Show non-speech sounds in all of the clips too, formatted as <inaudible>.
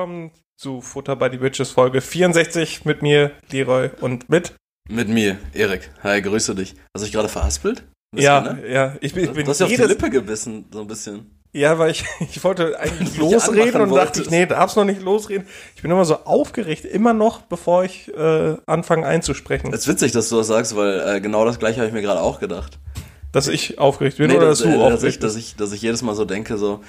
willkommen zu Futter by the Bitches Folge 64 mit mir, Leroy und mit. Mit mir, Erik. Hi, grüße dich. Hast du dich gerade verhaspelt? Ja, ne? ja. Ich bin, ich bin du hast ja auf die Lippe gebissen, so ein bisschen. Ja, weil ich, <laughs> ich wollte eigentlich losreden und dachte ich, nee, darfst noch nicht losreden. Ich bin immer so aufgeregt, immer noch, bevor ich äh, anfange einzusprechen. Es ist witzig, dass du das sagst, weil äh, genau das gleiche habe ich mir gerade auch gedacht. Dass ich aufgeregt bin nee, oder dass, dass du äh, aufgeregt dass ich, dass ich, dass ich jedes Mal so denke, so,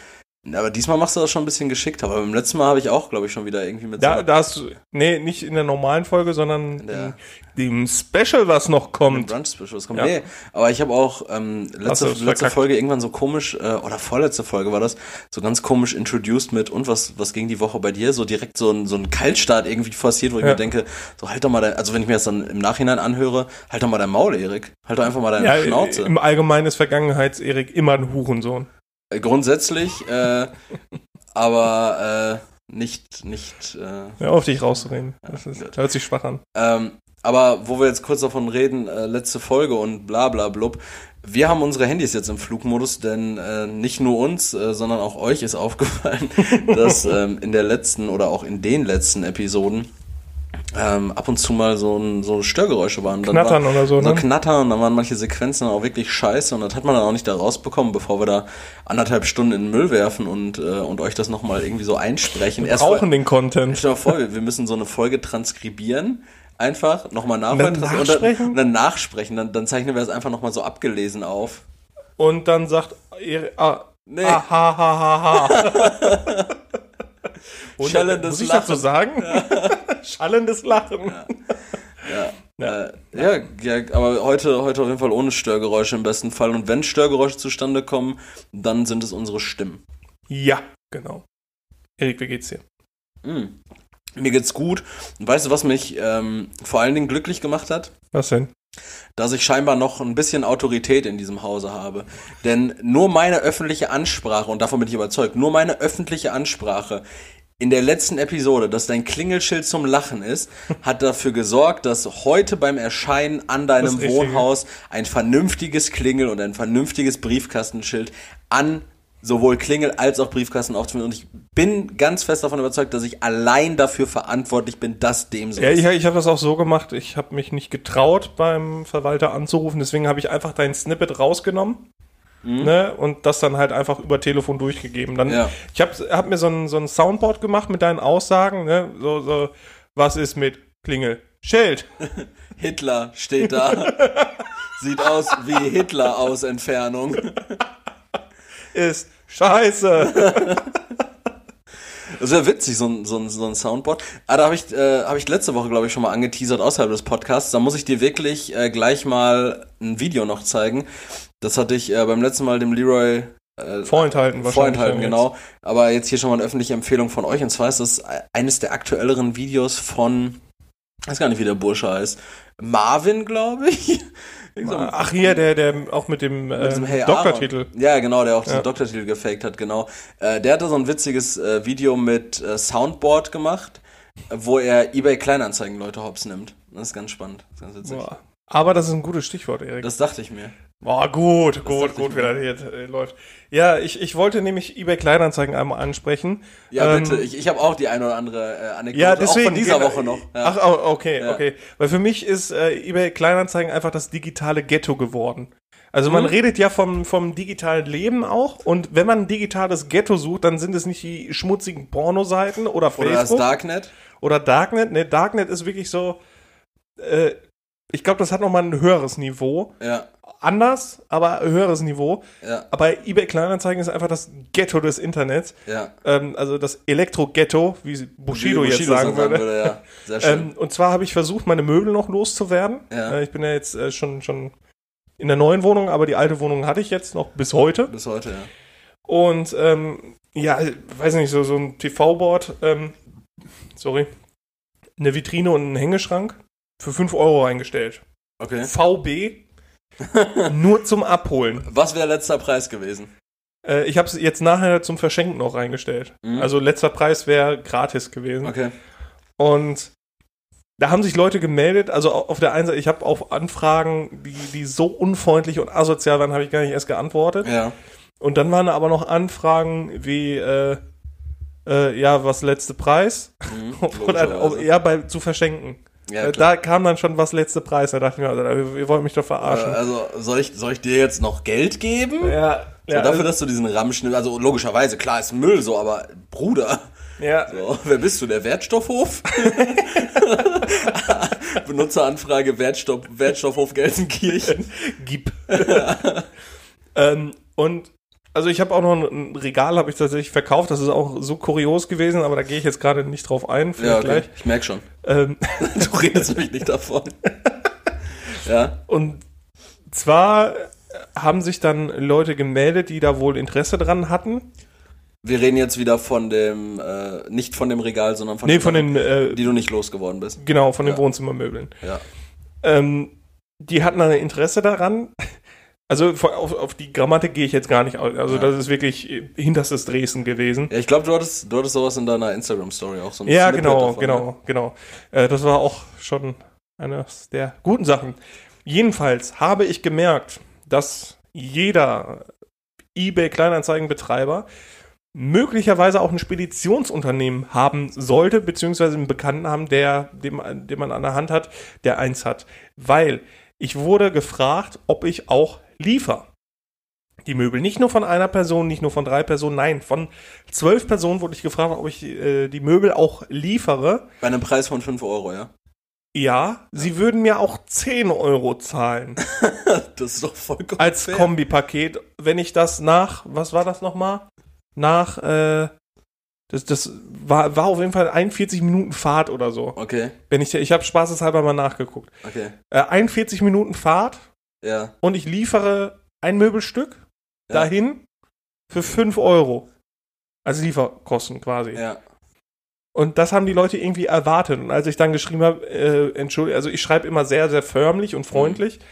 aber diesmal machst du das schon ein bisschen geschickt. Aber beim letzten Mal habe ich auch, glaube ich, schon wieder irgendwie mit. Da, so da hast du, nee, nicht in der normalen Folge, sondern in dem Special, was noch kommt. Brunch Special, was kommt. Ja. Nee, aber ich habe auch ähm, letzte, letzte Folge irgendwann so komisch, äh, oder vorletzte Folge war das, so ganz komisch introduced mit, und was, was ging die Woche bei dir? So direkt so ein, so ein Kaltstart irgendwie forciert, wo ich ja. mir denke, so halt doch mal dein, also wenn ich mir das dann im Nachhinein anhöre, halt doch mal dein Maul, Erik. Halt doch einfach mal deine ja, Schnauze. Im Allgemeinen ist Vergangenheits-Erik immer ein Hurensohn. Grundsätzlich, äh, <laughs> aber äh, nicht, nicht. Äh, Hör auf dich rauszureden. Das, ist, das hört sich schwach an. Ähm, aber wo wir jetzt kurz davon reden, äh, letzte Folge und bla bla blub. Wir haben unsere Handys jetzt im Flugmodus, denn äh, nicht nur uns, äh, sondern auch euch ist aufgefallen, <laughs> dass ähm, in der letzten oder auch in den letzten Episoden ähm, ab und zu mal so, ein, so Störgeräusche waren. Knattern war, oder so, so ne? Knattern und dann waren manche Sequenzen auch wirklich scheiße und das hat man dann auch nicht da rausbekommen, bevor wir da anderthalb Stunden in den Müll werfen und, äh, und euch das nochmal irgendwie so einsprechen. Wir brauchen mal, den Content. Stell dir vor, wir müssen so eine Folge transkribieren einfach nochmal nachhören und, dann, und dann nachsprechen. Dann, dann zeichnen wir es einfach nochmal so abgelesen auf. Und dann sagt ah, nee. ah, ha, ha, ha, ha. <laughs> Schallendes Muss ich Lachen. dazu sagen? Ja. <laughs> Schallendes Lachen. Ja. Ja. Ja. Äh, ja, ja, aber heute, heute auf jeden Fall ohne Störgeräusche im besten Fall. Und wenn Störgeräusche zustande kommen, dann sind es unsere Stimmen. Ja, genau. Erik, wie geht's dir? Mm. Mir geht's gut. Und weißt du, was mich ähm, vor allen Dingen glücklich gemacht hat? Was denn? Dass ich scheinbar noch ein bisschen Autorität in diesem Hause habe. Denn nur meine öffentliche Ansprache, und davon bin ich überzeugt, nur meine öffentliche Ansprache in der letzten Episode, dass dein Klingelschild zum Lachen ist, <laughs> hat dafür gesorgt, dass heute beim Erscheinen an deinem Wohnhaus ein vernünftiges Klingel und ein vernünftiges Briefkastenschild an sowohl Klingel als auch Briefkasten aufzufinden. Und ich bin ganz fest davon überzeugt, dass ich allein dafür verantwortlich bin, dass dem so ja, ist. Ja, ich habe das auch so gemacht. Ich habe mich nicht getraut, beim Verwalter anzurufen. Deswegen habe ich einfach dein Snippet rausgenommen Mhm. Ne? Und das dann halt einfach über Telefon durchgegeben. Dann, ja. Ich habe hab mir so ein, so ein Soundboard gemacht mit deinen Aussagen, ne? so, so, was ist mit Klingel? Schild. <laughs> Hitler steht da. <laughs> Sieht aus wie Hitler aus Entfernung. <laughs> Ist scheiße. Das wäre witzig, so ein, so ein, so ein Soundboard. Ah, da habe ich, äh, hab ich letzte Woche, glaube ich, schon mal angeteasert außerhalb des Podcasts. Da muss ich dir wirklich äh, gleich mal ein Video noch zeigen. Das hatte ich äh, beim letzten Mal dem Leroy äh, vorenthalten, wahrscheinlich. Vorenthalten, genau. Aber jetzt hier schon mal eine öffentliche Empfehlung von euch. Und zwar ist das eines der aktuelleren Videos von, ich weiß gar nicht, wie der Bursche heißt. Marvin, glaube ich. Ach hier, der, der auch mit dem, mit äh, hey Doktortitel. Ja, genau, der auch ja. den Doktortitel gefaked hat, genau. Äh, der hatte so ein witziges äh, Video mit äh, Soundboard gemacht, wo er eBay Kleinanzeigen Leute hops nimmt. Das ist ganz spannend. Das ist ganz witzig. Boah. Aber das ist ein gutes Stichwort, Erik. Das dachte ich mir. Boah, gut, gut, gut, wie das hier äh, läuft. Ja, ich, ich wollte nämlich eBay Kleinanzeigen einmal ansprechen. Ja, ähm, bitte. Ich, ich habe auch die eine oder andere äh, Anekdote, ja, deswegen, auch von dieser Woche noch. Ja. Ach, oh, okay, ja. okay. Weil für mich ist äh, eBay Kleinanzeigen einfach das digitale Ghetto geworden. Also man mhm. redet ja vom, vom digitalen Leben auch und wenn man ein digitales Ghetto sucht, dann sind es nicht die schmutzigen Pornoseiten oder Facebook. Oder das Darknet. Oder Darknet. Ne, Darknet ist wirklich so, äh, ich glaube, das hat nochmal ein höheres Niveau. Ja. Anders, aber höheres Niveau. Ja. Aber eBay Kleinanzeigen ist einfach das Ghetto des Internets. Ja. Ähm, also das Elektro-Ghetto, wie Bushido, wie Bushido jetzt sagen würde. würde ja. Sehr schön. Ähm, und zwar habe ich versucht, meine Möbel noch loszuwerden. Ja. Äh, ich bin ja jetzt äh, schon, schon in der neuen Wohnung, aber die alte Wohnung hatte ich jetzt noch bis heute. Bis heute, ja. Und ähm, ja, weiß nicht, so, so ein TV-Board, ähm, sorry, eine Vitrine und einen Hängeschrank für 5 Euro reingestellt. Okay. VB. <laughs> nur zum Abholen. Was wäre letzter Preis gewesen? Äh, ich habe es jetzt nachher zum Verschenken noch reingestellt. Mhm. Also letzter Preis wäre gratis gewesen. Okay. Und da haben sich Leute gemeldet, also auf der einen Seite, ich habe auf Anfragen, die, die so unfreundlich und asozial waren, habe ich gar nicht erst geantwortet. Ja. Und dann waren aber noch Anfragen wie, äh, äh, ja, was letzte Preis? Mhm, <laughs> Oder ja, bei, zu verschenken. Ja, äh, da kam dann schon was letzte Preis. Da dachte ich mir, ihr wollt mich doch verarschen. Also soll ich, soll ich dir jetzt noch Geld geben? Ja. So, ja dafür, also, dass du diesen Ramschen, also logischerweise, klar ist Müll so, aber Bruder. Ja. So, wer bist du, der Wertstoffhof? <laughs> Benutzeranfrage Wertstoff, Wertstoffhof Gelsenkirchen. Gib. <laughs> ähm, und also ich habe auch noch ein Regal, habe ich tatsächlich verkauft. Das ist auch so kurios gewesen, aber da gehe ich jetzt gerade nicht drauf ein. Ja, okay. gleich. Ich merke schon. Ähm. <laughs> du redest <laughs> nämlich nicht davon. ja. Und zwar haben sich dann Leute gemeldet, die da wohl Interesse dran hatten. Wir reden jetzt wieder von dem, äh, nicht von dem Regal, sondern von, nee, von den, äh, die du nicht losgeworden bist. Genau, von den Wohnzimmermöbeln. Ja. Ähm, die hatten dann Interesse daran. Also auf, auf die Grammatik gehe ich jetzt gar nicht aus. Also ja. das ist wirklich hinterstes Dresden gewesen. Ja, ich glaube, du hattest, du hattest sowas in deiner Instagram-Story auch so ein Ja, Snippet genau, davon, genau, ne? genau. Äh, das war auch schon eines der guten Sachen. Jedenfalls habe ich gemerkt, dass jeder eBay-Kleinanzeigenbetreiber möglicherweise auch ein Speditionsunternehmen haben sollte, beziehungsweise einen Bekannten haben, der, den, den man an der Hand hat, der eins hat. Weil ich wurde gefragt, ob ich auch liefer. Die Möbel. Nicht nur von einer Person, nicht nur von drei Personen, nein, von zwölf Personen wurde ich gefragt, ob ich äh, die Möbel auch liefere. Bei einem Preis von fünf Euro, ja? Ja, sie würden mir auch 10 Euro zahlen. <laughs> das ist doch vollkommen Als fair. Kombipaket, wenn ich das nach, was war das nochmal? Nach, äh, das, das war, war auf jeden Fall 41 Minuten Fahrt oder so. Okay. Wenn ich, ich habe spaßeshalber mal nachgeguckt. Okay. Äh, 41 Minuten Fahrt. Ja. Und ich liefere ein Möbelstück ja. dahin für 5 Euro. Also Lieferkosten quasi. Ja. Und das haben die Leute irgendwie erwartet. Und als ich dann geschrieben habe, äh, entschuldige, also ich schreibe immer sehr, sehr förmlich und freundlich. Mhm.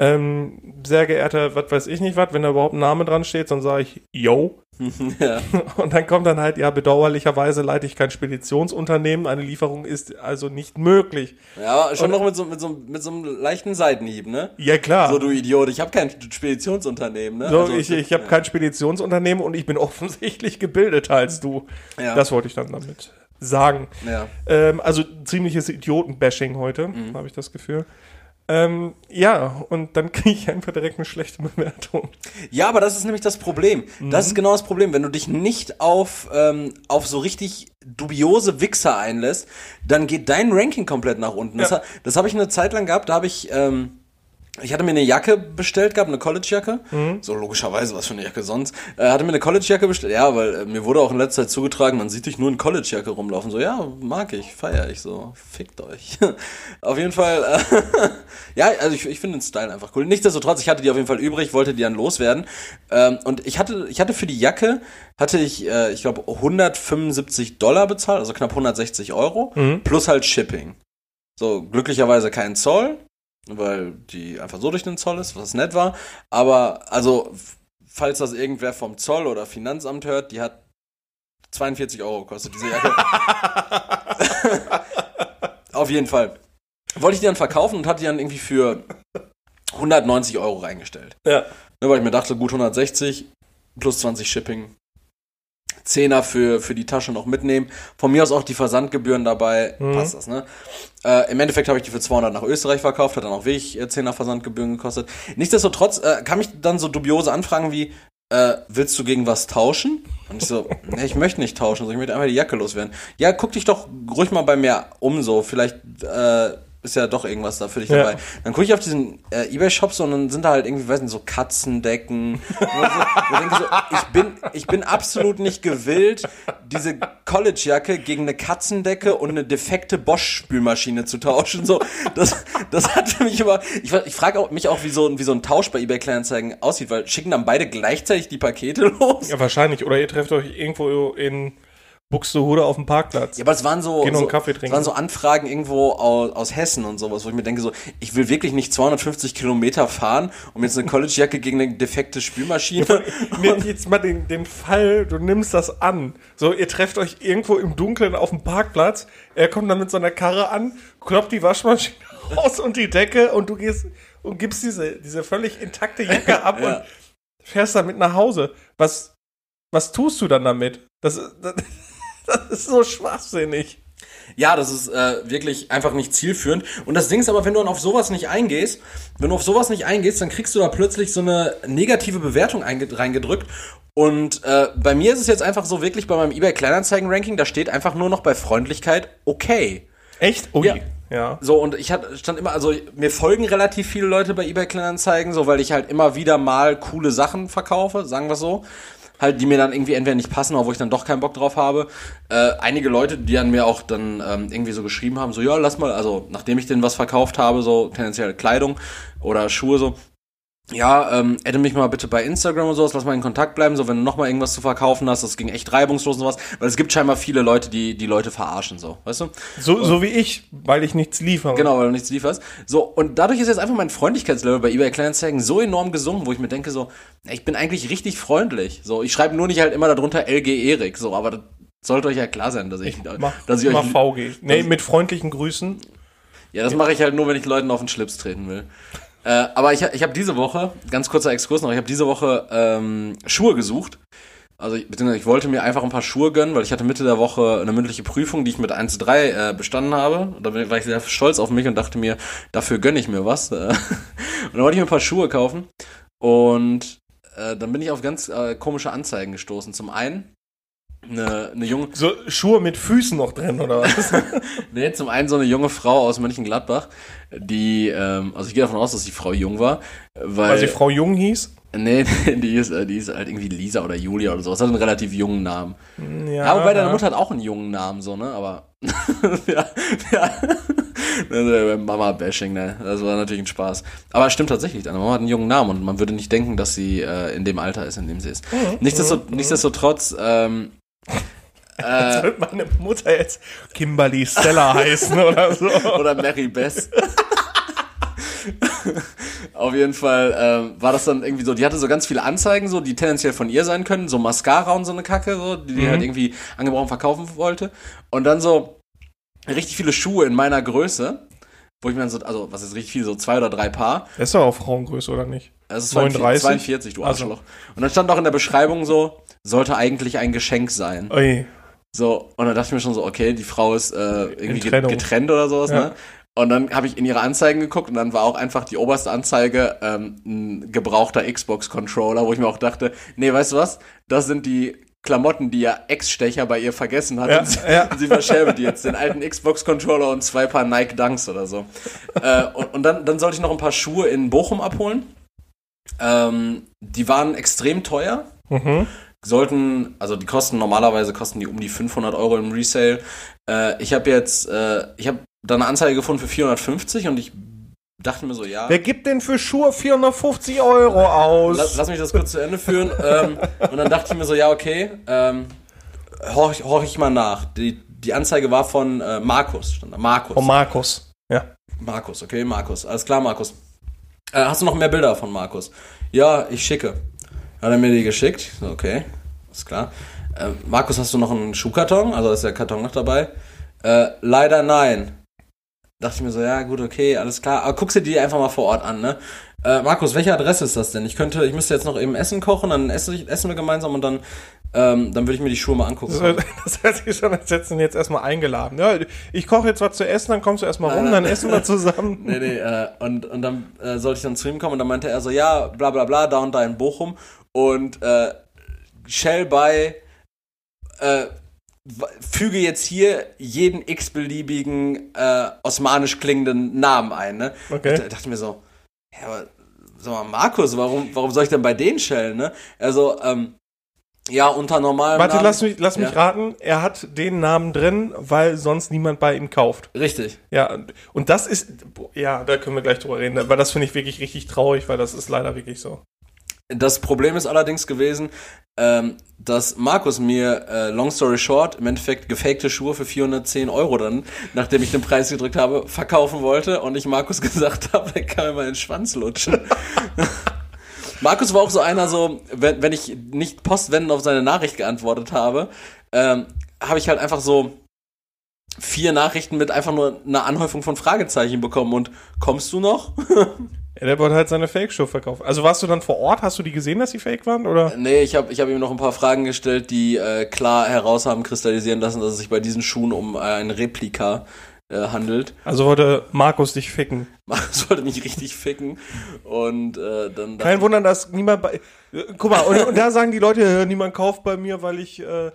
Ähm, sehr geehrter, was weiß ich nicht was, wenn da überhaupt ein Name dran steht, dann sage ich, yo. <laughs> ja. <laughs> Und dann kommt dann halt, ja, bedauerlicherweise leite ich kein Speditionsunternehmen, eine Lieferung ist also nicht möglich. Ja, schon und, noch mit so, mit, so, mit so einem leichten Seitenhieb, ne? Ja, klar. So, du Idiot, ich habe kein Speditionsunternehmen, ne? So, also, ich ich habe ja. kein Speditionsunternehmen und ich bin <laughs> offensichtlich gebildeter als du. Ja. Das wollte ich dann damit sagen. Ja. Ähm, also ziemliches Idioten-Bashing heute, mhm. habe ich das Gefühl. Ähm, ja, und dann <laughs> kriege ich einfach direkt eine schlechte Bewertung. Ja, aber das ist nämlich das Problem. Mhm. Das ist genau das Problem. Wenn du dich nicht auf, ähm, auf so richtig dubiose Wichser einlässt, dann geht dein Ranking komplett nach unten. Ja. Das, das habe ich eine Zeit lang gehabt, da habe ich. Ähm, ich hatte mir eine Jacke bestellt gehabt, eine College-Jacke. Mhm. So logischerweise, was für eine Jacke sonst. Äh, hatte mir eine College-Jacke bestellt. Ja, weil äh, mir wurde auch in letzter Zeit zugetragen, man sieht dich nur in College-Jacke rumlaufen. So, ja, mag ich, feier ich so. Fickt euch. <laughs> auf jeden Fall, äh, <laughs> ja, also ich, ich finde den Style einfach cool. Nichtsdestotrotz, ich hatte die auf jeden Fall übrig, wollte die dann loswerden. Ähm, und ich hatte, ich hatte für die Jacke, hatte ich, äh, ich glaube, 175 Dollar bezahlt, also knapp 160 Euro, mhm. plus halt Shipping. So, glücklicherweise kein Zoll weil die einfach so durch den Zoll ist, was nett war. Aber, also, falls das irgendwer vom Zoll oder Finanzamt hört, die hat 42 Euro gekostet, diese Jacke. <laughs> Auf jeden Fall. Wollte ich die dann verkaufen und hatte die dann irgendwie für 190 Euro reingestellt. Ja. Ne, weil ich mir dachte, gut 160 plus 20 Shipping Zehner für, für die Tasche noch mitnehmen. Von mir aus auch die Versandgebühren dabei, mhm. passt das, ne? Äh, Im Endeffekt habe ich die für 200 nach Österreich verkauft, hat dann auch wirklich äh, Zehner Versandgebühren gekostet. Nichtsdestotrotz äh, kam ich dann so dubiose Anfragen wie, äh, willst du gegen was tauschen? Und ich so, <laughs> ne, ich möchte nicht tauschen, so, ich möchte einfach die Jacke loswerden. Ja, guck dich doch ruhig mal bei mir um, so, vielleicht, äh, ist ja doch irgendwas da für dich ja. dabei. Dann gucke ich auf diesen äh, Ebay-Shop so und dann sind da halt irgendwie, weiß nicht, so Katzendecken. <laughs> so, ich, so, ich, bin, ich bin absolut nicht gewillt, diese College-Jacke gegen eine Katzendecke und eine defekte Bosch-Spülmaschine zu tauschen. So, das, das hat für mich immer. Ich, ich frage mich auch, wie so, wie so ein Tausch bei eBay Kleinanzeigen aussieht, weil schicken dann beide gleichzeitig die Pakete los? Ja, wahrscheinlich. Oder ihr trefft euch irgendwo in Buxtehude auf dem Parkplatz. Ja, aber es waren so, Gehen so, Kaffee trinken. Es waren so Anfragen irgendwo aus, aus Hessen und sowas, wo ich mir denke so, ich will wirklich nicht 250 Kilometer fahren, um jetzt eine College-Jacke gegen eine defekte Spülmaschine. Nimm <laughs> jetzt mal den, den Fall, du nimmst das an. So, ihr trefft euch irgendwo im Dunkeln auf dem Parkplatz, er kommt dann mit so einer Karre an, kloppt die Waschmaschine <laughs> raus und die Decke und du gehst und gibst diese, diese völlig intakte Jacke <laughs> ab ja. und fährst damit nach Hause. Was, was tust du dann damit? Das, das Das ist so schwachsinnig. Ja, das ist äh, wirklich einfach nicht zielführend. Und das Ding ist aber, wenn du dann auf sowas nicht eingehst, wenn du auf sowas nicht eingehst, dann kriegst du da plötzlich so eine negative Bewertung reingedrückt. Und äh, bei mir ist es jetzt einfach so wirklich bei meinem eBay Kleinanzeigen-Ranking, da steht einfach nur noch bei Freundlichkeit okay. Echt? Ui. Ja. Ja. So, und ich hatte, stand immer, also mir folgen relativ viele Leute bei eBay Kleinanzeigen, so, weil ich halt immer wieder mal coole Sachen verkaufe, sagen wir so halt, die mir dann irgendwie entweder nicht passen oder wo ich dann doch keinen Bock drauf habe. Äh, einige Leute, die an mir auch dann ähm, irgendwie so geschrieben haben, so, ja, lass mal, also nachdem ich denen was verkauft habe, so tendenziell Kleidung oder Schuhe, so, ja, ähm, adde mich mal bitte bei Instagram und sowas, lass mal in Kontakt bleiben, so wenn du noch mal irgendwas zu verkaufen hast, das ging echt reibungslos und sowas, weil es gibt scheinbar viele Leute, die die Leute verarschen, so, weißt du? So, so wie ich, weil ich nichts liefere. Genau, weil du nichts lieferst. So, und dadurch ist jetzt einfach mein Freundlichkeitslevel bei eBay Kleinanzeigen so enorm gesunken, wo ich mir denke so, ich bin eigentlich richtig freundlich, so, ich schreibe nur nicht halt immer darunter LG Erik, so, aber das sollte euch ja klar sein, dass ich, ich mach, dass ich euch... Mach VG. Nee, mit freundlichen Grüßen. Ja, das mache ich halt nur, wenn ich Leuten auf den Schlips treten will. Äh, aber ich, ich habe diese Woche, ganz kurzer Exkurs noch, ich habe diese Woche ähm, Schuhe gesucht. Also ich, ich wollte mir einfach ein paar Schuhe gönnen, weil ich hatte Mitte der Woche eine mündliche Prüfung, die ich mit 1-3 äh, bestanden habe. Und da war ich sehr stolz auf mich und dachte mir, dafür gönne ich mir was. <laughs> und dann wollte ich mir ein paar Schuhe kaufen. Und äh, dann bin ich auf ganz äh, komische Anzeigen gestoßen. Zum einen eine, eine junge. So Schuhe mit Füßen noch drin, oder was? <laughs> nee, zum einen so eine junge Frau aus Mönchengladbach, die, ähm, also ich gehe davon aus, dass die Frau jung war. Weil, weil sie Frau Jung hieß? Nee, <laughs> die ist, äh, die ist halt irgendwie Lisa oder Julia oder sowas. Hat einen relativ jungen Namen. Ja, ja wobei deine Mutter hat auch einen jungen Namen, so, ne? Aber. <laughs> ja, ja. Mama-Bashing, ne? Das war natürlich ein Spaß. Aber es stimmt tatsächlich, deine Mama hat einen jungen Namen und man würde nicht denken, dass sie äh, in dem Alter ist, in dem sie ist. Mhm. Nichtsdestotrotz, mhm. nichtsdestotrotz ähm, Jetzt wird meine Mutter jetzt Kimberly Stella heißen oder so. Oder Mary Bess. Auf jeden Fall ähm, war das dann irgendwie so, die hatte so ganz viele Anzeigen, so, die tendenziell von ihr sein können, so Mascara und so eine Kacke, so, die die mhm. halt irgendwie angebrochen verkaufen wollte. Und dann so richtig viele Schuhe in meiner Größe, wo ich mir dann so, also was ist richtig viel, so zwei oder drei Paar. ist doch auch Frauengröße, oder nicht? Ist 39? 42, du Arschloch. Also. Und dann stand auch in der Beschreibung so, sollte eigentlich ein Geschenk sein. Ui. So, und dann dachte ich mir schon so, okay, die Frau ist äh, irgendwie getrennt oder sowas, ja. ne? Und dann habe ich in ihre Anzeigen geguckt und dann war auch einfach die oberste Anzeige ähm, ein gebrauchter Xbox-Controller, wo ich mir auch dachte, nee, weißt du was? Das sind die Klamotten, die ja Ex-Stecher bei ihr vergessen hat. Ja, und, sie, ja. <laughs> sie verschärft jetzt den alten Xbox-Controller und zwei Paar Nike Dunks oder so. äh, und, und dann, dann sollte ich noch ein paar Schuhe in Bochum abholen. Ähm, die waren extrem teuer. Mhm sollten, also die kosten normalerweise kosten die um die 500 Euro im Resale. Äh, ich habe jetzt, äh, ich habe da eine Anzeige gefunden für 450 und ich dachte mir so, ja. Wer gibt denn für Schuhe 450 Euro aus? Lass, lass mich das kurz zu Ende führen. ähm, und dann dachte ich mir so, ja, okay, ähm, horch, horch ich mal nach. Die, die Anzeige war von äh, Markus. Stand da. Markus. Von Markus, ja. Markus, okay, Markus. Alles klar, Markus. Äh, hast du noch mehr Bilder von Markus? Ja, ich schicke. Hat er mir die geschickt? Okay, ist klar. Äh, Markus, hast du noch einen Schuhkarton? Also ist der Karton noch dabei? Äh, leider nein. Dachte ich mir so, ja gut, okay, alles klar. Aber guck sie die einfach mal vor Ort an, ne? Äh, Markus, welche Adresse ist das denn? Ich könnte, ich müsste jetzt noch eben Essen kochen, dann essen, essen wir gemeinsam und dann, ähm, dann würde ich mir die Schuhe mal angucken. Das, <laughs> das hört sich schon, als hätten jetzt erstmal eingeladen. Ja, ich koche jetzt was zu essen, dann kommst du erstmal rum, dann essen wir zusammen. <laughs> nee, nee, äh, und, und dann äh, sollte ich dann zu ihm kommen und dann meinte er so, ja, bla bla bla, da und da in Bochum und äh, Shell bei äh, füge jetzt hier jeden x-beliebigen äh, osmanisch klingenden Namen ein. Ne? Okay. Da dachte mir so, ja, aber sag mal, Markus, warum, warum soll ich denn bei denen Shell? Ne? Also, ähm, ja, unter normalen Warte, Namen, lass mich, lass mich raten. Er hat den Namen drin, weil sonst niemand bei ihm kauft. Richtig. Ja, und das ist, ja, da können wir gleich drüber reden, aber das finde ich wirklich richtig traurig, weil das ist leider wirklich so. Das Problem ist allerdings gewesen, ähm, dass Markus mir, äh, long story short, im Endeffekt gefakte Schuhe für 410 Euro dann, nachdem ich den Preis gedrückt habe, verkaufen wollte und ich Markus <laughs> gesagt habe, er kann mir mal den Schwanz lutschen. <laughs> Markus war auch so einer, so, wenn, wenn ich nicht postwendend auf seine Nachricht geantwortet habe, ähm, habe ich halt einfach so vier Nachrichten mit einfach nur einer Anhäufung von Fragezeichen bekommen und kommst du noch? <laughs> Der wollte halt seine Fake-Show verkaufen. Also warst du dann vor Ort? Hast du die gesehen, dass sie fake waren? Oder? Nee, ich habe ich hab ihm noch ein paar Fragen gestellt, die äh, klar heraus haben kristallisieren lassen, dass es sich bei diesen Schuhen um äh, ein Replika äh, handelt. Also wollte Markus dich ficken. Markus <laughs> wollte mich richtig ficken. Und äh, dann. Kein Wunder, dass niemand bei. Guck mal, und, und da sagen die Leute, niemand kauft bei mir, weil ich. Äh,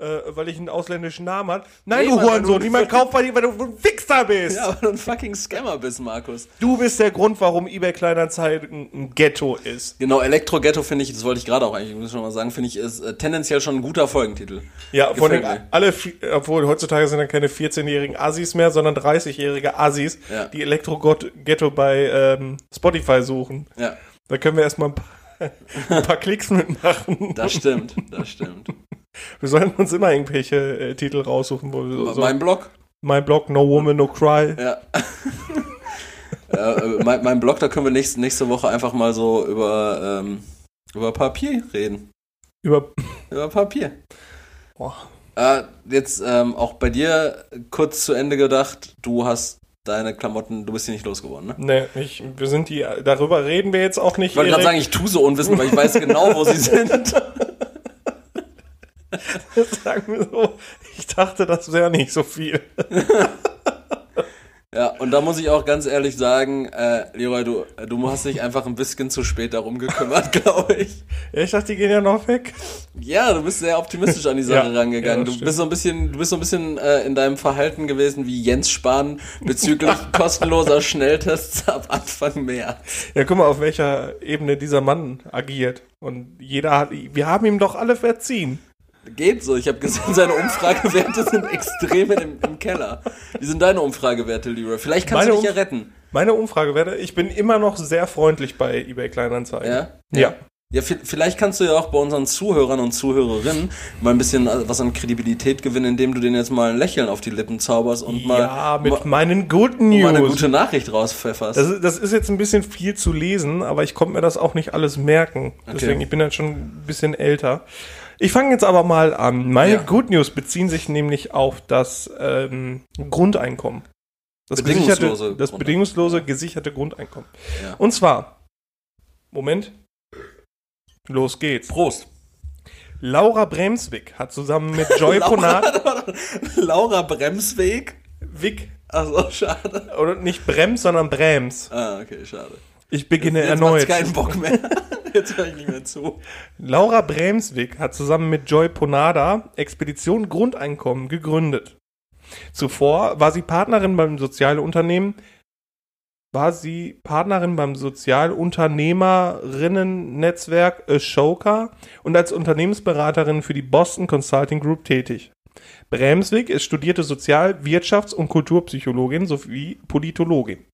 äh, weil ich einen ausländischen Namen habe. Nein, nee, du Hurensohn, niemand kauft dir, weil du ein Fixer bist. Ja, weil du ein fucking Scammer bist, Markus. Du bist der Grund, warum eBay Kleinanzeigen ein Ghetto ist. Genau, Elektro-Ghetto finde ich, das wollte ich gerade auch eigentlich, schon mal sagen, finde ich, ist äh, tendenziell schon ein guter Folgentitel. Ja, von den, alle, obwohl heutzutage sind dann keine 14-jährigen Assis mehr, sondern 30-jährige Assis, ja. die Elektro-Ghetto bei ähm, Spotify suchen. Ja. Da können wir erstmal ein paar, <laughs> ein paar Klicks mitmachen. Das stimmt, das stimmt. Wir sollten uns immer irgendwelche äh, Titel raussuchen. Wo wir so, mein Blog? Mein Blog, No Woman, No Cry. Ja. <laughs> äh, mein, mein, Blog, da können wir nächste, nächste Woche einfach mal so über, ähm, über Papier reden. Über, <laughs> über Papier. Boah. Äh, jetzt ähm, auch bei dir kurz zu Ende gedacht, du hast deine Klamotten, du bist hier nicht losgeworden, ne? Nee, ich, wir sind die, darüber reden wir jetzt auch nicht. Ich wollte gerade sagen, ich tue so unwissend, weil ich weiß genau, wo sie <laughs> sind. <laughs> Sagen wir so, ich dachte, das wäre nicht so viel. <laughs> Ja, und da muss ich auch ganz ehrlich sagen, äh, Leroy, du, du hast dich einfach ein bisschen zu spät darum gekümmert, <laughs> glaube ich. Ja, ich dachte, die gehen ja noch weg. Ja, du bist sehr optimistisch an die Sache ja, rangegangen. Ja, du bist so ein bisschen, du bist so ein bisschen äh, in deinem Verhalten gewesen wie Jens Spahn bezüglich kostenloser Schnelltests ab Anfang März. Ja, guck mal, auf welcher Ebene dieser Mann agiert. Und jeder hat, wir haben ihm doch alle verziehen. Geht so. Ich habe gesehen, seine Umfragewerte sind extrem im, im, Keller. Wie sind deine Umfragewerte, Leroy? Vielleicht kannst meine du dich ja retten. Meine Umfragewerte, ich bin immer noch sehr freundlich bei eBay Kleinanzeigen. Ja? Ja. Ja, vielleicht kannst du ja auch bei unseren Zuhörern und Zuhörerinnen mal ein bisschen äh, was an Kredibilität gewinnen, indem du denen jetzt mal ein Lächeln auf die Lippen zauberst und mal. Ja, mit mal, meinen Good News. Mal eine gute Nachricht rauspfefferst. Das ist, das ist jetzt ein bisschen viel zu lesen, aber ich konnte mir das auch nicht alles merken. Deswegen, okay. ich bin halt schon ein bisschen älter. Ich fange jetzt aber mal an. Meine ja. Good News beziehen sich nämlich auf das ähm, Grundeinkommen. Das bedingungslose, das bedingungslose gesicherte Grundeinkommen. Ja. Und zwar, Moment, los geht's. Prost. Laura Bremswig hat zusammen mit Joy <laughs> Ponat. Laura Bremsweg? Wick. Achso, schade. Oder nicht Brems, sondern Brems. Ah, okay, schade. Ich beginne jetzt, jetzt erneut. Jetzt keinen Bock mehr. <laughs> Jetzt höre ich nicht mehr zu. Laura Bremswig hat zusammen mit Joy Ponada Expedition Grundeinkommen gegründet. Zuvor war sie Partnerin beim Sozialunternehmen war sie Partnerin beim Sozialunternehmerinnen-Netzwerk Ashoka und als Unternehmensberaterin für die Boston Consulting Group tätig. Bremswig ist studierte Sozial-, Wirtschafts- und Kulturpsychologin sowie Politologin.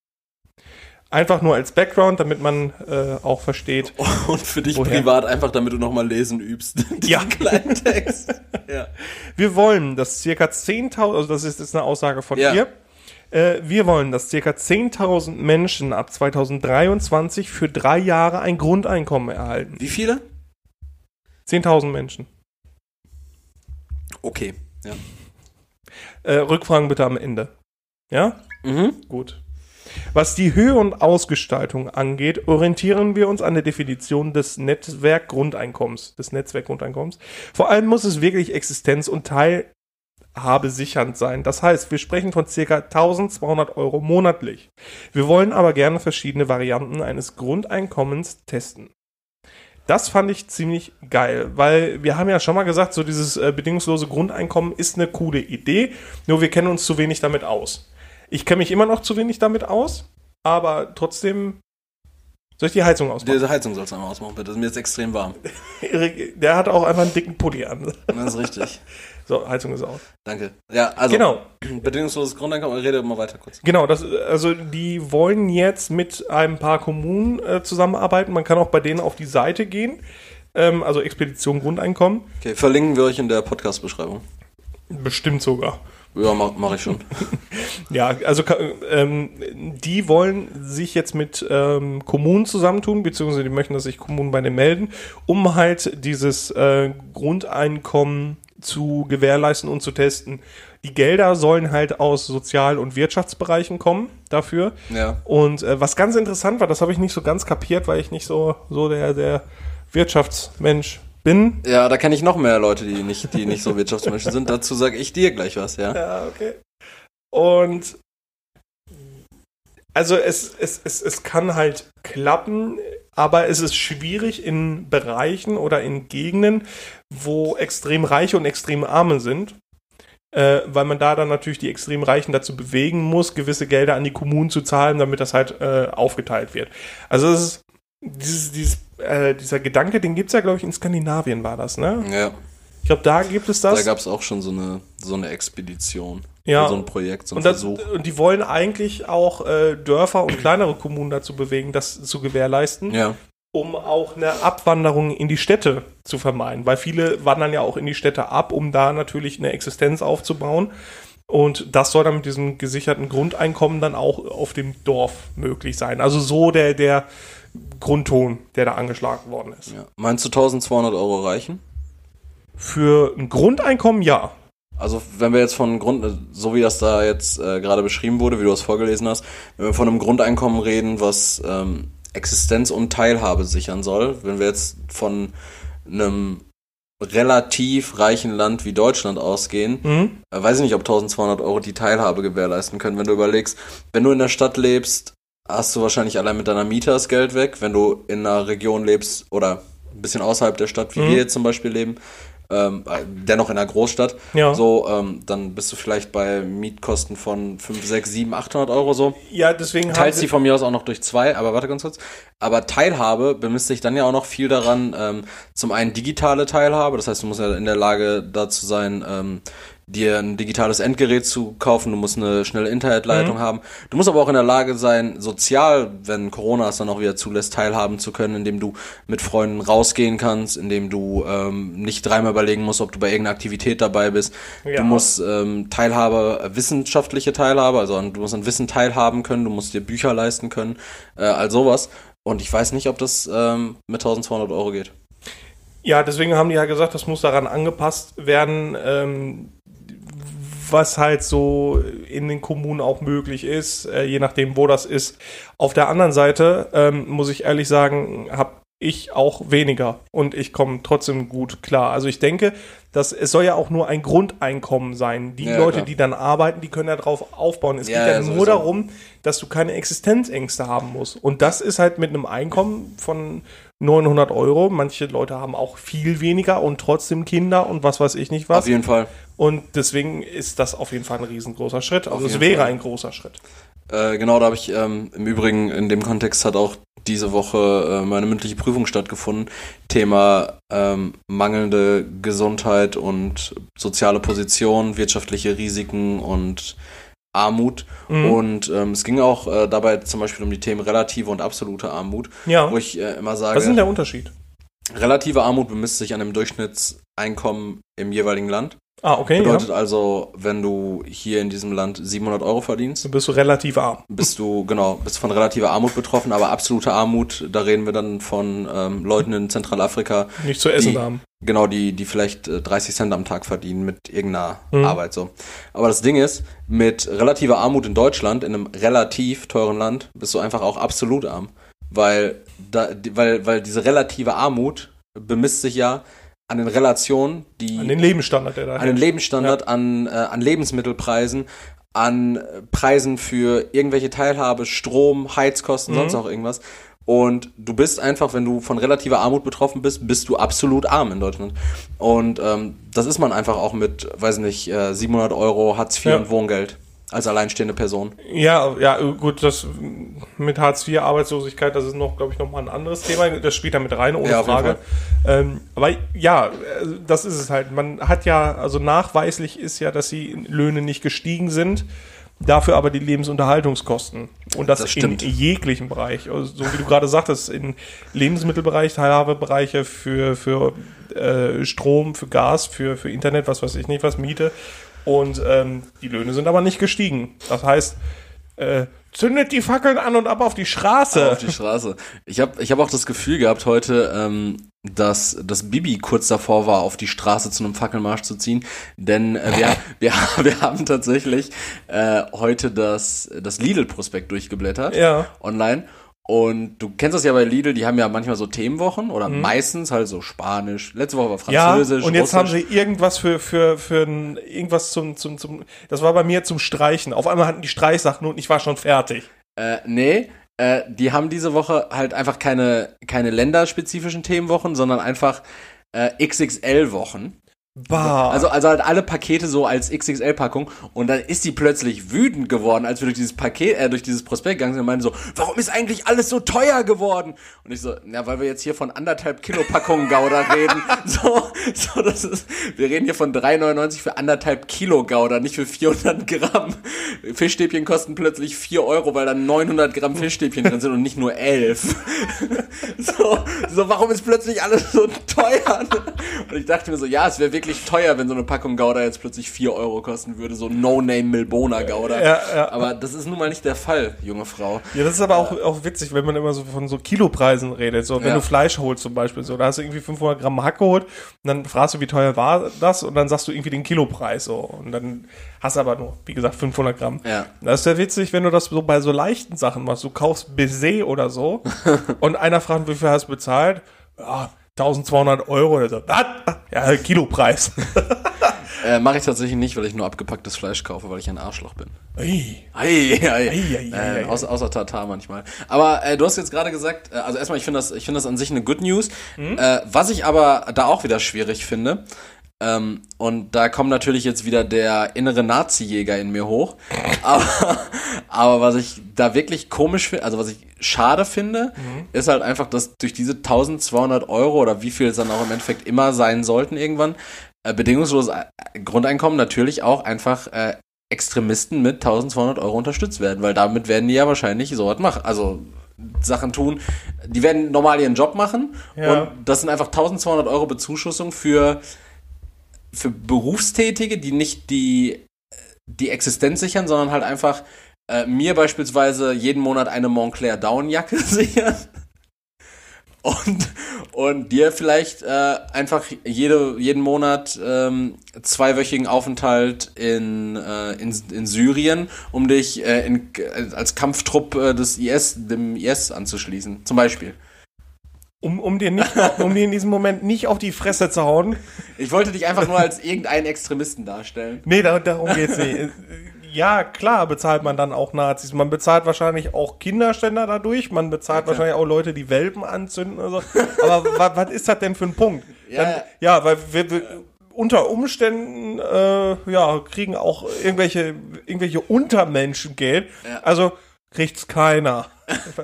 Einfach nur als Background, damit man äh, auch versteht. <laughs> Und für dich woher. privat einfach, damit du nochmal lesen übst. <laughs> ja. kleinen Text. <laughs> ja. Wir wollen, dass circa 10.000, also das ist jetzt eine Aussage von ja. ihr, äh, wir wollen, dass circa 10.000 Menschen ab 2023 für drei Jahre ein Grundeinkommen erhalten. Wie viele? 10.000 Menschen. Okay, ja. Äh, Rückfragen bitte am Ende. Ja? Mhm. Gut. Was die Höhe und Ausgestaltung angeht, orientieren wir uns an der Definition des Netzwerkgrundeinkommens, des Netzwerkgrundeinkommens. Vor allem muss es wirklich Existenz und Teilhabe sichernd sein. Das heißt, wir sprechen von circa 1200 Euro monatlich. Wir wollen aber gerne verschiedene Varianten eines Grundeinkommens testen. Das fand ich ziemlich geil, weil wir haben ja schon mal gesagt, so dieses äh, bedingungslose Grundeinkommen ist eine coole Idee, nur wir kennen uns zu wenig damit aus. Ich kenne mich immer noch zu wenig damit aus, aber trotzdem. Soll ich die Heizung ausmachen? Die Heizung sollst du einmal ausmachen, bitte. Mir ist extrem warm. <laughs> Der hat auch einfach einen dicken Pulli an. Das ist richtig. <laughs> So, Heizung ist aus. Danke. Ja, also. Genau. Bedingungsloses Grundeinkommen, rede mal weiter kurz. Genau, das, also die wollen jetzt mit ein paar Kommunen äh, zusammenarbeiten. Man kann auch bei denen auf die Seite gehen. Ähm, also Expedition Grundeinkommen. Okay, verlinken wir euch in der Podcast-Beschreibung. Bestimmt sogar. Ja, mache mach ich schon. <laughs> ja, also ähm, die wollen sich jetzt mit ähm, Kommunen zusammentun, beziehungsweise die möchten, dass sich Kommunen bei denen melden, um halt dieses äh, Grundeinkommen zu gewährleisten und zu testen. Die Gelder sollen halt aus Sozial- und Wirtschaftsbereichen kommen dafür. Ja. Und äh, was ganz interessant war, das habe ich nicht so ganz kapiert, weil ich nicht so, so der, der Wirtschaftsmensch bin. Ja, da kenne ich noch mehr Leute, die nicht, die nicht so Wirtschaftsmenschen sind. Dazu sage ich dir gleich was, ja. Ja, okay. Und also es, es, es, es kann halt klappen, aber es ist schwierig in Bereichen oder in Gegenden, wo extrem Reiche und extrem Arme sind, äh, weil man da dann natürlich die extrem Reichen dazu bewegen muss, gewisse Gelder an die Kommunen zu zahlen, damit das halt äh, aufgeteilt wird. Also es ist dieses, dieses, äh, dieser Gedanke, den gibt es ja, glaube ich, in Skandinavien war das, ne? Ja. Ich glaube, da gibt es das. Da gab es auch schon so eine, so eine Expedition. Ja. So ein Projekt, so ein und, das, Versuch. und die wollen eigentlich auch äh, Dörfer und kleinere Kommunen dazu bewegen, das zu gewährleisten, Ja. um auch eine Abwanderung in die Städte zu vermeiden. Weil viele wandern ja auch in die Städte ab, um da natürlich eine Existenz aufzubauen. Und das soll dann mit diesem gesicherten Grundeinkommen dann auch auf dem Dorf möglich sein. Also so der, der Grundton, der da angeschlagen worden ist. ja. Meinst du 1200 Euro reichen? Für ein Grundeinkommen ja. Also wenn wir jetzt von Grund, so wie das da jetzt äh, gerade beschrieben wurde, wie du es vorgelesen hast, wenn wir von einem Grundeinkommen reden, was ähm, Existenz und Teilhabe sichern soll, wenn wir jetzt von einem relativ reichen Land wie Deutschland ausgehen, Mhm. äh, weiß ich nicht, ob 1200 Euro die Teilhabe gewährleisten können. Wenn du überlegst, wenn du in der Stadt lebst, hast du wahrscheinlich allein mit deiner Miete das Geld weg. Wenn du in einer Region lebst oder ein bisschen außerhalb der Stadt, wie Mhm. wir jetzt zum Beispiel leben, ähm, äh, dennoch in einer Großstadt, Ja. so, ähm, dann bist du vielleicht bei Mietkosten von 5, 6, 7, 800 Euro so. Ja, deswegen Teilst sie- die von mir aus auch noch durch zwei, aber warte ganz kurz. Aber Teilhabe bemisst sich dann ja auch noch viel daran, ähm, zum einen digitale Teilhabe, das heißt, du musst ja in der Lage dazu sein, ähm, dir ein digitales Endgerät zu kaufen, du musst eine schnelle Internetleitung haben. Du musst aber auch in der Lage sein, sozial, wenn Corona es dann auch wieder zulässt, teilhaben zu können, indem du mit Freunden rausgehen kannst, indem du ähm, nicht dreimal überlegen musst, ob du bei irgendeiner Aktivität dabei bist. Ja. Du musst ähm, Teilhabe, äh, wissenschaftliche Teilhabe, also du musst an Wissen teilhaben können, du musst dir Bücher leisten können, äh, all sowas. Und ich weiß nicht, ob das ähm, mit 1200 Euro geht. Ja, deswegen haben die ja gesagt, das muss daran angepasst werden, ähm, was halt so in den Kommunen auch möglich ist, äh, je nachdem, wo das ist. Auf der anderen Seite ähm, muss ich ehrlich sagen, habe ich auch weniger und ich komme trotzdem gut klar. Also ich denke, dass es soll ja auch nur ein Grundeinkommen sein. Die Ja, Leute, klar. die dann arbeiten, die können ja darauf aufbauen. Es Ja, geht ja, ja, nur sowieso. darum, dass du keine Existenzängste haben musst. Und das ist halt mit einem Einkommen von 900 Euro. Manche Leute haben auch viel weniger und trotzdem Kinder und was weiß ich nicht was. Auf jeden Fall. Und deswegen ist das auf jeden Fall ein riesengroßer Schritt. Also es wäre Fall. ein großer Schritt. Äh, genau, da habe ich ähm, im Übrigen in dem Kontext hat auch diese Woche äh, meine mündliche Prüfung stattgefunden. Thema ähm, mangelnde Gesundheit und soziale Position, wirtschaftliche Risiken und Armut. Mhm. Und ähm, es ging auch äh, dabei zum Beispiel um die Themen relative und absolute Armut, Ja. wo ich äh, immer sage, Was ist denn der Unterschied? relative Armut bemisst sich an dem Durchschnittseinkommen im jeweiligen Land. Ah, okay. Bedeutet Ja. also, wenn du hier in diesem Land 700 Euro verdienst, Du bist so relativ arm. bist du, genau, bist von relativer Armut betroffen, aber absolute Armut, da reden wir dann von ähm, Leuten in Zentralafrika, Nicht zu essen die, haben. Genau, die, die vielleicht äh, 30 Cent am Tag verdienen mit irgendeiner Mhm. Arbeit so. Aber das Ding ist, mit relativer Armut in Deutschland, in einem relativ teuren Land, bist du einfach auch absolut arm. Weil, da, weil, weil diese relative Armut bemisst sich ja an den Relationen, die An den Lebensstandard, der da an den Lebensstandard, an, äh, an Lebensmittelpreisen, an äh, Preisen für irgendwelche Teilhabe, Strom, Heizkosten, Mhm. sonst auch irgendwas. Und du bist einfach, wenn du von relativer Armut betroffen bist, bist du absolut arm in Deutschland. Und ähm, das ist man einfach auch mit, weiß nicht, äh, 700 Euro Hartz IV Ja. und Wohngeld als alleinstehende Person. Ja, ja, gut, das mit Hartz IV, Arbeitslosigkeit, das ist noch, glaube ich, nochmal ein anderes Thema. Das spielt da mit rein, ohne Ja, Frage. Ähm, aber ja, äh, das ist es halt. Man hat ja, also nachweislich ist ja, dass die Löhne nicht gestiegen sind. Dafür aber die Lebensunterhaltungskosten. Und das, Das in jeglichem Bereich. Also, so wie du gerade sagtest, in Lebensmittelbereich, Teilhabebereiche für, für äh, Strom, für Gas, für, für Internet, was weiß ich nicht, was Miete. Und ähm, die Löhne sind aber nicht gestiegen. Das heißt, äh, zündet die Fackeln an und ab auf die Straße. Auf die Straße. Ich habe ich hab auch das Gefühl gehabt heute, ähm, dass, dass Bibi kurz davor war, auf die Straße zu einem Fackelmarsch zu ziehen. Denn äh, wir, <laughs> wir, wir haben tatsächlich äh, heute das, das Lidl-Prospekt durchgeblättert. Ja. Online. Und du kennst das ja bei Lidl, die haben ja manchmal so Themenwochen oder mhm. meistens halt so Spanisch. Letzte Woche war Französisch. Ja, und jetzt Russisch. haben sie irgendwas für, für, für ein, irgendwas zum, zum, zum, das war bei mir zum Streichen. Auf einmal hatten die Streichsachen und ich war schon fertig. Äh, nee, äh, die haben diese Woche halt einfach keine, keine länderspezifischen Themenwochen, sondern einfach äh, XXL-Wochen. Bah. Also, also halt alle Pakete so als XXL-Packung und dann ist die plötzlich wütend geworden, als wir durch dieses Paket, äh, durch dieses Prospekt gegangen sind und meinen so, warum ist eigentlich alles so teuer geworden? Und ich so, ja, weil wir jetzt hier von anderthalb Kilo Packungen Gouda reden. <laughs> so, so, das ist, wir reden hier von 3,99 für anderthalb Kilo Gouda, nicht für 400 Gramm. Fischstäbchen kosten plötzlich 4 Euro, weil da 900 Gramm Fischstäbchen drin sind und nicht nur 11. <laughs> so, so, warum ist plötzlich alles so teuer? Und ich dachte mir so, ja, es wäre wirklich wirklich teuer, wenn so eine Packung Gouda jetzt plötzlich 4 Euro kosten würde, so No-Name Milbona Gouda. Ja, ja. Aber das ist nun mal nicht der Fall, junge Frau. Ja, das ist aber auch, auch witzig, wenn man immer so von so Kilopreisen redet. So, wenn ja. du Fleisch holst zum Beispiel, so, da hast du irgendwie 500 Gramm Hack geholt und dann fragst du, wie teuer war das und dann sagst du irgendwie den Kilopreis so und dann hast du aber nur, wie gesagt, 500 Gramm. Ja. Das ist ja witzig, wenn du das so bei so leichten Sachen machst. Du kaufst Baiser oder so <laughs> und einer fragt, wie viel hast du bezahlt? Ja, 1200 Euro oder so. Ja, Kilopreis. <laughs> äh, Mache ich tatsächlich nicht, weil ich nur abgepacktes Fleisch kaufe, weil ich ein Arschloch bin. Ei. Ei, ei, ei. ei, ei, äh, außer, außer Tatar manchmal. Aber äh, du hast jetzt gerade gesagt, äh, also erstmal, ich finde das, ich finde das an sich eine Good News. Mhm. Äh, was ich aber da auch wieder schwierig finde, ähm, und da kommt natürlich jetzt wieder der innere Nazi-Jäger in mir hoch. <laughs> aber, aber was ich da wirklich komisch finde, also was ich schade finde, mhm. ist halt einfach, dass durch diese 1200 Euro oder wie viel es dann auch im Endeffekt immer sein sollten irgendwann, äh, bedingungsloses äh, Grundeinkommen natürlich auch einfach äh, Extremisten mit 1200 Euro unterstützt werden, weil damit werden die ja wahrscheinlich so was machen. Also Sachen tun. Die werden normal ihren Job machen ja. und das sind einfach 1200 Euro Bezuschussung für für Berufstätige, die nicht die, die Existenz sichern, sondern halt einfach äh, mir beispielsweise jeden Monat eine Montclair Downjacke <laughs> sichern. Und, und dir vielleicht äh, einfach jede, jeden Monat ähm, zweiwöchigen Aufenthalt in, äh, in, in Syrien, um dich äh, in, als Kampftrupp äh, des IS, dem IS anzuschließen, zum Beispiel. Um, um, dir nicht, um dir in diesem Moment nicht auf die Fresse zu hauen. Ich wollte dich einfach nur als irgendeinen Extremisten darstellen. Nee, da, darum geht's nicht. Ja, klar bezahlt man dann auch Nazis. Man bezahlt wahrscheinlich auch Kinderständer dadurch. Man bezahlt okay. wahrscheinlich auch Leute, die Welpen anzünden oder so. Aber <laughs> was ist das denn für ein Punkt? Ja, dann, ja weil wir, wir unter Umständen äh, ja, kriegen auch irgendwelche, irgendwelche Untermenschen Geld. Ja. Also kriegt's keiner.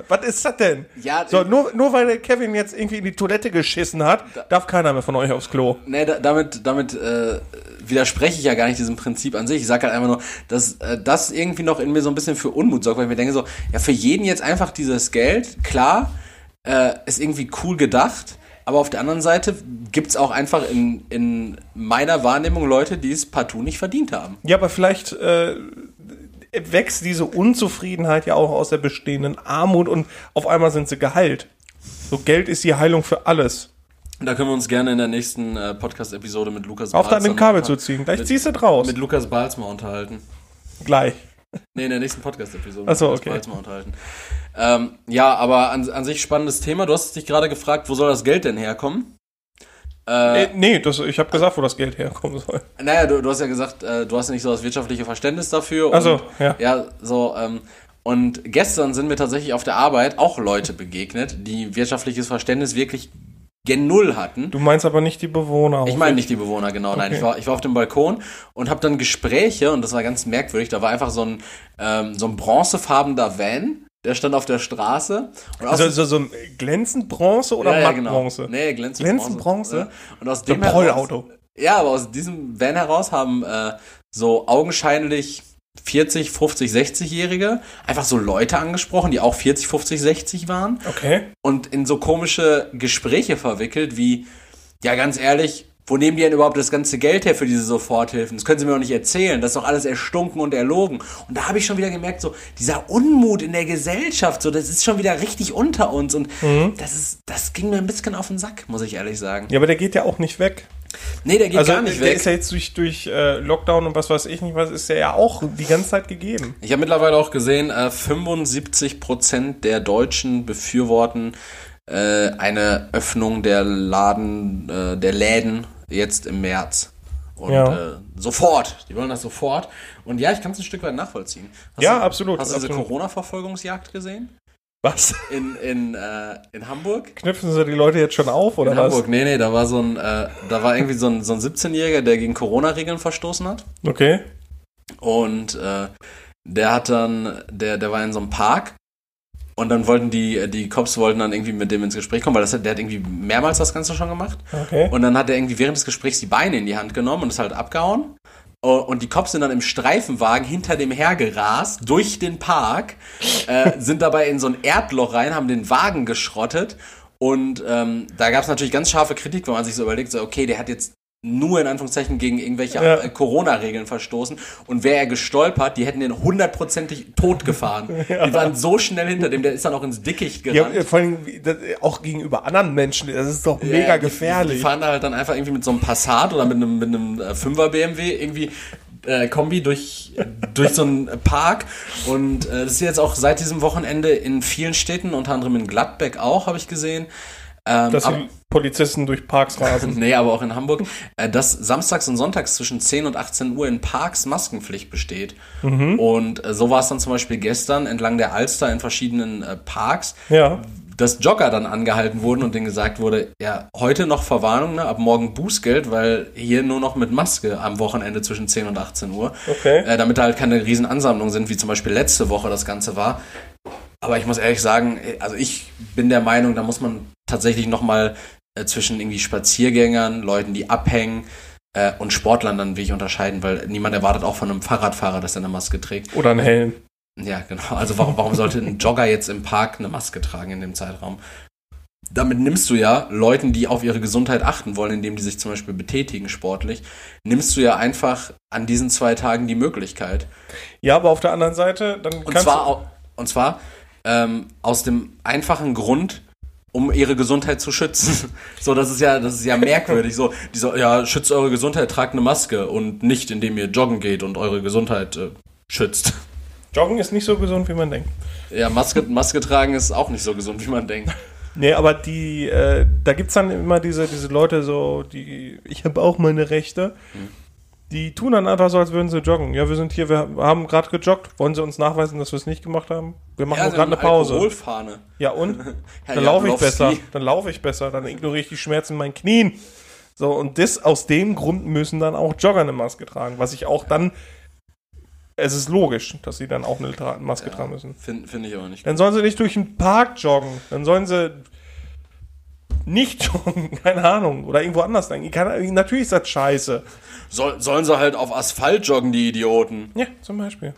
Was ist das denn? Ja, so, nur, nur weil der Kevin jetzt irgendwie in die Toilette geschissen hat, da, darf keiner mehr von euch aufs Klo. Nee, da, damit, damit äh, widerspreche ich ja gar nicht diesem Prinzip an sich. Ich sage halt einfach nur, dass äh, das irgendwie noch in mir so ein bisschen für Unmut sorgt, weil ich mir denke so, ja, für jeden jetzt einfach dieses Geld, klar, äh, ist irgendwie cool gedacht, aber auf der anderen Seite gibt es auch einfach in, in meiner Wahrnehmung Leute, die es partout nicht verdient haben. Ja, aber vielleicht äh, wächst diese Unzufriedenheit ja auch aus der bestehenden Armut und auf einmal sind sie geheilt. So Geld ist die Heilung für alles. Da können wir uns gerne in der nächsten äh, Podcast-Episode mit Lukas Auf deinem Kabel zu ziehen. Gleich mit, ziehst du draus. Mit Lukas Balz mal unterhalten. Gleich. Nee, in der nächsten Podcast-Episode. Achso, okay. Balz mal unterhalten. Ähm, ja, aber an, an sich spannendes Thema. Du hast dich gerade gefragt, wo soll das Geld denn herkommen? Äh, nee, das, ich habe gesagt, wo das Geld herkommen soll. Naja, du, du hast ja gesagt, äh, du hast ja nicht so das wirtschaftliche Verständnis dafür. Also ja. Ja, so, ähm, und gestern sind mir tatsächlich auf der Arbeit auch Leute begegnet, die wirtschaftliches Verständnis wirklich gen Null hatten. Du meinst aber nicht die Bewohner. Ich meine nicht die Bewohner, genau. Okay. Nein, ich war, ich war auf dem Balkon und habe dann Gespräche und das war ganz merkwürdig. Da war einfach so ein, ähm, so ein bronzefarbener Van der stand auf der Straße. also so, so glänzend Bronze oder ja, ja, genau. Bronze? Nee, glänzend, glänzend Bronze. Bronze. Ja. Und aus dem Auto. Ja, aber aus diesem Van heraus haben äh, so augenscheinlich 40, 50, 60-Jährige einfach so Leute angesprochen, die auch 40, 50, 60 waren. Okay. Und in so komische Gespräche verwickelt wie, ja, ganz ehrlich, wo nehmen die denn überhaupt das ganze Geld her für diese Soforthilfen? Das können sie mir doch nicht erzählen. Das ist doch alles erstunken und erlogen. Und da habe ich schon wieder gemerkt, so dieser Unmut in der Gesellschaft, so das ist schon wieder richtig unter uns. Und mhm. das ist, das ging mir ein bisschen auf den Sack, muss ich ehrlich sagen. Ja, aber der geht ja auch nicht weg. Nee, der geht also, gar nicht der weg. Der ist ja jetzt durch, durch äh, Lockdown und was weiß ich nicht was, ist der ja auch die ganze Zeit gegeben. Ich habe mittlerweile auch gesehen, äh, 75% der Deutschen befürworten äh, eine Öffnung der Laden, der Läden jetzt im März. Und ja. äh, sofort. Die wollen das sofort. Und ja, ich kann es ein Stück weit nachvollziehen. Hast ja, du, absolut. Hast du diese Corona-Verfolgungsjagd gesehen? Was? In, in, äh, in Hamburg? Knüpfen sie die Leute jetzt schon auf, oder in was? Hamburg, nee, nee, da war so ein, äh, da war irgendwie so ein, so ein 17-Jähriger, der gegen Corona-Regeln verstoßen hat. Okay. Und äh, der hat dann, der, der war in so einem Park und dann wollten die, die Cops wollten dann irgendwie mit dem ins Gespräch kommen, weil das, der hat irgendwie mehrmals das Ganze schon gemacht. Okay. Und dann hat er irgendwie während des Gesprächs die Beine in die Hand genommen und ist halt abgehauen. Oh, und die Cops sind dann im Streifenwagen hinter dem hergerast, durch den Park, äh, <laughs> sind dabei in so ein Erdloch rein, haben den Wagen geschrottet. Und ähm, da gab es natürlich ganz scharfe Kritik, wenn man sich so überlegt, so, okay, der hat jetzt nur in Anführungszeichen gegen irgendwelche ja. Äh, Corona-Regeln verstoßen. Und wäre er gestolpert, die hätten den hundertprozentig tot gefahren. <laughs> Ja. Die waren so schnell hinter dem, der ist dann auch ins Dickicht gerannt. Ja, vor allem auch gegenüber anderen Menschen, das ist doch mega gefährlich. Die, die, fahren da halt dann einfach irgendwie mit so einem Passat oder mit einem, mit einem 5er äh, BMW irgendwie äh, Kombi durch, durch so einen Park. Und äh, das ist jetzt auch seit diesem Wochenende in vielen Städten, unter anderem in Gladbeck auch, habe ich gesehen, ähm, dass die Polizisten durch Parks rasen. <laughs> nee, aber auch in Hamburg, äh, dass samstags und sonntags zwischen 10 und 18 Uhr in Parks Maskenpflicht besteht. Mhm. Und äh, so war es dann zum Beispiel gestern entlang der Alster in verschiedenen äh, Parks. Ja. Dass Jogger dann angehalten wurden und denen gesagt wurde, ja, heute noch Verwarnung, ne, ab morgen Bußgeld, weil hier nur noch mit Maske am Wochenende zwischen 10 und 18 Uhr. Okay. Äh, damit da halt keine Riesenansammlungen sind, wie zum Beispiel letzte Woche das Ganze war. Aber ich muss ehrlich sagen, also ich bin der Meinung, da muss man tatsächlich nochmal äh, zwischen irgendwie Spaziergängern, Leuten, die abhängen äh, und Sportlern dann wirklich unterscheiden, weil niemand erwartet auch von einem Fahrradfahrer, dass er eine Maske trägt. Oder einen Helm. Ja, genau. Also warum, warum sollte ein Jogger jetzt im Park eine Maske tragen in dem Zeitraum? Damit nimmst du ja Leuten, die auf ihre Gesundheit achten wollen, indem die sich zum Beispiel betätigen sportlich, nimmst du ja einfach an diesen zwei Tagen die Möglichkeit. Ja, aber auf der anderen Seite, dann und zwar, und zwar ähm, aus dem einfachen Grund, um ihre Gesundheit zu schützen. <laughs> So, das ist ja, das ist ja merkwürdig. So, dieser, ja, schützt eure Gesundheit, tragt eine Maske und nicht, indem ihr joggen geht und eure Gesundheit äh, schützt. Joggen ist nicht so gesund, wie man denkt. Ja, Maske, Maske tragen ist auch nicht so gesund, wie man denkt. Nee, aber die, äh, da gibt's dann immer diese, diese Leute so, die, ich habe auch meine Rechte. Hm die tun dann einfach so, als würden sie joggen. Ja, wir sind hier, wir haben gerade gejoggt. Wollen sie uns nachweisen, dass wir es nicht gemacht haben? Wir machen ja, gerade eine Pause. Alkoholfahne. Ja, und? <laughs> Dann laufe ich besser. Dann laufe ich besser. Dann ignoriere ich die Schmerzen in meinen Knien. So, und das, aus dem Grund müssen dann auch Jogger eine Maske tragen. Was ich auch dann, es ist logisch, dass sie dann auch eine Maske ja, tragen müssen. Finde find ich aber nicht. Dann sollen sie nicht durch den Park joggen. Dann sollen sie nicht <laughs> joggen, keine Ahnung. Oder irgendwo anders lang. Natürlich ist das scheiße. Soll, sollen sie halt auf Asphalt joggen, die Idioten? Ja, zum Beispiel.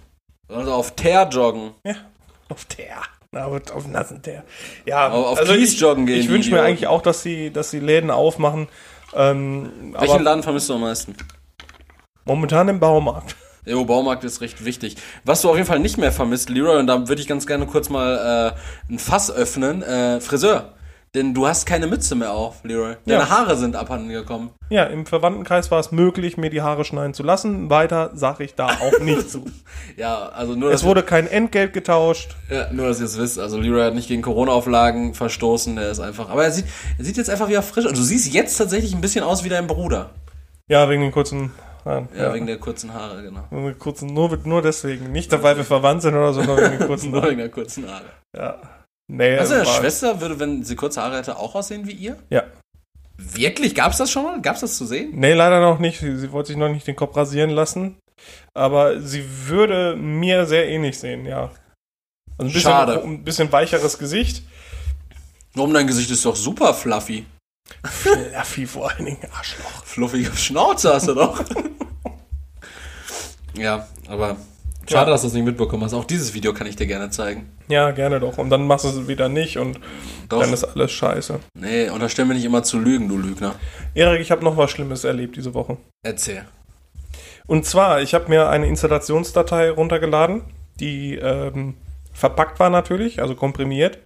Sollen sie auf Teer joggen? Ja, <laughs> auf Teer. Na, auf nassen Teer. Ja, auf, auf also Kies joggen gehen. Ich wünsche mir eigentlich auch, dass sie, dass sie Läden aufmachen. Ähm, Welchen Laden vermisst du am meisten? Momentan im Baumarkt. Jo, Baumarkt ist recht wichtig. Was du auf jeden Fall nicht mehr vermisst, Leroy, und da würde ich ganz gerne kurz mal äh, ein Fass öffnen, äh, Friseur. Denn du hast keine Mütze mehr auf, Leroy. Deine ja. Haare sind abhanden gekommen. Ja, im Verwandtenkreis war es möglich, mir die Haare schneiden zu lassen. Weiter sage ich da auch nicht zu. <laughs> ja, also nur. Es wurde kein Entgelt getauscht. Ja, nur, dass ihr es wisst. Also Leroy hat nicht gegen Corona-Auflagen verstoßen. Er ist einfach. Aber er sieht, er sieht jetzt einfach wieder frisch. Also du siehst jetzt tatsächlich ein bisschen aus wie dein Bruder. Ja, wegen den kurzen Haaren. Ja, ja. wegen der kurzen Haare, genau. Nur, kurzen, nur, nur deswegen. Nicht, weil wir verwandt sind oder so, sondern wegen den <laughs> kurzen Haaren. nur wegen der kurzen Haare. Ja. Nee, also eine Schwester würde, wenn sie kurze Haare hätte, auch aussehen wie ihr? Ja. Wirklich? Gab es das schon mal? Gab es das zu sehen? Nee, leider noch nicht. Sie, sie, wollte sich noch nicht den Kopf rasieren lassen. Aber sie würde mir sehr ähnlich sehen, ja. Also ein bisschen, Schade. Ein bisschen weicheres Gesicht. Warum dein Gesicht ist doch super fluffy. Fluffy vor allen Dingen, Arschloch. Fluffige Schnauze hast du doch. <laughs> ja, aber Schade, ja. dass du es nicht mitbekommen hast. Auch dieses Video kann ich dir gerne zeigen. Ja, gerne doch. Und dann machst du es wieder nicht und doch. dann ist alles scheiße. Nee, unterstell mir nicht immer zu lügen, du Lügner. Erik, ich habe noch was Schlimmes erlebt diese Woche. Erzähl. Und zwar, ich habe mir eine Installationsdatei runtergeladen, die ähm, verpackt war natürlich, also komprimiert.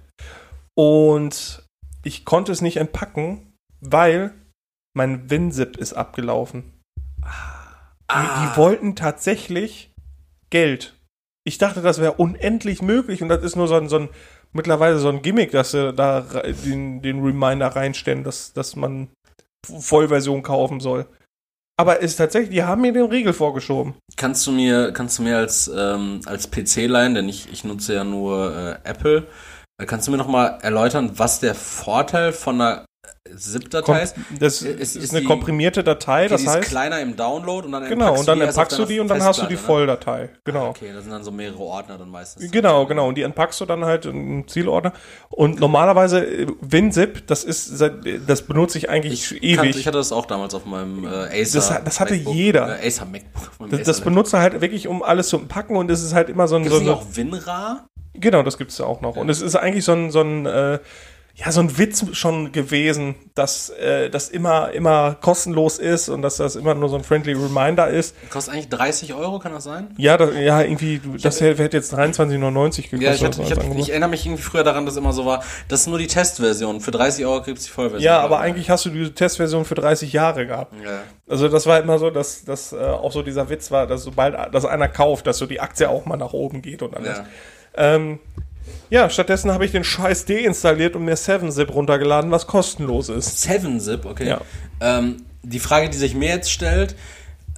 Und ich konnte es nicht entpacken, weil mein WinZip ist abgelaufen. Ah. Die, die wollten tatsächlich Geld. Ich dachte, das wäre unendlich möglich und das ist nur so ein, so ein mittlerweile so ein Gimmick, dass sie da den, den Reminder reinstellen, dass, dass man Vollversion kaufen soll. Aber ist tatsächlich, die haben mir den Riegel vorgeschoben. Kannst du mir, kannst du mir als, ähm, als PC leihen, denn ich, ich nutze ja nur äh, Apple, äh, kannst du mir nochmal erläutern, was der Vorteil von einer ZIP-Datei ist. Das ist, ist eine die, komprimierte Datei, das die heißt. Ist kleiner im Download und dann genau und dann entpackst du die und dann hast du die ne? Volldatei. Genau. Ah, okay, das sind dann so mehrere Ordner dann meistens. Genau, genau und die entpackst du dann halt in Zielordner und normalerweise äh, WinZip, das ist das benutze ich eigentlich ich ewig. Kannte, ich hatte das auch damals auf meinem äh, Acer. Das, das hatte MacBook, jeder. Äh, Acer MacBook. Das, das benutzt er halt wirklich um alles zu packen und es ist halt immer so ein Gibt's so, so auch WinRAR? Genau, das gibt's ja auch noch ja. und es ist eigentlich so ein so ein äh, ja so ein Witz schon gewesen, dass äh, das immer immer kostenlos ist und dass das immer nur so ein friendly Reminder ist. Kostet eigentlich 30 Euro, kann das sein? Ja, das, ja irgendwie, das hätte jetzt 23,99 gekostet. Ja, ich, hatte, ich, hatte, ich, erinnere mich irgendwie früher daran, dass immer so war, das ist nur die Testversion. Für 30 Euro kriegst du die Vollversion. Ja, aber eigentlich hast du diese Testversion für 30 Jahre gehabt. Ja. Also das war immer so, dass, dass äh, auch so dieser Witz war, dass sobald das einer kauft, dass so die Aktie auch mal nach oben geht und alles. Ja. Ähm, ja, stattdessen habe ich den Scheiß deinstalliert und mir 7-Zip runtergeladen, was kostenlos ist. 7-Zip, okay. Ja. Ähm, die Frage, die sich mir jetzt stellt,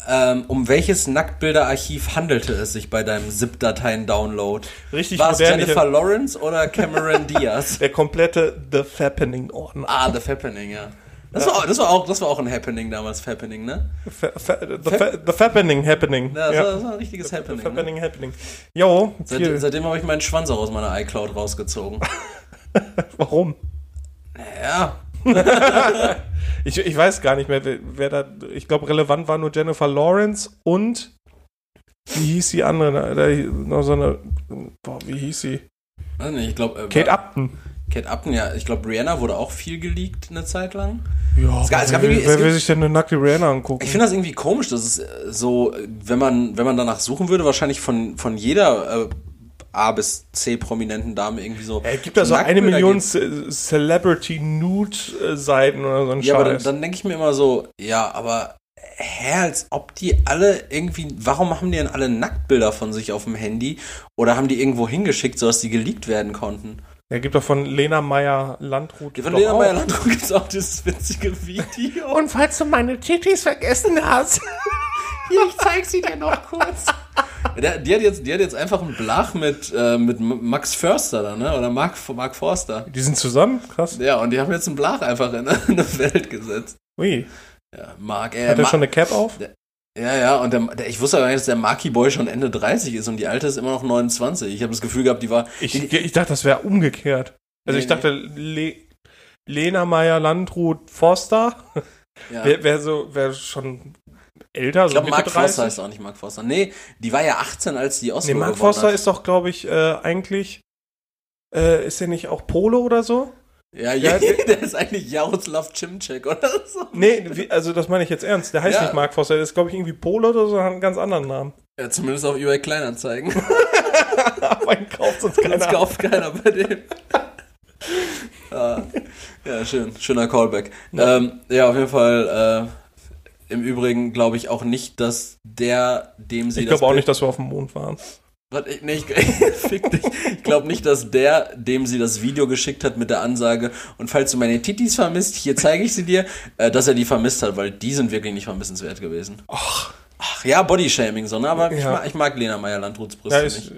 ähm, um welches Nacktbilderarchiv handelte es sich bei deinem ZIP-Dateien-Download? Richtig War es Jennifer Lawrence oder Cameron <laughs> Diaz? Der komplette The Fappening-Ordner. Ah, The Fappening, ja. Das, ja. war, das, war auch, das war auch ein Happening damals, Fappening, ne? Fa fa the, fa the Fappening Happening. Ja, das, ja. War, das war ein richtiges Happening. The Fappening ne? Happening. Jo. Seit, seitdem habe ich meinen Schwanz auch aus meiner iCloud rausgezogen. <laughs> Warum? Naja. <laughs> ich, ich weiß gar nicht mehr, wer, wer da. Ich glaube, relevant war nur Jennifer Lawrence und. Wie hieß die andere? Da, noch so eine. Boah, wie hieß sie? Weiß nicht, ich glaube. Äh, Kate Upton. Kate Upton, ja, ich glaube, Rihanna wurde auch viel geleakt eine Zeit lang. Ja, es gab, es gab wer, wer will sich denn eine nackte Rihanna angucken? Ich finde das irgendwie komisch, dass es äh, so, wenn man, wenn man danach suchen würde, wahrscheinlich von, von jeder äh, A bis C prominenten Dame irgendwie so. Es gibt da so eine Million Celebrity Nude Seiten oder so ein Ja, Scheiß. aber dann, dann denke ich mir immer so, ja, aber hä, als ob die alle irgendwie, warum haben die denn alle Nacktbilder von sich auf dem Handy oder haben die irgendwo hingeschickt, sodass die geleakt werden konnten? Ja, gibt doch von Lena Meyer Landrut. Ja, von Lena Meyer Landrut gibt es auch dieses witzige Video. Und falls du meine Titis vergessen hast. Hier, <laughs> ich zeig sie dir noch kurz. Der, die, hat jetzt, die hat jetzt einfach einen Blach mit, äh, mit Max Förster da, ne? Oder Mark, Mark Forster. Die sind zusammen? Krass. Ja, und die haben jetzt einen Blach einfach in, in eine Welt gesetzt. Ui. Ja, Mark, äh, Hat er schon eine Cap auf? Der, ja, ja, und der, der, ich wusste aber nicht, dass der Marky Boy schon Ende 30 ist und die alte ist immer noch 29. Ich habe das Gefühl gehabt, die war. Ich, die, ich dachte, das wäre umgekehrt. Also nee, ich dachte, Le, Lena Meyer Landrut Forster <laughs> ja. wäre wär so, wäre schon älter. Ich glaube, so Mark 30. Forster heißt auch nicht Mark Forster. Nee, die war ja 18, als die Oscar Nee, Mark Forster hat. ist doch, glaube ich, äh, eigentlich. Äh, ist er nicht auch Pole oder so? Ja, ja, <laughs> der ist eigentlich Jaroslav Cimcek oder so. Nee, wie, also das meine ich jetzt ernst. Der heißt ja. nicht Mark Foster, der ist, glaube ich, irgendwie Pole oder so, hat einen ganz anderen Namen. Ja, zumindest auf eBay Kleinanzeigen. <laughs> Aber ihn kauft sonst keiner. Sonst kauft keiner bei dem. <laughs> ah, ja, schön. Schöner Callback. Ja, ähm, ja auf jeden Fall. Äh, Im Übrigen glaube ich auch nicht, dass der, dem sie Ich glaube auch nicht, dass wir auf dem Mond waren. Warte, ich, nee, ich, <laughs> fick dich. Ich glaube nicht, dass der, dem sie das Video geschickt hat mit der Ansage, und falls du meine Titis vermisst, hier zeige ich sie dir, äh, dass er die vermisst hat, weil die sind wirklich nicht vermissenswert gewesen. Ach. Ach ja, Bodyshaming, so, ne? Aber ja. ich, mag, ich mag Lena Meyer-Landruths Brüste ja, nicht.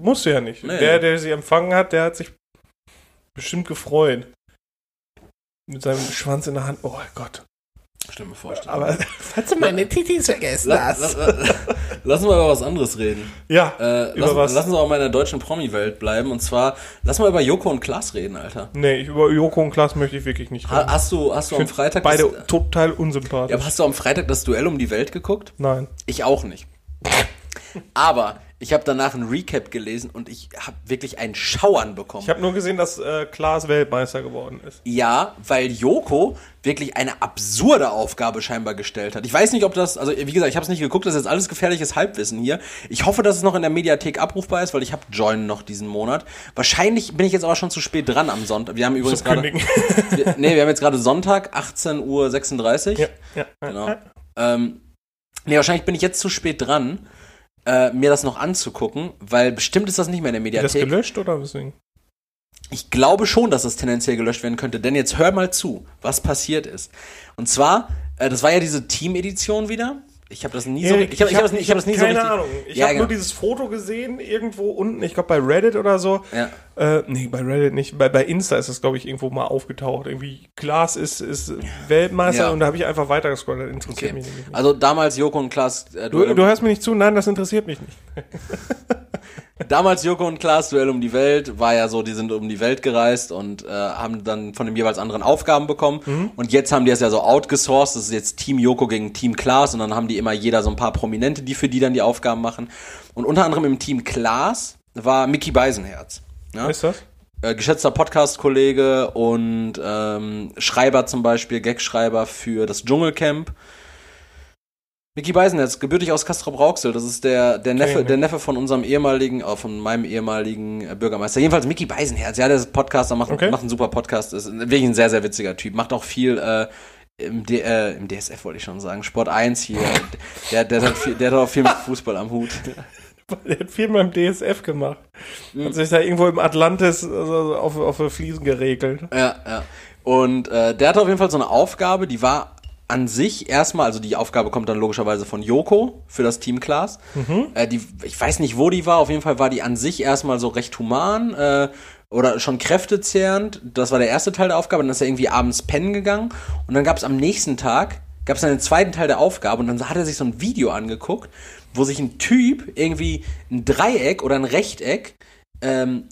Musst du ja nicht. Nee. Der, der sie empfangen hat, der hat sich bestimmt gefreut. Mit seinem Schwanz in der Hand. Oh Gott. Stimme vorstellen. Aber <laughs> falls du meine Titis vergessen hast. Lass, lass, lass uns mal über was anderes reden. Ja. Äh, über lass, was? lass uns auch mal in der deutschen Promi-Welt bleiben. Und zwar, lass mal über Joko und Klaas reden, Alter. Nee, über Joko und Klaas möchte ich wirklich nicht reden. hast du, hast du am Freitag. Beide total unsympathisch. Ja, hast du am Freitag das Duell um die Welt geguckt? Nein. Ich auch nicht. <laughs> Aber ich habe danach ein Recap gelesen und ich habe wirklich ein Schauern bekommen. Ich habe nur gesehen, dass äh, Klaas Weltmeister geworden ist. Ja, weil Joko wirklich eine absurde Aufgabe scheinbar gestellt hat. Ich weiß nicht, ob das, also wie gesagt, ich habe es nicht geguckt, das ist jetzt alles gefährliches Halbwissen hier. Ich hoffe, dass es noch in der Mediathek abrufbar ist, weil ich habe Join noch diesen Monat. Wahrscheinlich bin ich jetzt aber schon zu spät dran am Sonntag. Wir haben übrigens gerade, <laughs> nee, wir haben jetzt gerade Sonntag, 18.36 Uhr. Ja, ja. Genau. Ähm, nee, wahrscheinlich bin ich jetzt zu spät dran äh, mir das noch anzugucken, weil bestimmt ist das nicht mehr in der Mediathek. Ist das gelöscht oder weswegen? Ich glaube schon, dass das tendenziell gelöscht werden könnte, denn jetzt hör mal zu, was passiert ist. Und zwar, äh, das war ja diese Team-Edition wieder. Ich habe das nie so. Ich habe hab, hab, hab das nie keine so richtig. Ahnung. Ich ja, habe genau. nur dieses Foto gesehen irgendwo unten. Ich glaube bei Reddit oder so. Ja. Äh, nee, bei Reddit nicht. Bei, bei Insta ist das glaube ich irgendwo mal aufgetaucht. Irgendwie Klaas ist ist Weltmeister ja. und da habe ich einfach weitergescrollt. Das interessiert okay. mich nicht. Also damals Joko und Klaas. Äh, du, du hörst mir nicht zu. Nein, das interessiert mich nicht. <laughs> Damals Joko und Klaas Duell um die Welt war ja so, die sind um die Welt gereist und äh, haben dann von dem jeweils anderen Aufgaben bekommen. Mhm. Und jetzt haben die es ja so outgesourced. Das ist jetzt Team Joko gegen Team Klaas und dann haben die immer jeder so ein paar Prominente, die für die dann die Aufgaben machen. Und unter anderem im Team Klaas war Mickey Beisenherz. Ja? Was ist das? Äh, geschätzter Podcast-Kollege und ähm, Schreiber zum Beispiel, Gagschreiber für das Dschungelcamp. Micky Beisenherz, gebürtig aus Castrop-Rauxel. Das ist der, der, Neffe, der Neffe von unserem ehemaligen, äh, von meinem ehemaligen äh, Bürgermeister. Jedenfalls Micky Beisenherz. Ja, der ist Podcaster, macht, okay. macht einen super Podcast. Ist wirklich ein sehr, sehr witziger Typ. Macht auch viel, äh, im, D, äh, im DSF wollte ich schon sagen. Sport 1 hier. der, der, hat viel, der hat auch viel mit Fußball am Hut. <laughs> Der hat viel beim DSF gemacht. Mhm. Hat sich da irgendwo im Atlantis also auf, auf Fliesen geregelt. Ja, ja. Und äh, der hatte auf jeden Fall so eine Aufgabe, die war an sich erstmal, also die Aufgabe kommt dann logischerweise von Joko für das Team Class. Mhm. Äh, die, ich weiß nicht, wo die war, auf jeden Fall war die an sich erstmal so recht human äh, oder schon kräftezehrend. Das war der erste Teil der Aufgabe, dann ist er irgendwie abends pennen gegangen und dann gab es am nächsten Tag, gab es dann den zweiten Teil der Aufgabe und dann hat er sich so ein Video angeguckt, wo sich ein Typ irgendwie ein Dreieck oder ein Rechteck ähm,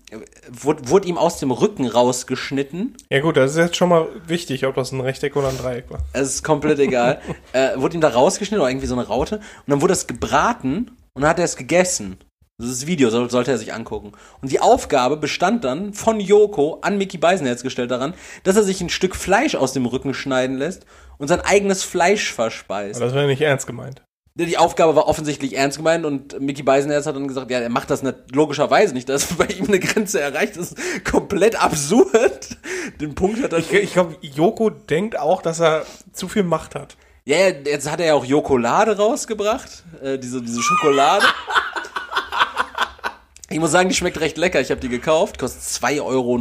wurde, wurde ihm aus dem Rücken rausgeschnitten. Ja gut, das ist jetzt schon mal wichtig, ob das ein Rechteck oder ein Dreieck war. Es ist komplett egal. <laughs> äh, wurde ihm da rausgeschnitten oder irgendwie so eine Raute und dann wurde es gebraten und dann hat er es gegessen. Das Video soll, sollte er sich angucken. Und die Aufgabe bestand dann von Joko an Mickey Beisenherz gestellt daran, dass er sich ein Stück Fleisch aus dem Rücken schneiden lässt und sein eigenes Fleisch verspeist. Aber das wäre nicht ernst gemeint die Aufgabe war offensichtlich ernst gemeint und Mickey Beisenherz hat dann gesagt, ja, er macht das nicht, logischerweise nicht, dass bei ihm eine Grenze erreicht ist. Komplett absurd. Den Punkt hat er. Ich, ich glaube, Joko denkt auch, dass er zu viel Macht hat. Ja, jetzt hat er ja auch Jokolade rausgebracht, äh, diese, diese Schokolade. <laughs> Ich muss sagen, die schmeckt recht lecker. Ich habe die gekauft, kostet 2,79 Euro.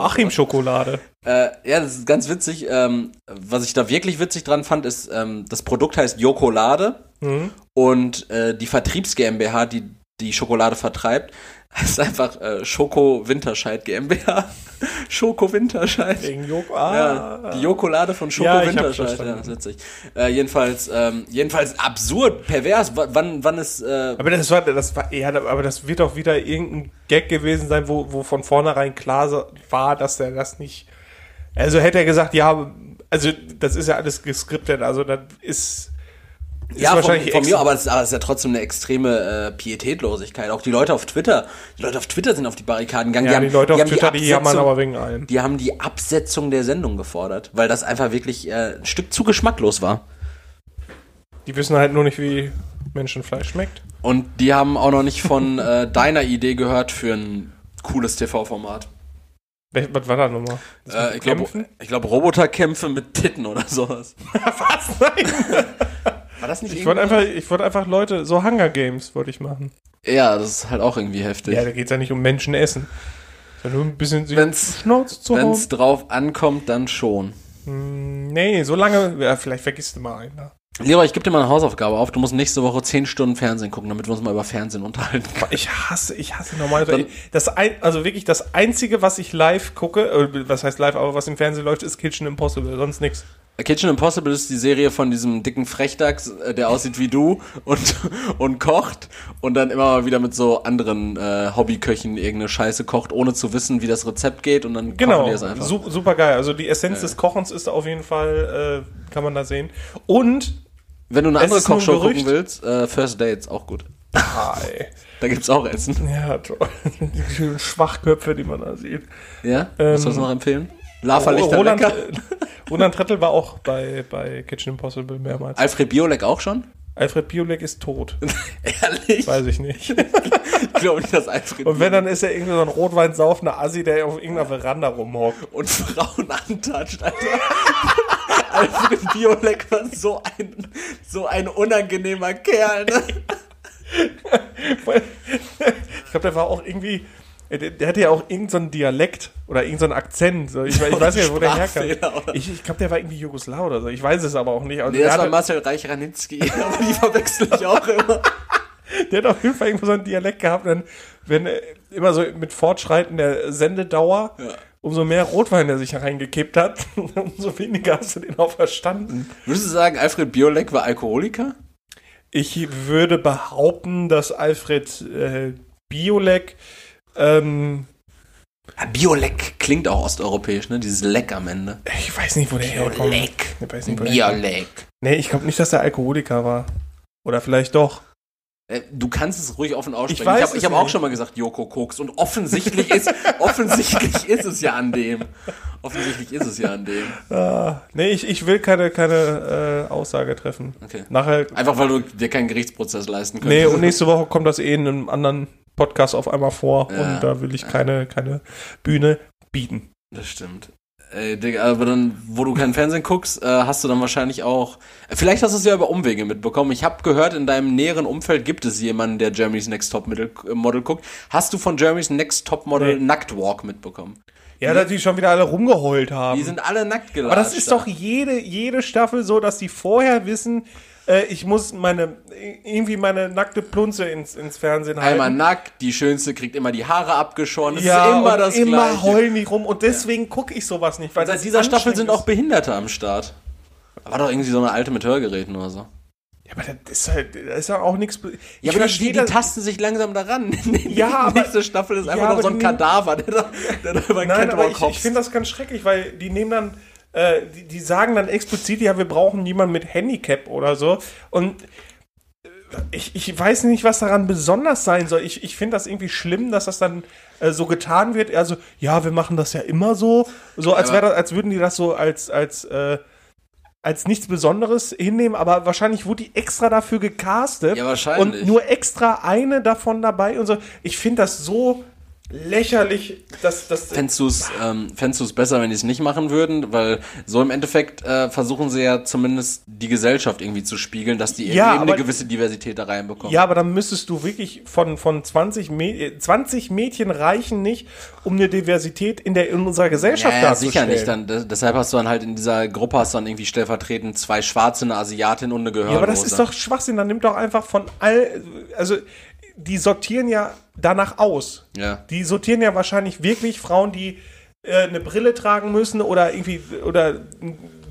Joachim-Schokolade. Äh, ja, das ist ganz witzig. Ähm, was ich da wirklich witzig dran fand, ist, ähm, das Produkt heißt Jokolade mhm. und äh, die Vertriebs GmbH, die die Schokolade vertreibt, <laughs> heißt einfach äh, Schoko Winterscheid GmbH. <laughs> Schoko Winterscheid. Wegen Joko. Ah. Ja, die Jokolade von Schoko ja, Winterscheid. Ja, witzig. Äh, jedenfalls, ähm, jedenfalls absurd, pervers. W wann, wann ist. Äh aber das war, das war, ja, aber das wird doch wieder irgendein Gag gewesen sein, wo, wo von vornherein klar war, dass er das nicht. Also hätte er gesagt, ja, also das ist ja alles geskriptet, also das ist ja, von, von mir, aber es, aber es, ist ja trotzdem eine extreme äh, Pietätlosigkeit. Auch die Leute auf Twitter, die Leute auf Twitter sind auf die Barrikaden gegangen. Ja, die, die Leute auf die Twitter, die jammern aber wegen allen. Die haben die Absetzung der Sendung gefordert, weil das einfach wirklich äh, ein Stück zu geschmacklos war. Die wissen halt nur nicht, wie Menschenfleisch schmeckt. Und die haben auch noch nicht von äh, <laughs> deiner Idee gehört für ein cooles TV-Format. Was war da nochmal? Äh, ich glaube, glaub, Roboterkämpfe mit Titten oder sowas. <laughs> Was? Nein! <laughs> War das nicht Ich wollte einfach, ich wollte einfach Leute, so Hunger Games wollte ich machen. Ja, das ist halt auch irgendwie heftig. Ja, da geht es ja nicht um Menschen essen. Sondern nur ein bisschen wenn's, Schnauze zu Wenn es drauf ankommt, dann schon. Hm, nee, so lange, ja, vielleicht vergisst du mal einen. Ne? Leroy, ich gebe dir mal eine Hausaufgabe auf. Du musst nächste Woche 10 Stunden Fernsehen gucken, damit wir uns mal über Fernsehen unterhalten können. Ich hasse, ich hasse normalerweise. Das ein, also wirklich das Einzige, was ich live gucke, äh, was heißt live, aber was im Fernsehen läuft, ist Kitchen Impossible, sonst nichts. Kitchen Impossible ist die Serie von diesem dicken Frechdachs, äh, der aussieht wie du und, <laughs> und kocht und dann immer mal wieder mit so anderen äh, Hobbyköchen irgendeine Scheiße kocht, ohne zu wissen, wie das Rezept geht und dann genau, kochen die es einfach. Su super geil. Also die Essenz ja. des Kochens ist auf jeden Fall, äh, kann man da sehen. Und wenn du eine andere Kochshow gucken willst, äh, First Dates, auch gut. Ey. <laughs> Da gibt's auch Essen. Ja, toll. <laughs> Die schönen Schwachköpfe, die man da sieht. Ja? Ähm, du noch empfehlen? Lava oh, Roland, <laughs> Roland Trettel war auch bei, bei Kitchen Impossible mehrmals. Alfred Biolek auch schon? Alfred Biolek ist tot. <laughs> Ehrlich? Weiß ich nicht. <laughs> ich glaube nicht, dass Alfred Und wenn, dann ist er irgendwie so ein Rotwein saufender Assi, der auf irgendeiner Veranda rumhockt. Und Frauen antatscht, Alter. Alfred Biolek war so ein, so ein unangenehmer Kerl, ne? ich glaube, der war auch irgendwie der, der hatte ja auch irgendeinen so Dialekt oder irgendeinen so Akzent. Ich, ich weiß nicht, wo der herkam. Ich, ich glaube, der war irgendwie Jugoslaw oder so. Ich weiß es aber auch nicht. Also, nee, das war Marcel Reich-Ranitzky. <laughs> aber die verwechsel ich auch immer. <laughs> Der hat auf jeden Fall irgendwo so einen Dialekt gehabt. Dann, wenn äh, immer so mit Fortschreiten der Sendedauer, ja. umso mehr Rotwein der sich reingekippt hat, <laughs> umso weniger hast du den auch verstanden. Würdest du sagen, Alfred Biolek war Alkoholiker? Ich würde behaupten, dass Alfred äh, Biolek ähm, Biolek klingt auch osteuropäisch, ne? Dieses Leck am Ende. Ich weiß nicht, wo der herkommt. Biolek. Biolek. Nee, ich glaube nicht, dass er Alkoholiker war. Oder vielleicht doch. Äh, du kannst es ruhig offen aussprechen. Ich, weiß ich habe hab auch schon mal gesagt, Joko Koks. Und offensichtlich ist, <laughs> offensichtlich ist es ja an dem. Offensichtlich ist es ja an dem. Ah, nee, ich, ich will keine, keine äh, Aussage treffen. Okay. Nachher, Einfach weil du dir keinen Gerichtsprozess leisten kannst. Nee, und nächste Woche kommt das eh in einem anderen Podcast auf einmal vor ja, und da will ich keine, keine Bühne bieten. Das stimmt. Ey, Digga, aber dann, wo du kein Fernsehen guckst, äh, hast du dann wahrscheinlich auch. Vielleicht hast du es ja über Umwege mitbekommen. Ich habe gehört, in deinem näheren Umfeld gibt es jemanden, der Germany's Next Top Model, äh, Model guckt. Hast du von Germany's Next Top Model nee. Nacktwalk mitbekommen? Ja, dass die schon wieder alle rumgeheult haben. Die sind alle nackt gelassen. Aber das ist doch jede, jede Staffel so, dass die vorher wissen, äh, ich muss meine, irgendwie meine nackte Plunze ins, ins Fernsehen halten. Einmal nackt, die Schönste kriegt immer die Haare abgeschoren. Das ja, ist immer das immer Gleiche. heulen die rum und deswegen ja. gucke ich sowas nicht. Weil seit dieser Staffel sind auch Behinderte am Start. War doch irgendwie so eine alte mit Hörgeräten oder so. Ja, aber das ist halt, das ist ja auch nichts. Ja, aber die, die, tasten sich langsam daran. <laughs> ja, aber. Die nächste Staffel ist einfach ja, noch so ein Kadaver, der da, der da über Nein, aber ich, ich finde das ganz schrecklich, weil die nehmen dann äh, die, die, sagen dann explizit, ja, wir brauchen jemanden mit Handicap oder so. Und äh, ich, ich weiß nicht, was daran besonders sein soll. Ich, ich finde das irgendwie schlimm, dass das dann äh, so getan wird. Also, ja, wir machen das ja immer so. So, als, das, als würden die das so als, als, äh, als nichts Besonderes hinnehmen, aber wahrscheinlich wurde die extra dafür gecastet. Ja, wahrscheinlich. Und nur extra eine davon dabei und so. Ich finde das so lächerlich, dass das. Fändest du es ähm, besser, wenn die es nicht machen würden? Weil so im Endeffekt äh, versuchen sie ja zumindest die Gesellschaft irgendwie zu spiegeln, dass die ja, eben aber, eine gewisse Diversität da reinbekommen. Ja, aber dann müsstest du wirklich von, von 20, Mäd 20 Mädchen reichen nicht, um eine Diversität in, der, in unserer Gesellschaft ja, darzustellen. sicher nicht. Dann, deshalb hast du dann halt in dieser Gruppe hast du dann irgendwie stellvertretend zwei Schwarze, eine Asiatin und eine Gehörlose. Ja, aber das ist doch Schwachsinn. Dann nimmt doch einfach von all, also die sortieren ja danach aus. Ja. Die sortieren ja wahrscheinlich wirklich Frauen, die äh, eine Brille tragen müssen oder irgendwie oder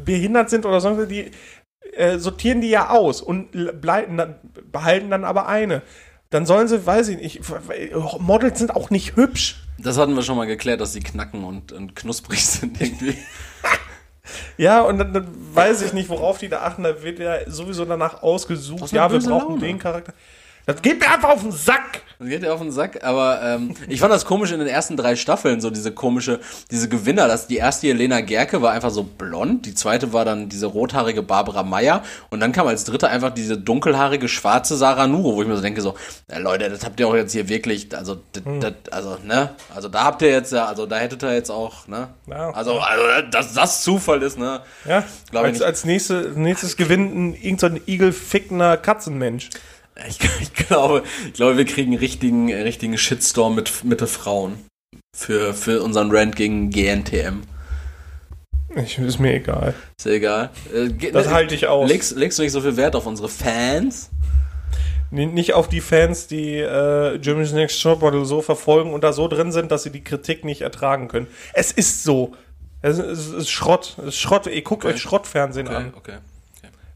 behindert sind oder sonst die äh, sortieren die ja aus und bleiben dann, behalten dann aber eine. Dann sollen sie, weiß ich nicht, Models sind auch nicht hübsch. Das hatten wir schon mal geklärt, dass sie knacken und, und knusprig <laughs> sind irgendwie. <laughs> Ja, und dann, dann, weiß ich nicht, worauf die da achten. Da wird ja sowieso danach ausgesucht. Ja, wir brauchen Laune. den Charakter. Das geht mir einfach auf den Sack. Das geht dir auf den Sack, aber ähm, ich fand das komisch in den ersten drei Staffeln, so diese komische, diese Gewinner. Das, die erste Helena Gerke war einfach so blond, die zweite war dann diese rothaarige Barbara Meyer und dann kam als dritte einfach diese dunkelhaarige schwarze Sarah Nuro, wo ich mir so denke, so, ja, Leute, das habt ihr auch jetzt hier wirklich, also, hm. das, also, ne, also da habt ihr jetzt, also da hättet ihr jetzt auch, ne, ja. also, also, dass das Zufall ist, ne, ja, glaube ich nicht. Als nächste, nächstes gewinnt ein irgendein igelfickender Katzenmensch. Ich, <laughs> ich, glaube, ich glaube, wir kriegen einen richtigen, richtigen Shitstorm mit, mit den Frauen. Für, für unseren Rant gegen GNTM. Ich, ist mir egal. Ist egal. Äh, das halte ich aus. Legst, legst du nicht so viel Wert auf unsere Fans? Nicht auf die Fans, die äh, Germany's Next Topmodel so verfolgen und da so drin sind, dass sie die Kritik nicht ertragen können. Es ist so. Es ist, es ist Schrott. Es ist Schrott. Ihr guckt okay. euch Schrottfernsehen okay, an. Okay.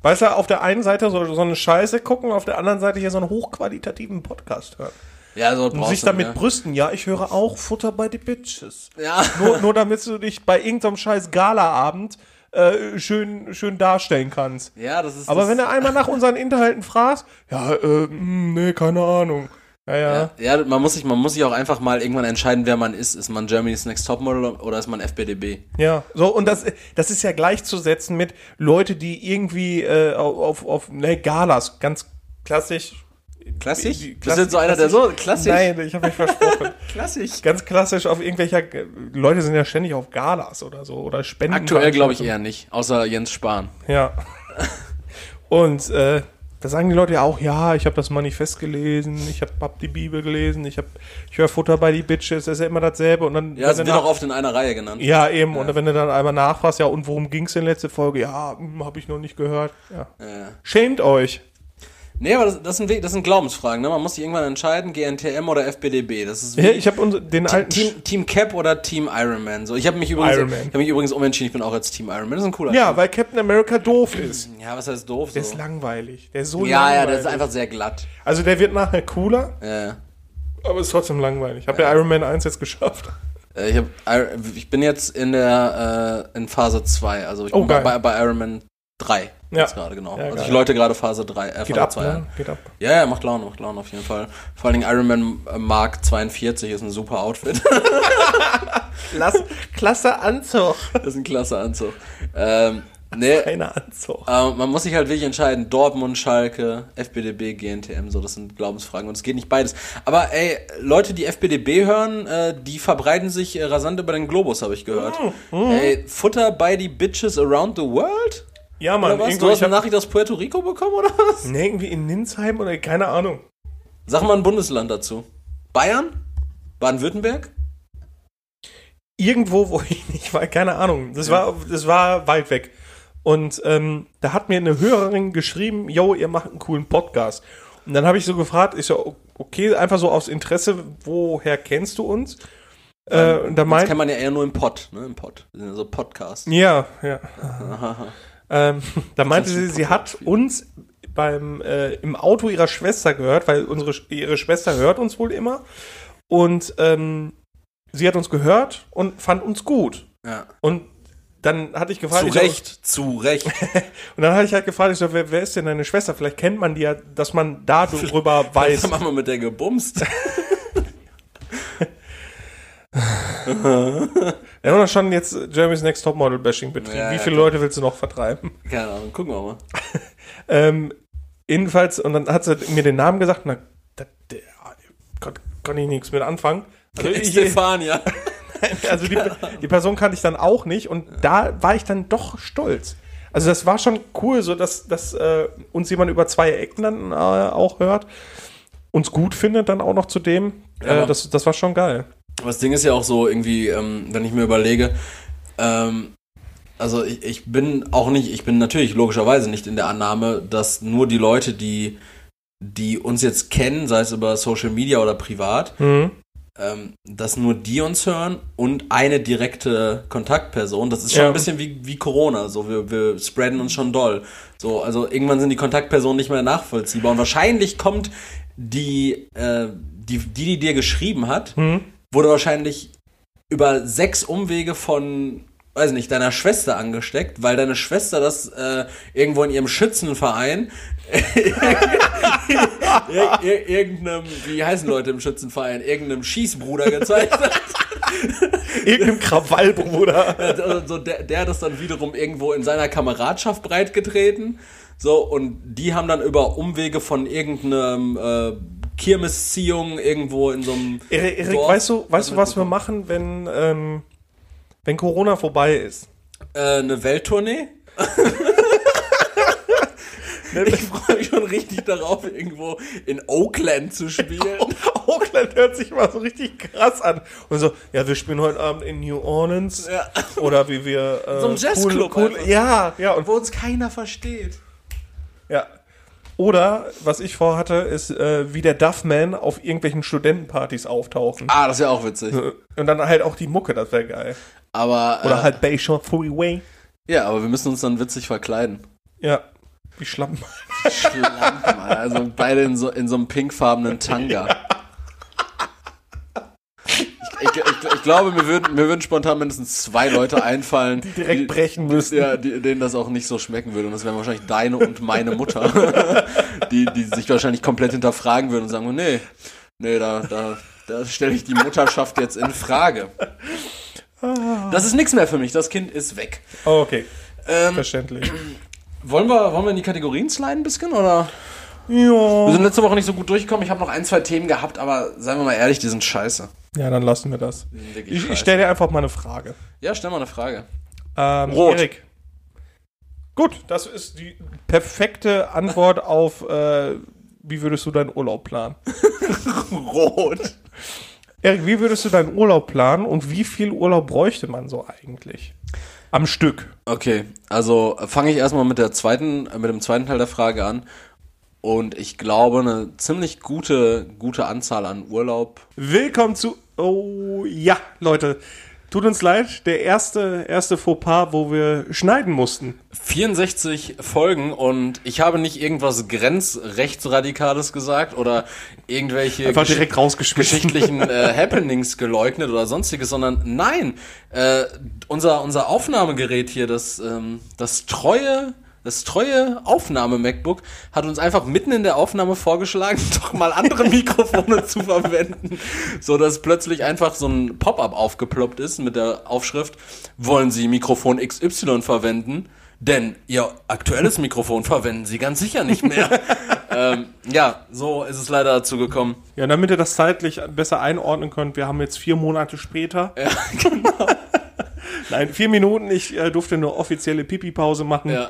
Weißt du, auf der einen Seite so, so eine Scheiße gucken, auf der anderen Seite hier so einen hochqualitativen Podcast hören. Ja, so Und sich damit ja. brüsten. Ja, ich höre auch Futter bei die Bitches. Ja. Nur, nur damit du dich bei irgendeinem scheiß Galaabend äh, schön, schön darstellen kannst. Ja, das ist. Aber das wenn du einmal nach unseren Inhalten fragst, ja, äh, mh, nee, keine Ahnung. Ja, ja. Ja, man muss sich, man muss sich auch einfach mal irgendwann entscheiden, wer man ist. Ist man Germany's Next Topmodel oder ist man FBDB? Ja, so, und das, das ist ja gleichzusetzen mit Leute, die irgendwie äh, auf, auf ne, Galas, ganz klassisch. Klassisch? Die- Bist du so einer, der so klassisch? Nein, ich habe mich versprochen. <laughs> Klassisch. ganz klassisch auf irgendwelcher, Leute sind ja ständig auf Galas oder so, oder Spenden. Aktuell glaube ich eher nicht, außer Jens Spahn. Ja. <laughs> Und äh, da sagen die Leute ja auch, ja, ich habe das Manifest gelesen, ich habe hab die Bibel gelesen, ich habe ich höre Futter bei die Bitches, das ist ja immer dasselbe und dann Ja, wenn sind du wir nach- doch oft in einer Reihe genannt. ja eben und wenn du dann einmal nachfragst, ja und worum ging's in letzte Folge? Ja, habe ich noch nicht gehört. Ja. Ja. Schämt euch. Nee, aber das, das, sind, das sind Glaubensfragen, ne? Man muss sich irgendwann entscheiden, GNTM oder FBDB. Das ist wie Ja, ich habe den alten Team, Team Cap oder Team Ironman. So, ich habe mich übrigens, Iron Man. ich habe mich übrigens umentschieden. Ich bin auch jetzt Team Ironman. Das ist ein cooler. Ja, weil Captain America doof ist. Team. Ja, was heißt doof? Der So. ist langweilig. Der ist so Ja, langweilig. ja, der ist einfach sehr glatt. Also der wird nachher cooler, Ja. aber ist trotzdem langweilig. Ich habe ja Iron Man 1 jetzt geschafft. Äh, Ich, hab, ich bin jetzt in der äh, in Phase 2, also ich Oh, bin bei, bei Iron Man 3 Ja. jetzt gerade, genau. Ja, also ich läute gerade Phase 3, äh, Geht Phase ab, 2 ne? Geht ab. Ja, ja, macht Laune, macht Laune auf jeden Fall. Vor allen Dingen Iron Man äh, Mark 42 ist ein super Outfit. <laughs> Klasse, klasse Anzug. <laughs> das ist ein klasse Anzug. Ähm, nee, <laughs> Keine Anzug. äh, man muss sich halt wirklich entscheiden, Dortmund, Schalke, FBDB, GNTM, so, das sind Glaubensfragen und es geht nicht beides. Aber ey, Leute, die FBDB hören, äh, die verbreiten sich äh, rasant über den Globus, habe ich gehört. Mhm. Ey, Futter by the Bitches around the world? Ja, Mann, Oder was? irgendwo, Du hast ich eine Nachricht aus Puerto Rico bekommen, oder was? nee, irgendwie in Ninsheim oder keine Ahnung. Sag mal ein Bundesland dazu. Bayern? Baden-Württemberg? Irgendwo, wo ich nicht war, keine Ahnung. Das war, das war weit weg. Und ähm, da hat mir eine Hörerin geschrieben, yo, ihr macht einen coolen Podcast. Und dann habe ich so gefragt, ich so, okay, einfach so aus Interesse, woher kennst du uns? Äh, da Das meint, kennt man ja eher nur im Pod, ne? Im Pod. Das sind ja so Podcasts. ja, ja. Ähm, <laughs> da meinte sie, sie hat uns beim äh, im Auto ihrer Schwester gehört, weil unsere ihre Schwester hört uns wohl immer und ähm, sie hat uns gehört und fand uns gut Ja. und dann hatte ich gefragt, Zu ich so- Recht, zu Recht. <laughs> und dann hatte ich halt gefragt, ich so, wer, wer ist denn deine Schwester? Vielleicht kennt man die ja, dass man darüber <laughs> weiß. Was haben wir mit der gebumst? Wir haben doch schon jetzt Jeremy's Next Topmodel Bashing betrieben. Ja, Wie ja, viele klar. Leute willst du noch vertreiben? Keine Ahnung, gucken wir mal. <laughs> Ähm, jedenfalls, und dann hat sie mir den Namen gesagt, und dann, da, der, kon, konnte ich nichts mit anfangen. Also, ich, <laughs> Stefania. <laughs> also die, die Person kannte ich dann auch nicht und da war ich dann doch stolz. Also das war schon cool, so dass, dass äh, uns jemand über zwei Ecken dann äh, auch hört, uns gut findet dann auch noch zu dem. Ja. Äh, das, das war schon geil. Aber das Ding ist ja auch so irgendwie, ähm, wenn ich mir überlege, ähm, also ich, ich bin auch nicht, ich bin natürlich logischerweise nicht in der Annahme, dass nur die Leute, die, die uns jetzt kennen, sei es über Social Media oder privat, Mhm. ähm, dass nur die uns hören und eine direkte Kontaktperson. Das ist schon Ja. ein bisschen wie, wie Corona. So, wir, wir spreaden uns schon doll. So, also irgendwann sind die Kontaktpersonen nicht mehr nachvollziehbar. Und wahrscheinlich kommt die, äh, die, die, die dir geschrieben hat, Mhm. Wurde wahrscheinlich über sechs Umwege von, weiß nicht, deiner Schwester angesteckt, weil deine Schwester das äh, irgendwo in ihrem Schützenverein <laughs> ir ir irgendeinem, wie heißen Leute im Schützenverein, irgendeinem Schießbruder gezeigt hat. Irgendeinem Krawallbruder. <laughs> Also so der, der hat das dann wiederum irgendwo in seiner Kameradschaft breitgetreten. So, und die haben dann über Umwege von irgendeinem äh, Kirmesziehung irgendwo in so einem. Erik, Erik weißt du, weißt du, was wir machen, wenn, ähm, wenn Corona vorbei ist? Äh, eine Welttournee? <laughs> ich freue mich schon richtig darauf, irgendwo in Oakland zu spielen. <laughs> Auckland hört sich mal so richtig krass an. Und so, ja, wir spielen heute Abend in New Orleans. Ja. Oder wie wir. Äh, So ein Jazzclub Cool, cool, ja, ja, und Wo uns keiner versteht. ja. Oder, was ich vorhatte, ist, äh, wie der Duffman auf irgendwelchen Studentenpartys auftauchen. Ah, das ist ja auch witzig. Und dann halt auch die Mucke, das wäre geil. Aber, Oder äh, halt Bayshore Freeway. ja, aber wir müssen uns dann witzig verkleiden. Ja. Wie. Schlampen, Alter. Also beide in so, in so einem pinkfarbenen Tanga. <laughs> Ich, ich, ich, ich glaube, mir würden, mir würden spontan mindestens zwei Leute einfallen, die direkt die, brechen müssen. Ja, die, denen das auch nicht so schmecken würde. Und das wären wahrscheinlich deine und meine Mutter, <laughs> die, die sich wahrscheinlich komplett hinterfragen würden und sagen, nee, nee, da, da, da stelle ich die Mutterschaft jetzt in Frage. Das ist nichts mehr für mich. Das Kind ist weg. Oh, okay. Ähm, Verständlich. Wollen wir, wollen wir in die Kategorien sliden ein bisschen, oder? Ja. Wir sind letzte Woche nicht so gut durchgekommen. Ich habe noch ein, zwei Themen gehabt, aber seien wir mal ehrlich, die sind scheiße. Ja, dann lassen wir das. Ich, ich stelle dir einfach mal eine Frage. Ja, stell mal eine Frage. Ähm, Rot. Erik. Gut, das ist die perfekte Antwort <laughs> auf, äh, wie würdest du deinen Urlaub planen? <laughs> Rot. Erik, wie würdest du deinen Urlaub planen und wie viel Urlaub bräuchte man so eigentlich? Am Stück. Okay, also fange ich erstmal mit der zweiten, mit dem zweiten Teil der Frage an. Und ich glaube, eine ziemlich gute, gute Anzahl an Urlaub. Willkommen zu. Oh ja, Leute. Tut uns leid, der erste, erste Fauxpas, wo wir schneiden mussten. 64 Folgen und ich habe nicht irgendwas grenzrechtsradikales gesagt oder irgendwelche Einfach direkt geschichtlichen äh, Happenings geleugnet oder sonstiges, sondern nein, äh, unser, unser Aufnahmegerät hier, das, ähm, das treue das treue Aufnahme-MacBook hat uns einfach mitten in der Aufnahme vorgeschlagen, <laughs> doch mal andere Mikrofone zu verwenden, so dass plötzlich einfach so ein Pop-up aufgeploppt ist mit der Aufschrift: Wollen Sie Mikrofon XY verwenden? Denn Ihr aktuelles Mikrofon verwenden Sie ganz sicher nicht mehr. <laughs> ähm, ja, so ist es leider dazu gekommen. Ja, damit ihr das zeitlich besser einordnen könnt, wir haben jetzt vier Monate später. Ja, <laughs> genau. Nein, vier Minuten. Ich äh, durfte eine offizielle Pipi-Pause machen. Ja.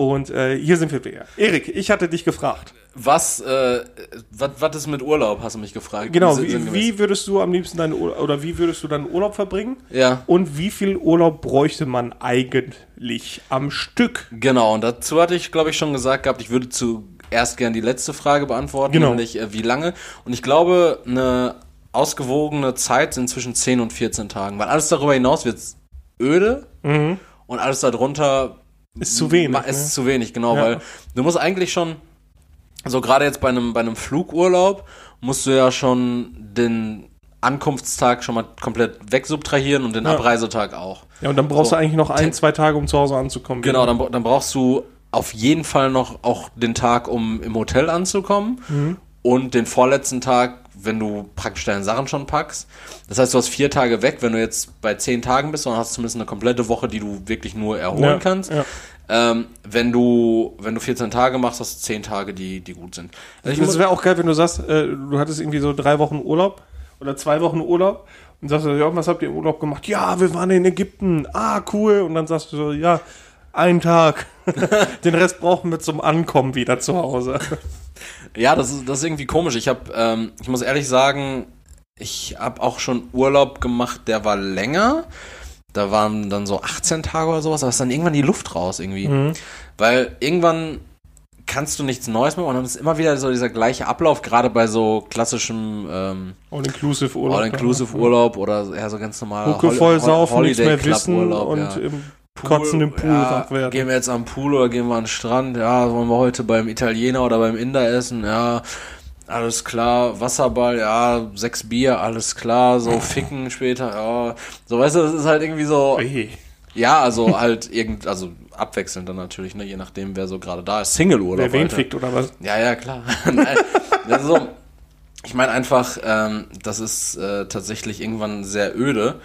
Und äh, hier sind wir wieder. Erik, ich hatte dich gefragt. Was, äh, was, ist mit Urlaub, hast du mich gefragt. Genau, wie, wie würdest du am liebsten deinen Urlaub, oder wie würdest du deinen Urlaub verbringen? Ja. Und wie viel Urlaub bräuchte man eigentlich am Stück? Genau, und dazu hatte ich, glaube ich, schon gesagt gehabt, ich würde zuerst gern die letzte Frage beantworten, genau. nämlich äh, wie lange. Und ich glaube, eine ausgewogene Zeit sind zwischen 10 und 14 Tagen, weil alles darüber hinaus wird öde mhm. und alles darunter ist zu wenig. Ist ne? zu wenig, genau, ja. weil du musst eigentlich schon, so gerade jetzt bei einem, bei einem Flugurlaub, musst du ja schon den Ankunftstag schon mal komplett wegsubtrahieren und den ja. Abreisetag auch. Ja, und dann brauchst so. du eigentlich noch ein, zwei Tage, um zu Hause anzukommen. Genau, dann, dann brauchst du auf jeden Fall noch auch den Tag, um im Hotel anzukommen. Mhm. Und den vorletzten Tag, wenn du praktisch deine Sachen schon packst. Das heißt, du hast vier Tage weg, wenn du jetzt bei zehn Tagen bist, dann hast du zumindest eine komplette Woche, die du wirklich nur erholen ja, kannst. Ja. Ähm, wenn du wenn du 14 Tage machst, hast du 10 Tage, die, die gut sind. Also es wäre auch geil, wenn du sagst, äh, du hattest irgendwie so drei Wochen Urlaub oder zwei Wochen Urlaub und sagst du, ja, was habt ihr im Urlaub gemacht? Ja, wir waren in Ägypten. Ah, cool. Und dann sagst du so, ja, einen Tag. <laughs> Den Rest brauchen wir zum Ankommen wieder zu Hause. <laughs> Ja, das ist, das ist irgendwie komisch. Ich habe, ähm, ich muss ehrlich sagen, ich habe auch schon Urlaub gemacht, der war länger. Da waren dann so 18 Tage oder sowas, aber ist dann irgendwann die Luft raus irgendwie. Mhm. Weil irgendwann kannst du nichts Neues mehr und dann ist immer wieder so dieser gleiche Ablauf, gerade bei so klassischem ähm, All-Inclusive Urlaub. All-Inclusive Urlaub oder ja, so ganz normal Hucke voll saufen, nichts mehr wissen Urlaub, und ja. im Pool, Kotzen im Pool ja, werden. Gehen wir jetzt am Pool oder gehen wir an den Strand? Ja, wollen wir heute beim Italiener oder beim Inder essen? Ja, alles klar. Wasserball, ja, sechs Bier, alles klar. So <laughs> ficken später, ja. So, weißt du, das ist halt irgendwie so. Oje. Ja, also <laughs> halt irgend, also abwechselnd dann natürlich, ne, je nachdem, wer so gerade da ist. Single-Urlaub. Wer wen Alter. fickt oder was? Ja, ja, klar. <laughs> Nein, das ist so, ich meine einfach, ähm, das ist äh, tatsächlich irgendwann sehr öde.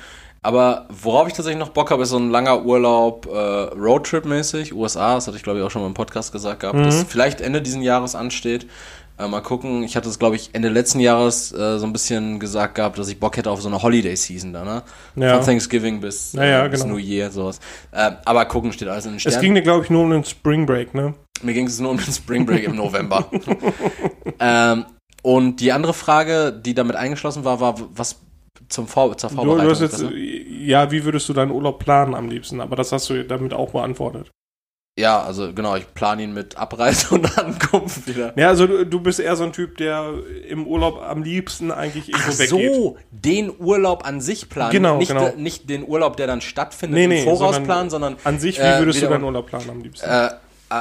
Aber worauf ich tatsächlich noch Bock habe, ist so ein langer Urlaub, äh, Roadtrip-mäßig, USA, das hatte ich glaube ich auch schon mal im Podcast gesagt gehabt, mhm. das vielleicht Ende diesen Jahres ansteht. Äh, mal gucken, ich hatte es glaube ich Ende letzten Jahres äh, so ein bisschen gesagt gehabt, dass ich Bock hätte auf so eine Holiday-Season da, ne? Ja. Von Thanksgiving bis, ja, ja, bis genau. New Year, sowas. Äh, aber gucken steht alles in den Sternen. Es ging dir glaube ich nur um den Spring Break, ne? Mir ging es nur um den Spring Break im November. <laughs> ähm, und die andere Frage, die damit eingeschlossen war, war, was zum Vor zur Vorbereitung. Du, du hast jetzt, ja, wie würdest du deinen Urlaub planen am liebsten? Aber das hast du damit auch beantwortet. Ja, also genau, ich plane ihn mit Abreise <laughs> und Ankunft wieder. Ja, also du, du, bist eher so ein Typ, der im Urlaub am liebsten eigentlich irgendwo Ach weggeht. so, den Urlaub an sich planen. Genau, nicht, genau. nicht den Urlaub, der dann stattfindet nee, nee, im Voraus sondern planen, sondern an sich, wie würdest äh, du deinen Urlaub planen am liebsten? Äh, Äh,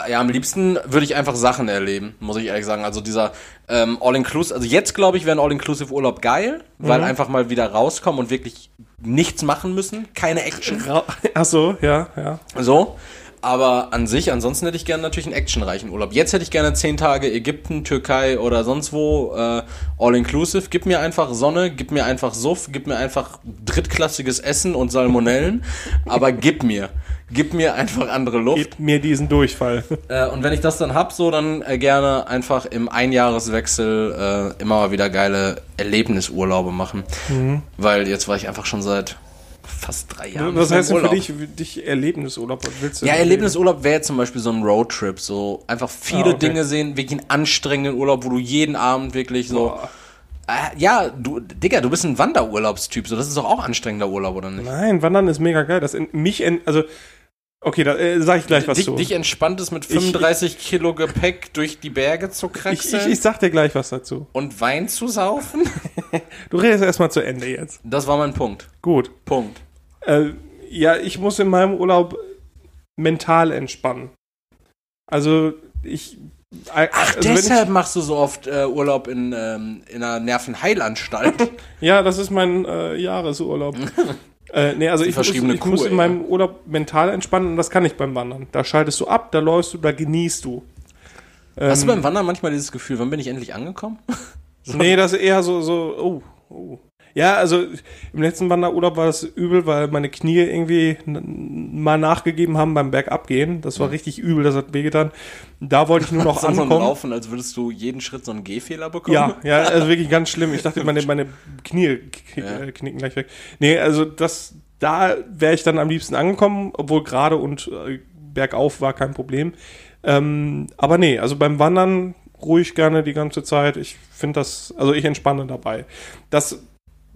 ja, am liebsten würde ich einfach Sachen erleben, muss ich ehrlich sagen. Also dieser ähm, All-Inclusive, also jetzt glaube ich, wäre ein All-Inclusive Urlaub geil, mhm. weil einfach mal wieder rauskommen und wirklich nichts machen müssen, keine Action. <laughs> Ach so, ja, ja. So. Aber an sich, ansonsten hätte ich gerne natürlich einen actionreichen Urlaub. Jetzt hätte ich gerne zehn Tage Ägypten, Türkei oder sonst wo, äh, all inclusive. Gib mir einfach Sonne, gib mir einfach Suff, gib mir einfach drittklassiges Essen und Salmonellen. aber <laughs> gib mir. Gib mir einfach andere Luft. Gib mir diesen Durchfall. <laughs> Äh, und wenn ich das dann hab, so, dann äh, gerne einfach im Einjahreswechsel äh, immer mal wieder geile Erlebnisurlaube machen. Mhm. Weil jetzt war ich einfach schon seit fast drei Jahren. Was heißt denn für dich, für dich Erlebnisurlaub? Willst du ja, Erlebnisurlaub wäre zum Beispiel so ein Roadtrip, so einfach viele ah, okay. Dinge sehen, wirklich einen anstrengenden Urlaub, wo du jeden Abend wirklich so. Äh, ja, du, Digga, du bist ein Wanderurlaubstyp, so das ist doch auch anstrengender Urlaub, oder nicht? Nein, Wandern ist mega geil. Das in, mich, in, also Okay, da äh, sag ich gleich was dich, zu. Dich entspannt es mit 35 ich, Kilo Gepäck durch die Berge zu kraxeln? Ich, ich, ich sag dir gleich was dazu. Und Wein zu saufen? <laughs> du redest erstmal zu Ende jetzt. Das war mein Punkt. Gut. Punkt. Äh, ja, ich muss in meinem Urlaub mental entspannen. Also ich. Äh, Ach, also deshalb machst du so oft äh, Urlaub in, ähm, in einer Nervenheilanstalt. <laughs> ja, das ist mein äh, Jahresurlaub. <laughs> Äh, nee, also ich, muss, ich Kuh, muss in meinem Urlaub mental entspannen und das kann ich beim Wandern. Da schaltest du ab, da läufst du, da genießt du. Hast ähm, du beim Wandern manchmal dieses Gefühl, wann bin ich endlich angekommen? so. <laughs> Nee, das ist eher so, so, oh, oh. Ja, also im letzten Wanderurlaub war das übel, weil meine Knie irgendwie mal nachgegeben haben beim Bergabgehen. Das war ja. richtig übel, das hat wehgetan. Da wollte ich nur noch <laughs> ankommen. So laufen, als würdest du jeden Schritt so einen Gehfehler bekommen. Ja, <laughs> ja, also wirklich ganz schlimm. Ich dachte, meine, meine Knie ja. knicken gleich weg. Nee, also das, da wäre ich dann am liebsten angekommen, obwohl gerade und äh, bergauf war kein Problem. Ähm, aber nee, also beim Wandern ruhig gerne die ganze Zeit. Ich finde das, also ich entspanne dabei. Das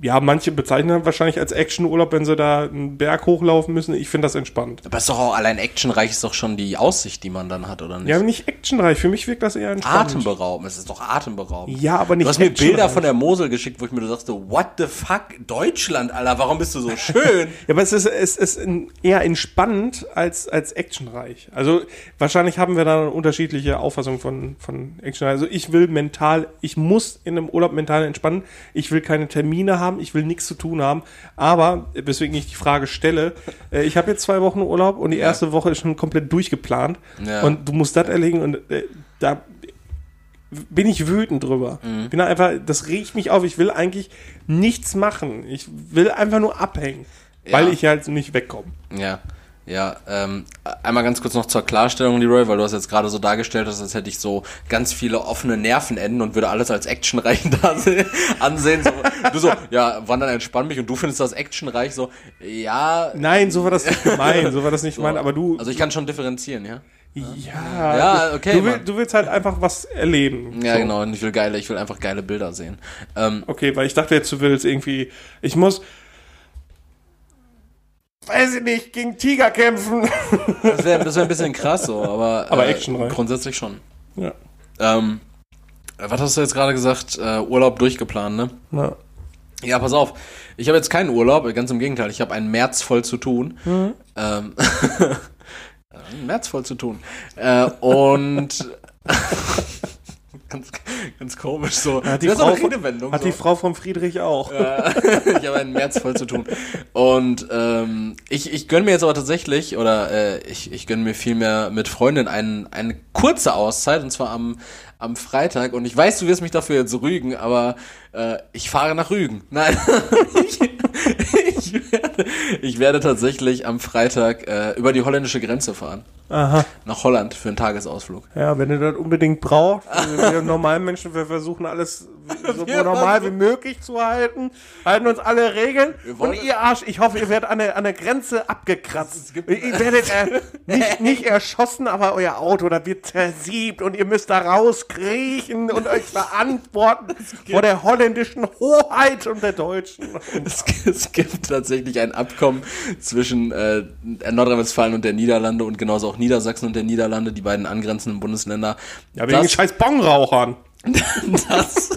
ja, manche bezeichnen wahrscheinlich als Actionurlaub, wenn sie da einen Berg hochlaufen müssen. Ich finde das entspannt. Aber ist doch auch allein actionreich ist doch schon die Aussicht, die man dann hat, oder nicht? Ja, nicht actionreich. Für mich wirkt das eher entspannt. Atemberaubend. Es ist doch atemberaubend. Ja, aber nicht Du hast mir Bilder von der Mosel geschickt, wo ich mir dachte, what the fuck? Deutschland, Alter, warum bist du so <laughs> schön? ja, aber es ist, es ist eher entspannt als, als actionreich. Also, wahrscheinlich haben wir da unterschiedliche Auffassungen von, von actionreich. Also, ich will mental, ich muss in einem Urlaub mental entspannen. Ich will keine Termine haben haben, ich will nichts zu tun haben. Aber, weswegen ich die Frage stelle, äh, ich habe jetzt zwei Wochen Urlaub und die erste ja. Woche ist schon komplett durchgeplant. Ja. Und du musst das erlegen und äh, da bin ich wütend drüber. Mhm. Bin einfach, das regt mich auf. Ich will eigentlich nichts machen. Ich will einfach nur abhängen, ja. weil ich halt nicht wegkomme. Ja. Ja, ähm, einmal ganz kurz noch zur Klarstellung, Leroy, weil du hast jetzt gerade so dargestellt hast, als hätte ich so ganz viele offene Nervenenden und würde alles als actionreich <laughs> da ansehen. So, du so, ja, wandern entspann mich und du findest das actionreich so, ja. Nein, so war das nicht gemeint, so war das nicht so, gemeint, aber du. Also ich kann schon differenzieren, ja? Ja, ja okay. Du, will, du, willst halt einfach was erleben. Ja, so. genau. Und ich will geile, ich will einfach geile Bilder sehen. Ähm, okay, weil ich dachte jetzt, du willst irgendwie, ich muss, weiß ich nicht, gegen Tiger kämpfen. Das wäre das wär ein bisschen krass so, aber, aber äh, Action grundsätzlich schon. Ja. Ähm, was hast du jetzt gerade gesagt? Äh, Urlaub durchgeplant, ne? Ja. Ja, pass auf. Ich habe jetzt keinen Urlaub, ganz im Gegenteil. Ich habe einen März voll zu tun. Mhm. Ähm, <laughs> März voll zu tun. Äh, und <laughs> ganz, ganz komisch so. Hat die, Frau, von, hat so. die Frau von Friedrich auch. Ja, <laughs> ich habe einen März voll zu tun. Und ähm, ich, ich gönne mir jetzt aber tatsächlich, oder äh, ich, ich gönne mir vielmehr mit Freundin ein, eine kurze Auszeit, und zwar am, am Freitag. Und ich weiß, du wirst mich dafür jetzt rügen, aber äh, ich fahre nach Rügen. Nein, <laughs> ich, ich, werde, ich werde tatsächlich am Freitag äh, über die holländische Grenze fahren. Aha. Nach Holland für einen Tagesausflug. Ja, wenn du das unbedingt brauchst. Wir normalen Menschen, wir versuchen alles so normal wie möglich zu halten, halten uns alle Regeln. Und ihr Arsch, ich hoffe, ihr werdet an der, an der Grenze abgekratzt. Ihr werdet äh, nicht, nicht erschossen, aber euer Auto, da wird zersiebt und ihr müsst da rauskriechen und euch verantworten vor der holländischen Hoheit und der deutschen. Es, es gibt tatsächlich ein Abkommen zwischen äh, Nordrhein-Westfalen und der Niederlande und genauso auch Niedersachsen und der Niederlande, die beiden angrenzenden Bundesländer. Ja, wegen das, scheiß Bongrauchern. <laughs> das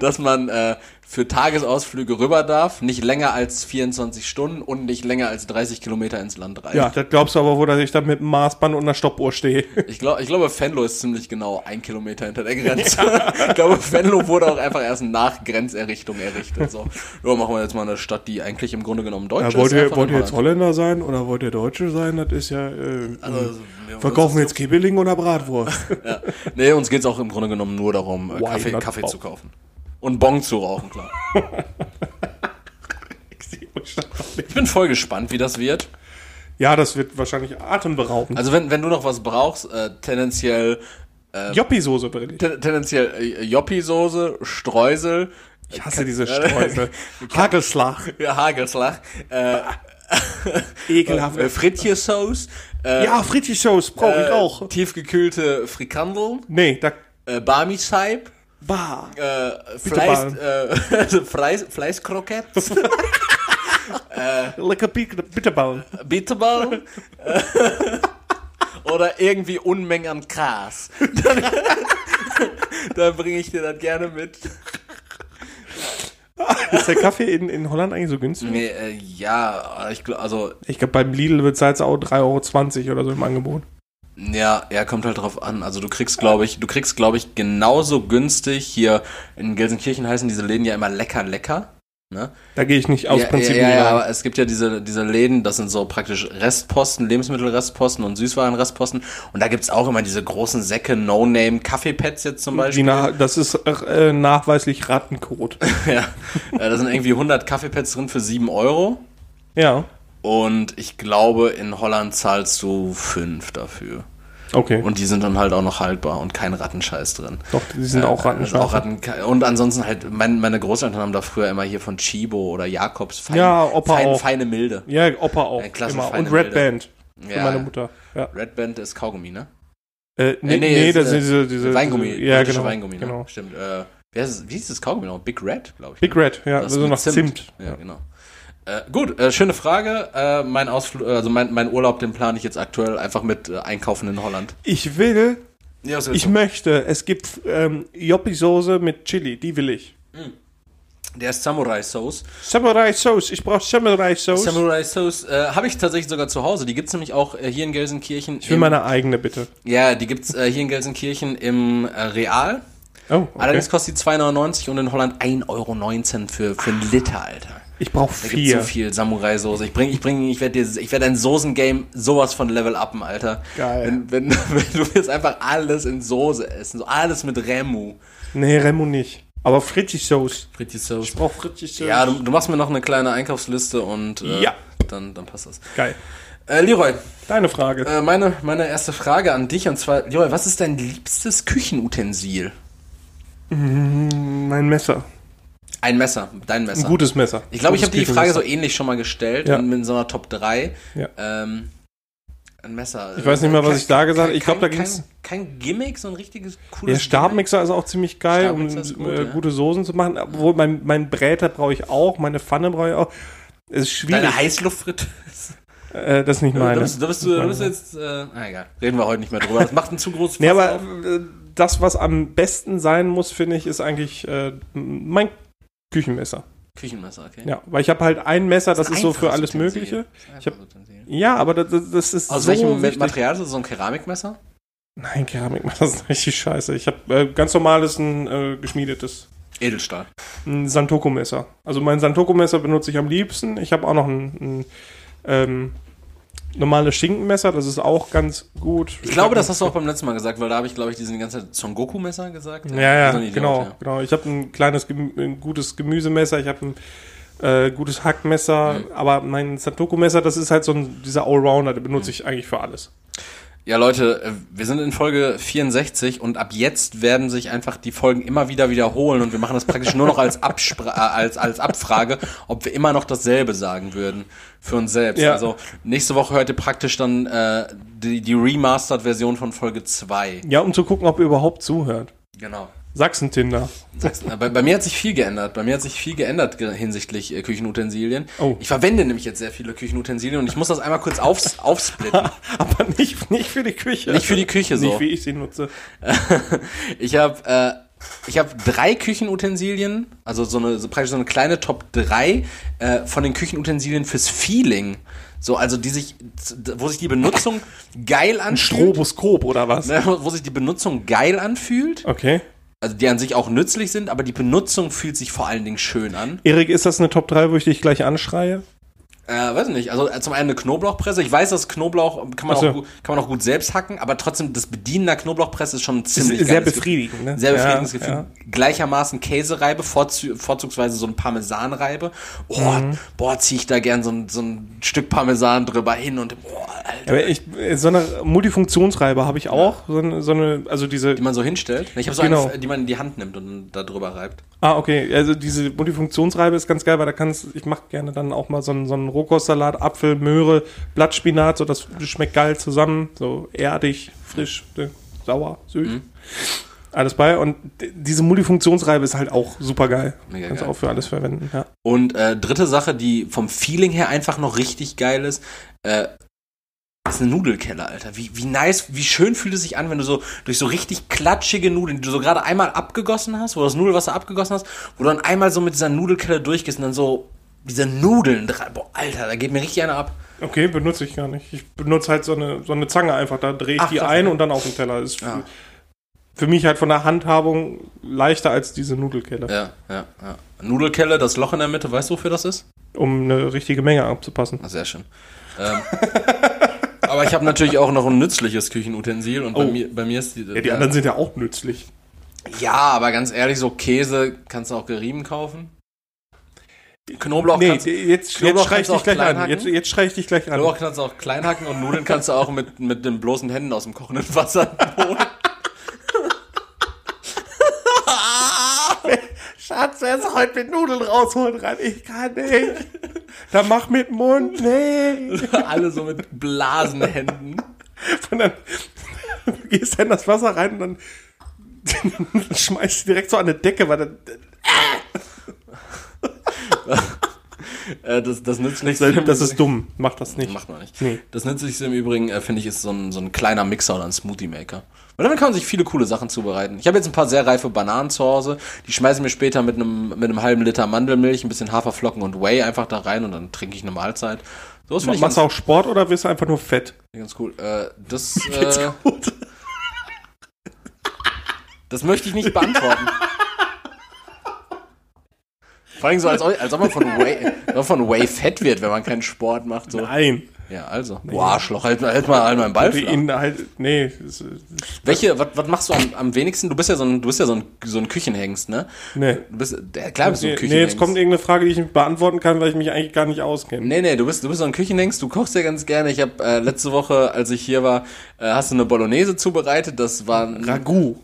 dass man äh, für Tagesausflüge rüber darf, nicht länger als 24 Stunden und nicht länger als 30 Kilometer ins Land rein. Ja, das glaubst du aber wohl, dass ich da mit einem Maßband und einer Stoppuhr stehe. <laughs> Ich, glaub, ich glaube, Venlo ist ziemlich genau ein Kilometer hinter der Grenze. Ja. <laughs> ich glaube, Venlo wurde auch einfach erst nach Grenzerrichtung errichtet. So, ja, machen wir jetzt mal eine Stadt, die eigentlich im Grunde genommen deutsch ja, wollt ist. Ihr, wollt ihr jetzt Holländer sein oder wollt ihr Deutsche sein? Das ist ja... Äh, also, äh, verkaufen wir jetzt Kibbeling oder Bratwurst? <laughs> ja. Nee, uns geht's auch im Grunde genommen nur darum, äh, Kaffee, Kaffee zu kaufen. Und Bon zu rauchen, klar. <laughs> ich bin voll gespannt, wie das wird. Ja, das wird wahrscheinlich atemberaubend. Also wenn, wenn du noch was brauchst, äh, tendenziell äh, Joppi-Soße bitte. Ten, tendenziell äh, Joppi-Soße, Streusel. Ich hasse diese <laughs> Streusel. Hagelslag. Ja, Hagelslag. Äh, <laughs> Ekelhaft. Äh, Frittjesauce. Äh, ja, Frittjesauce brauche ich äh, auch. Tiefgekühlte Frikandel. Nee, da. Äh, Barmi-Saib. Bah. Äh, Fleisch, äh, <laughs> Fleisch, Fleischkrokett. <laughs> äh, Lecker Bitterball. Bitterball. <laughs> Oder irgendwie Unmengen an Gras. Dann, dann bringe ich dir das gerne mit. Ist der Kaffee in, in Holland eigentlich so günstig? Nee, äh, ja, ich glaube, also. Ich glaube, beim Lidl bezahlt es auch 3,20 Euro oder so im Angebot. Ja, er kommt halt drauf an. Also du kriegst, glaube ich, du kriegst, glaube ich, genauso günstig hier in Gelsenkirchen heißen diese Läden ja immer lecker lecker. Ne? Da gehe ich nicht aus ja, Prinzip. Ja, ja, ja, aber es gibt ja diese, diese Läden, das sind so praktisch Restposten, Lebensmittelrestposten und Süßwarenrestposten. Und da gibt's auch immer diese großen Säcke No-Name Kaffeepads jetzt zum Beispiel. Na, das ist äh, nachweislich Rattenkot. <laughs> ja, äh, da sind irgendwie 100 Kaffeepads drin für 7 Euro. Ja. Und ich glaube, in Holland zahlst du fünf dafür. Okay. Und die sind dann halt auch noch haltbar und kein Rattenscheiß drin. Doch, die sind äh, auch Rattenscheiß. Auch Ratten, und ansonsten halt, mein, meine Großeltern haben da früher immer hier von Chibo oder Jakobs fein, ja, Opa fein, auch. feine Milde. Ja, Opa auch. Äh, immer. Und Red Milde. Band. Für ja. meine Mutter. Ja. Red Band ist Kaugummi, ne? Äh, nee, äh, nee, nee das ist diese, diese Weingummi. Ja, genau. Weingummi, ne? genau. Stimmt. Äh, wie hieß das Kaugummi noch? Big Red, glaube ich. Big ne? Red, ja. Das also noch Zimt. Zimt. Ja, ja, genau. Äh, gut, äh, schöne Frage. Äh, mein Ausflug, also mein, mein Urlaub, den plane ich jetzt aktuell einfach mit äh, Einkaufen in Holland. Ich will, ja, ich so. möchte, es gibt ähm, Joppi-Soße mit Chili, die will ich. Mm. Der ist Samurai Sauce. Samurai Sauce, ich brauche Samurai Sauce. Samurai Sauce äh, habe ich tatsächlich sogar zu Hause. Die gibt's nämlich auch äh, hier in Gelsenkirchen. Ich will im, meine eigene bitte. Ja, die gibt's äh, hier in Gelsenkirchen im äh, Real. Oh, okay. Allerdings kostet die 2,99 und in Holland 1,19 Euro für, für einen Liter, Alter. Ich brauche vier. so viel Samurai-Soße. Ich bring, ich bring, ich werde dir, ich werde ein Soßen-Game sowas von Level upen, Alter. Geil. Wenn, wenn, <laughs> wenn du jetzt einfach alles in Soße essen, so alles mit Remu. Nee, Remu nicht. Aber Fritti-Sauce. Fritti-Sauce. Ich brauche Fritti-Sauce. Ja, du, du, machst mir noch eine kleine Einkaufsliste und äh, ja. dann, dann passt das. Geil. Äh, Leroy. Deine Frage. Äh, meine, meine erste Frage an dich und zwar, Leroy, was ist dein liebstes Küchenutensil? Mm, mein Messer. Ein Messer, dein Messer. Ein gutes Messer. Ich glaube, ich habe die Frage so ähnlich schon mal gestellt, ja. in, so einer Top 3. Ja. Ähm, ein Messer. Ich weiß nicht mehr, was kein, ich da gesagt habe. Ich glaube, da ging's. Kein, kein Gimmick, so ein richtiges cooles. Der Stabmixer Gimmick. ist auch ziemlich geil, um gut, äh, ja. gute Soßen zu machen. Obwohl mein, mein Bräter brauche ich auch, meine Pfanne brauche ich auch. Es ist schwierig. Deine Heißluftfritteuse. Äh, das ist nicht meine. Da bist, da bist du, da bist du jetzt. Äh, ah, egal. Reden wir heute nicht mehr drüber. Das macht einen zu großen <laughs> Nee, aber äh, das, was am besten sein muss, finde ich, ist eigentlich äh, mein Küchenmesser. Küchenmesser, okay. Ja, weil ich habe halt ein Messer, das, das ist so für alles Mögliche. Ich hab, ja, aber das, das ist Aus so welchem wichtig. Material ist das? So ein Keramikmesser? Nein, Keramikmesser <laughs> ist richtig scheiße. Ich habe äh, ganz normales, ein äh, geschmiedetes. Edelstahl. Ein Santoko-Messer. Also mein Santoko-Messer benutze ich am liebsten. Ich habe auch noch ein, ein ähm, normales Schinkenmesser, das ist auch ganz gut. Ich, ich glaube, das hast du auch beim letzten Mal gesagt, weil da habe ich, glaube ich, diesen ganzen Son Goku-Messer gesagt. Ja, ja, ja genau, ja. genau. Ich habe ein kleines, ein gutes Gemüsemesser, ich habe ein äh, gutes Hackmesser, mhm. aber mein Santoku-Messer, das ist halt so ein, dieser Allrounder, den benutze ich eigentlich für alles. Ja, Leute, äh, wir sind in Folge 64 und ab jetzt werden sich einfach die Folgen immer wieder wiederholen und wir machen das praktisch nur noch als, Abspra <laughs> äh, als, als Abfrage, ob wir immer noch dasselbe sagen würden für uns selbst. Ja. Also nächste Woche hört ihr praktisch dann äh, die, die Remastered-Version von Folge 2. Ja, um zu gucken, ob ihr überhaupt zuhört. Genau. Sachsen-Tinder. Sachsen, bei, bei, mir hat sich viel geändert. Bei mir hat sich viel geändert hinsichtlich äh, Küchenutensilien. Oh. Ich verwende nämlich jetzt sehr viele Küchenutensilien und ich muss das einmal kurz aufs, <laughs> aufsplitten. Aber nicht, nicht für die Küche. Nicht für die Küche so. Nicht wie ich sie nutze. <laughs> ich habe äh, ich habe drei Küchenutensilien, also so eine, so praktisch so eine kleine Top 3 äh, von den Küchenutensilien fürs Feeling. So, also die sich, wo sich die Benutzung <laughs> geil anfühlt. Ein Stroboskop oder was? Ne, wo sich die Benutzung geil anfühlt. Okay. Also die an sich auch nützlich sind, aber die Benutzung fühlt sich vor allen Dingen schön an. Erik, ist das eine Top 3, wo ich dich gleich anschreie? Äh, weiß nicht. Also äh, zum einen eine Knoblauchpresse. Ich weiß, dass Knoblauch kann man, so. auch, kann man auch gut selbst hacken, aber trotzdem das Bedienen der Knoblauchpresse ist schon ziemlich ist sehr befriedigend. Ne? Sehr befriedigendes ja, Gefühl. Ja. Gleichermaßen Käsereibe, vorzugsweise so ein Parmesanreibe. Oh, mhm. boah, zieh ich da gern so ein, so ein Stück Parmesan drüber hin und boah, Alter. Aber ich, so eine Multifunktionsreibe habe ich auch. Ja. So, eine, so eine, also diese. Die man so hinstellt. Ich habe so genau. eine, die man in die Hand nimmt und da drüber reibt. Ah, okay. Also diese Multifunktionsreibe ist ganz geil, weil da kannst ich mache gerne dann auch mal so einen, so einen Rohkostsalat, Apfel, Möhre, Blattspinat, so das schmeckt geil zusammen, so erdig, frisch, ne, sauer, süß. Mhm. Alles bei und diese Multifunktionsreibe ist halt auch super geil. Mega Kannst du auch für alles verwenden, ja. Und äh, dritte Sache, die vom Feeling her einfach noch richtig geil ist, äh, das ist eine Nudelkelle, Alter. Wie, wie nice, wie schön fühlt es sich an, wenn du so durch so richtig klatschige Nudeln, die du so gerade einmal abgegossen hast, wo du das Nudelwasser abgegossen hast, wo du dann einmal so mit dieser Nudelkelle durchgehst und dann so diese Nudeln dran. Boah, Alter, da geht mir richtig einer ab. Okay, benutze ich gar nicht. Ich benutze halt so eine, so eine Zange einfach. Da drehe ich Ach, die ein und dann auf den Teller. Ist ja. für mich halt von der Handhabung leichter als diese Nudelkelle. Ja, ja, ja. Nudelkelle, das Loch in der Mitte, weißt du, wofür das ist? Um eine richtige Menge abzupassen. Ah, sehr schön. Ähm, <laughs> Aber ich habe natürlich auch noch ein nützliches Küchenutensil und oh. bei, mir, bei mir ist die. Ja, die ja, anderen sind ja auch nützlich. Ja, aber ganz ehrlich, so Käse kannst du auch gerieben kaufen. Knoblauch nee, kannst, jetzt, Knoblauch jetzt schrei ich dich gleich an. Jetzt, jetzt schrei ich dich gleich an. Knoblauch kannst du auch klein hacken und Nudeln kannst du auch mit, mit den bloßen Händen aus dem kochenden Wasser holen. <laughs> Schatz, wer ist heute mit Nudeln rausholen ran? Ich kann nicht. Dann mach mit Mund, nee. <laughs> Alle so mit Blasenhänden. Und dann <laughs> du gehst dann das Wasser rein und dann, dann schmeißt du direkt so an die Decke, weil dann. Äh, <laughs> das, das nützlichste. Das ist dumm. Mach das nicht. Macht man nicht. Nee. Das nützlichste im Übrigen, äh, finde ich, ist so ein, so ein kleiner Mixer oder ein Smoothie Maker. Weil damit kann man sich viele coole Sachen zubereiten. Ich habe jetzt ein paar sehr reife Bananen zu Hause. Die schmeiße ich mir später mit einem, mit einem halben Liter Mandelmilch, ein bisschen Haferflocken und Whey einfach da rein und dann trinke ich eine Mahlzeit. So Machst ganz, du auch Sport oder bist du einfach nur fett? Ganz cool. Äh, das, <laughs> äh, gut. das möchte ich nicht beantworten. <laughs> Vor allem so, als, als ob man von Whey, <laughs> von Whey fett wird, wenn man keinen Sport macht. So. Nein. Ja, also. Nee. Boah, Arschloch, halt, halt mal halt mal einen Ball flach. Halt, nee. Welche, was, was machst du am, am wenigsten? Du bist ja so ein, du bist ja so ein, so ein Küchenhengst, ne? Nee. Du bist, klar bist du ein Küchenhengst. Nee, jetzt kommt irgendeine Frage, die ich nicht beantworten kann, weil ich mich eigentlich gar nicht auskenne. Nee, nee, du bist, du bist so ein Küchenhengst, du kochst ja ganz gerne. Ich habe äh, letzte Woche, als ich hier war, äh, hast du eine Bolognese zubereitet, das war ein, Ragout.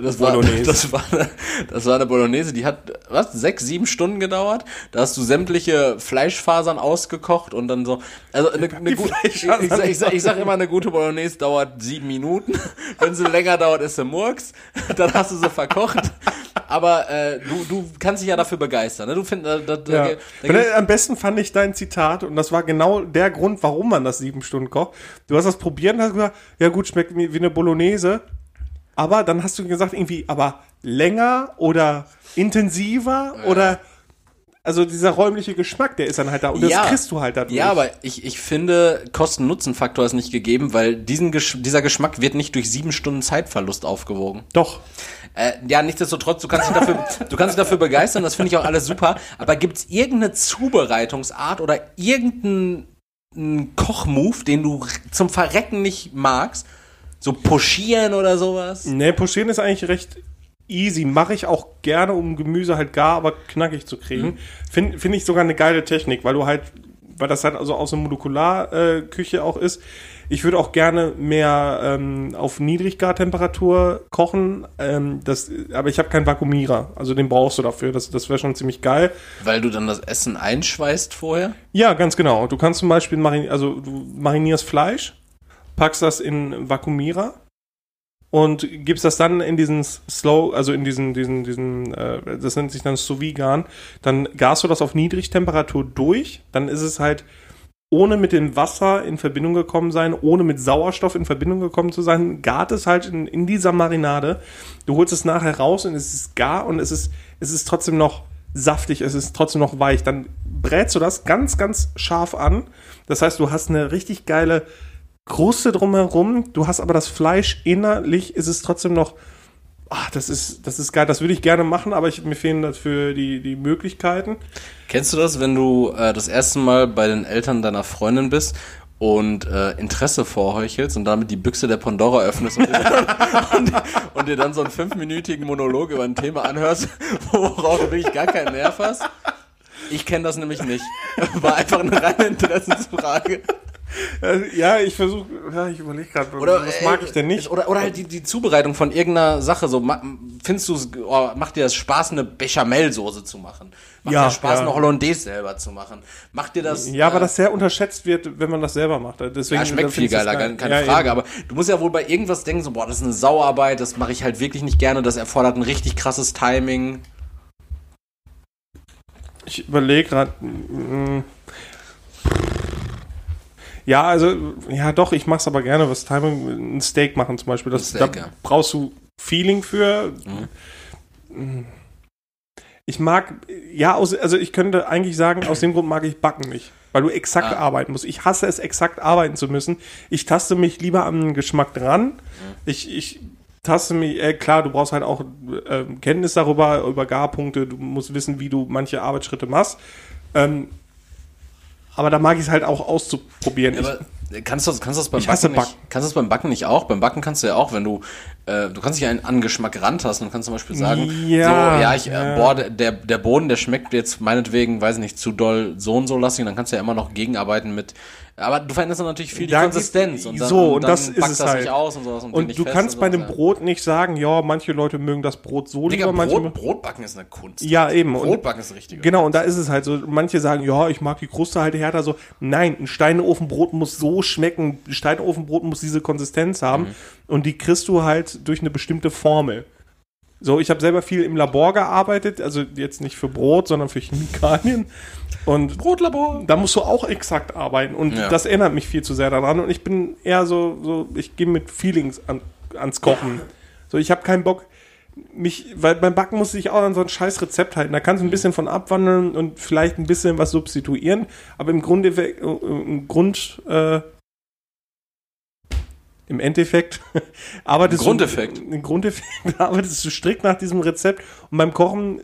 Das war, Bolognese. das war, eine, das war eine Bolognese, die hat, was, sechs, sieben Stunden gedauert. Da hast du sämtliche Fleischfasern ausgekocht und dann so, also eine, eine gute, ich, sag, ich, ich sag immer, eine gute Bolognese dauert sieben Minuten. <laughs> Wenn sie länger dauert, ist sie Murks. <laughs> Dann hast du sie verkocht. Aber äh, du, du kannst dich ja dafür begeistern. Ne? Du find, da, da, ja. da, da Am besten fand ich dein Zitat und das war genau der Grund, warum man das sieben Stunden kocht. Du hast das probiert und hast gesagt, ja gut, schmeckt wie, wie eine Bolognese. Aber dann hast du gesagt, irgendwie, aber länger oder intensiver ja. oder also dieser räumliche Geschmack, der ist dann halt da und ja, das kriegst du halt dadurch. Ja, aber ich, ich finde, Kosten-Nutzen-Faktor ist nicht gegeben, weil diesen dieser Geschmack wird nicht durch sieben Stunden Zeitverlust aufgewogen. Doch. Äh, ja, nichtsdestotrotz, du kannst dich dafür, du kannst dich dafür begeistern, das finde ich auch alles super. Aber gibt's irgendeine Zubereitungsart oder irgendeinen Kochmove, den du zum Verrecken nicht magst? So pochieren oder sowas? Nee, pochieren ist eigentlich recht easy. Mache ich auch gerne, um Gemüse halt gar, aber knackig zu kriegen. Mhm. Finde find ich sogar eine geile Technik, weil du halt, weil das halt also aus der Molekularküche äh, auch ist. Ich würde auch gerne mehr ähm, auf Niedriggartemperatur kochen, ähm, das, aber ich habe keinen Vakuumierer. Also den brauchst du dafür. Das, das wäre schon ziemlich geil. Weil du dann das Essen einschweißt vorher? Ja, ganz genau. Du kannst zum Beispiel, marin also du marinierst Fleisch, packst das in Vakuumierer und gibst das dann in diesen Slow, also in diesen, diesen, diesen, äh, das nennt sich dann sous vide Dann garst du das auf Niedrigtemperatur durch, dann ist es halt ohne mit dem Wasser in Verbindung gekommen sein, ohne mit Sauerstoff in Verbindung gekommen zu sein, gart es halt in, in dieser Marinade. Du holst es nachher raus und es ist gar und es ist, es ist trotzdem noch saftig, es ist trotzdem noch weich. Dann brätst du das ganz, ganz scharf an. Das heißt, du hast eine richtig geile Kruste drumherum. Du hast aber das Fleisch innerlich, ist es trotzdem noch ach, das ist, das ist geil, das würde ich gerne machen, aber ich, mir fehlen dafür die, die Möglichkeiten. Kennst du das, wenn du äh, das erste Mal bei den Eltern deiner Freundin bist und äh, Interesse vorheuchelst und damit die Büchse der Pandora öffnest und, dir dann, <laughs> und, und dir dann so einen fünfminütigen Monolog über ein Thema anhörst, <laughs> worauf du wirklich gar keinen Nerv hast? Ich kenne das nämlich nicht. War einfach eine reine Interessensfrage. Ja, ich versuche, ja, ich überlege gerade, was mag ich denn nicht? Oder, oder halt die, die Zubereitung von irgendeiner Sache. So, findest du, oh, macht dir das Spaß, eine Bechamelsoße zu machen? Macht ja, dir Spaß, ja. eine Hollandaise selber zu machen? Macht dir das. Ja, äh, aber das sehr unterschätzt wird, wenn man das selber macht. Deswegen, ja, schmeckt viel geiler, geil. keine ja, Frage. Eben. Aber du musst ja wohl bei irgendwas denken, so, boah, das ist eine Sauarbeit, das mache ich halt wirklich nicht gerne, das erfordert ein richtig krasses Timing. Ich überlege gerade. Ja, also, ja doch, ich mach's aber gerne, was Timing, ein Steak machen zum Beispiel. Das, Steak, da ja. brauchst du Feeling für. Mhm. Ich mag, ja, aus, also ich könnte eigentlich sagen, aus dem Grund mag ich Backen nicht. Weil du exakt ah. arbeiten musst. Ich hasse es, exakt arbeiten zu müssen. Ich taste mich lieber an den Geschmack dran. Mhm. Ich, ich taste mich, äh, klar, du brauchst halt auch äh, Kenntnis darüber, über Garpunkte, du musst wissen, wie du manche Arbeitsschritte machst. Ähm, aber da mag ich es halt auch auszuprobieren. Ja, aber kannst du, kannst du das beim Backen, Backen. Nicht, kannst du das beim Backen nicht auch? Beim Backen kannst du ja auch, wenn du, äh, du kannst dich einen an Geschmack rantasten und kannst zum Beispiel sagen, ja, so, ja, ich, äh, ja. boah, der, der Boden, der schmeckt jetzt meinetwegen, weiß ich nicht, zu doll so und so lastig, dann kannst du ja immer noch gegenarbeiten mit, aber du veränderst dann natürlich viel die ja, Konsistenz und dann, so, und, dann das ist es das halt. aus und sowas. Und, und du kannst und bei dem Brot nicht sagen, ja, manche Leute mögen das Brot so Digga, lieber, manche Brot, Brotbacken ist eine Kunst. Ja, eben. Brotbacken ist richtig. Genau, und da ist es halt so, manche sagen, ja, ich mag die Kruste halt härter, so. Nein, ein Steinofenbrot muss so schmecken, ein Steinofenbrot muss diese Konsistenz haben mhm. und die kriegst du halt durch eine bestimmte Formel. So, ich habe selber viel im Labor gearbeitet, also jetzt nicht für Brot, sondern für Chemikalien. Und Brotlabor. Da musst du auch exakt arbeiten. Und ja. das erinnert mich viel zu sehr daran. Und ich bin eher so, so ich gehe mit Feelings an, ans Kochen. So, ich habe keinen Bock, mich, weil beim Backen muss ich auch an so ein scheiß Rezept halten. Da kannst du ein bisschen von abwandeln und vielleicht ein bisschen was substituieren. Aber im Grunde, äh, im Grund, äh, im Endeffekt <laughs> arbeitest Grundeffekt. du im Grundeffekt <laughs> arbeitest du strikt nach diesem Rezept und beim Kochen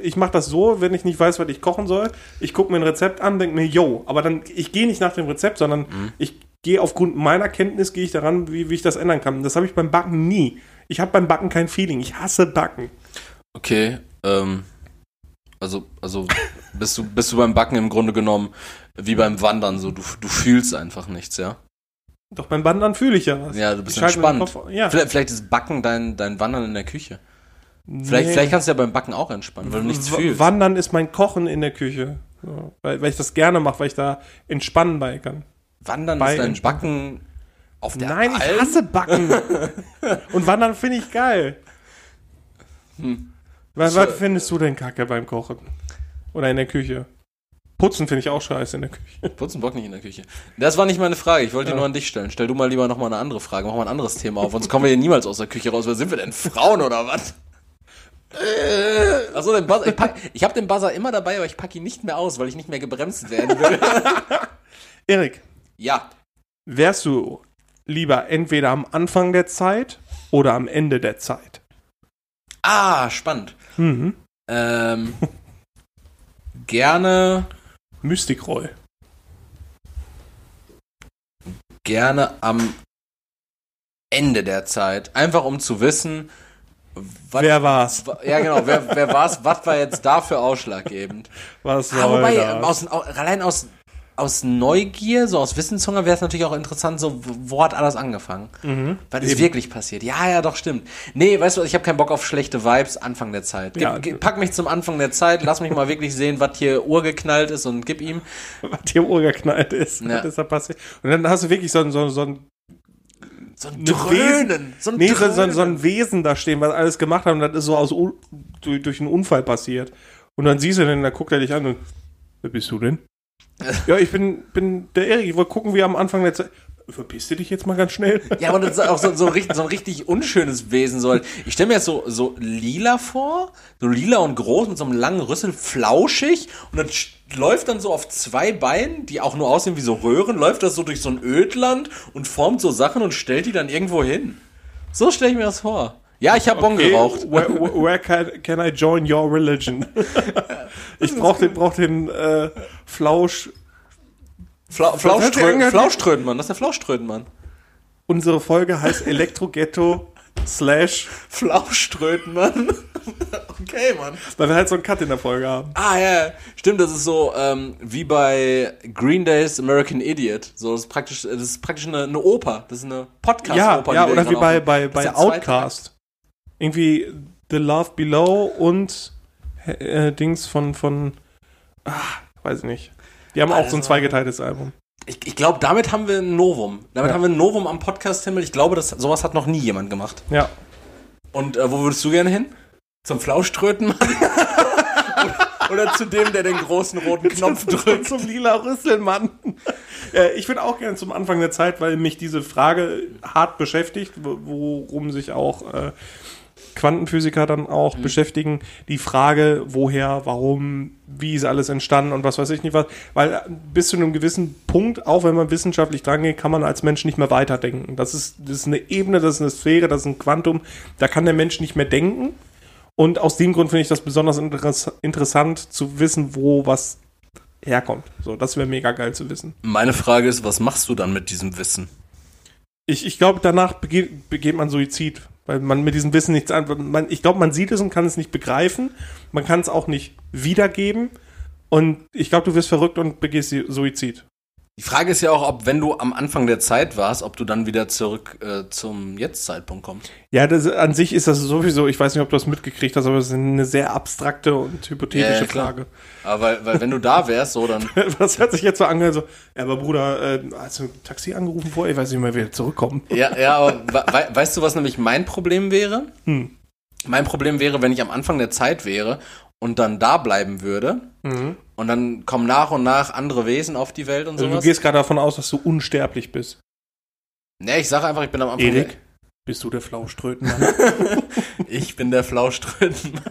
ich mache das so, wenn ich nicht weiß, was ich kochen soll, ich gucke mir ein Rezept an, denke mir, yo, aber dann ich gehe nicht nach dem Rezept, sondern mhm. ich gehe aufgrund meiner Kenntnis gehe ich daran, wie, wie ich das ändern kann. Das habe ich beim Backen nie. Ich habe beim Backen kein Feeling. Ich hasse Backen. Okay, ähm, also also bist du bist du beim Backen im Grunde genommen wie beim Wandern so, du du fühlst einfach nichts, ja? Doch beim Wandern fühle ich ja was. Ja, du bist entspannt. Ja. Vielleicht, vielleicht ist Backen dein, dein Wandern in der Küche. Vielleicht, nee. vielleicht kannst du ja beim Backen auch entspannen, weil du nichts w fühlst. Wandern ist mein Kochen in der Küche. So, weil, weil ich das gerne mache, weil ich da entspannen bei kann. Wandern bei ist dein Backen auf der Nein, Alm? ich hasse Backen. <laughs> Und Wandern finde ich geil. Hm. Was, was findest du denn kacke beim Kochen? Oder in der Küche? Putzen finde ich auch scheiße in der Küche. <laughs> Putzen Bock nicht in der Küche. Das war nicht meine Frage. Ich wollte ja. die nur an dich stellen. Stell du mal lieber noch mal eine andere Frage. Mach mal ein anderes Thema auf. Sonst kommen wir hier niemals aus der Küche raus. Wer sind wir denn? Frauen oder was? Achso, den Buzzer. Ich, pack, ich habe den Buzzer immer dabei, aber ich packe ihn nicht mehr aus, weil ich nicht mehr gebremst werden will. <laughs> Erik. Ja. Wärst du lieber entweder am Anfang der Zeit oder am Ende der Zeit? Ah, spannend. Mhm. Ähm, <laughs> gerne. Mystikroll. Gerne am Ende der Zeit. Einfach um zu wissen, was, wer war's? Ja, genau, wer, wer war's? Was war jetzt dafür ausschlaggebend? Was ah, wobei, das? Aus, allein aus, aus Neugier, so aus Wissenshunger wäre es natürlich auch interessant, so, wo hat alles angefangen? Mhm. Was ist Eben. wirklich passiert? Ja, ja, doch, stimmt. Nee, weißt du, ich habe keinen Bock auf schlechte Vibes Anfang der Zeit. Ja. pack mich zum Anfang der Zeit, lass mich mal wirklich sehen, was hier urgeknallt ist und gib ihm. <laughs> Was hier urgeknallt ist, ja. was ist da passiert? Und dann hast du wirklich so, so, so ein so ein Dröhnen. So ein, nee, Dröhnen. So, so, ein Wesen da stehen, was alles gemacht hat und das ist so aus, durch, durch einen Unfall passiert. Und dann siehst du den, da guckt er dich an und, wer bist du denn? <laughs> ja, ich bin, bin der Erik. Ich wollte gucken, wie am Anfang der Zeit. Verpiss dich jetzt mal ganz schnell. <laughs> Ja, aber das ist auch so, so, ein, so ein richtig unschönes Wesen soll. Ich stelle mir jetzt so, so lila vor, so lila und groß mit so einem langen Rüssel, flauschig und dann läuft dann so auf zwei Beinen, die auch nur aussehen wie so Röhren, läuft das so durch so ein Ödland und formt so Sachen und stellt die dann irgendwo hin. So stelle ich mir das vor. Ja, ich habe okay, Bon geraucht. Where, where can, can, I join your religion? <laughs> ich brauche den, brauch den äh, Flausch. Fla Flauschtrötenmann, Flauschtrötenmann, das ist der Flauschtrötenmann. Unsere Folge heißt Elektro-Ghetto slash Flauschtrötenmann. <laughs> okay, Mann. Weil wir halt so einen Cut in der Folge haben. Ah, ja. Stimmt, das ist so ähm, wie bei Green Days American Idiot. So, das ist praktisch, das ist praktisch eine, eine Oper. Das ist eine Podcast-Oper. Ja, ja oder wie bei, bei, bei Outcast. Irgendwie The Love Below und äh, Dings von, von, ah, weiß ich nicht. Die haben also, auch so ein zweigeteiltes Album. Ich, ich glaube, damit haben wir ein Novum. Damit ja. haben wir ein Novum am Podcast-Himmel. Ich glaube, das, sowas hat noch nie jemand gemacht. Ja. Und äh, wo würdest du gerne hin? Zum Flauschtrötenmann? <laughs> Oder zu dem, der den großen roten Knopf drückt? Zum lila Rüsselmann. <laughs> Äh, ich würde auch gerne zum Anfang der Zeit, weil mich diese Frage hart beschäftigt, worum sich auch äh, Quantenphysiker dann auch mhm. beschäftigen, die Frage, woher, warum, wie ist alles entstanden und was weiß ich nicht was. Weil bis zu einem gewissen Punkt, auch wenn man wissenschaftlich drangeht, kann man als Mensch nicht mehr weiterdenken. Das ist, das ist eine Ebene, das ist eine Sphäre, das ist ein Quantum, da kann der Mensch nicht mehr denken. Und aus dem Grund finde ich das besonders interess interessant zu wissen, wo was herkommt. So, das wäre mega geil zu wissen. Meine Frage ist, was machst du dann mit diesem Wissen? Ich, ich glaube, danach begeht, begeht man Suizid. Weil man mit diesem Wissen nichts an. Man, ich glaube, man sieht es und kann es nicht begreifen. Man kann es auch nicht wiedergeben. Und ich glaube, du wirst verrückt und begehst Suizid. Die Frage ist ja auch, ob, wenn du am Anfang der Zeit warst, ob du dann wieder zurück äh, zum Jetzt-Zeitpunkt kommst. Ja, das, an sich ist das sowieso, ich weiß nicht, ob du das mitgekriegt hast, aber es ist eine sehr abstrakte und hypothetische ja, Frage. Aber weil, weil wenn du da wärst, so dann. <laughs> Was hat sich jetzt so angehört? So, ja, aber Bruder, äh, hast du ein Taxi angerufen vorher? Ich weiß nicht mehr, wie wir zurückkommen. Ja, ja, aber we weißt du, was nämlich mein Problem wäre? Hm. Mein Problem wäre, wenn ich am Anfang der Zeit wäre und dann da bleiben würde. Mhm. Und dann kommen nach und nach andere Wesen auf die Welt und so. Also du gehst gerade davon aus, dass du unsterblich bist. Nee, ich sage einfach, ich bin am Anfang. Erik? Bist du der Flauschtrötenmann? <laughs> ich bin der Flauschtrötenmann.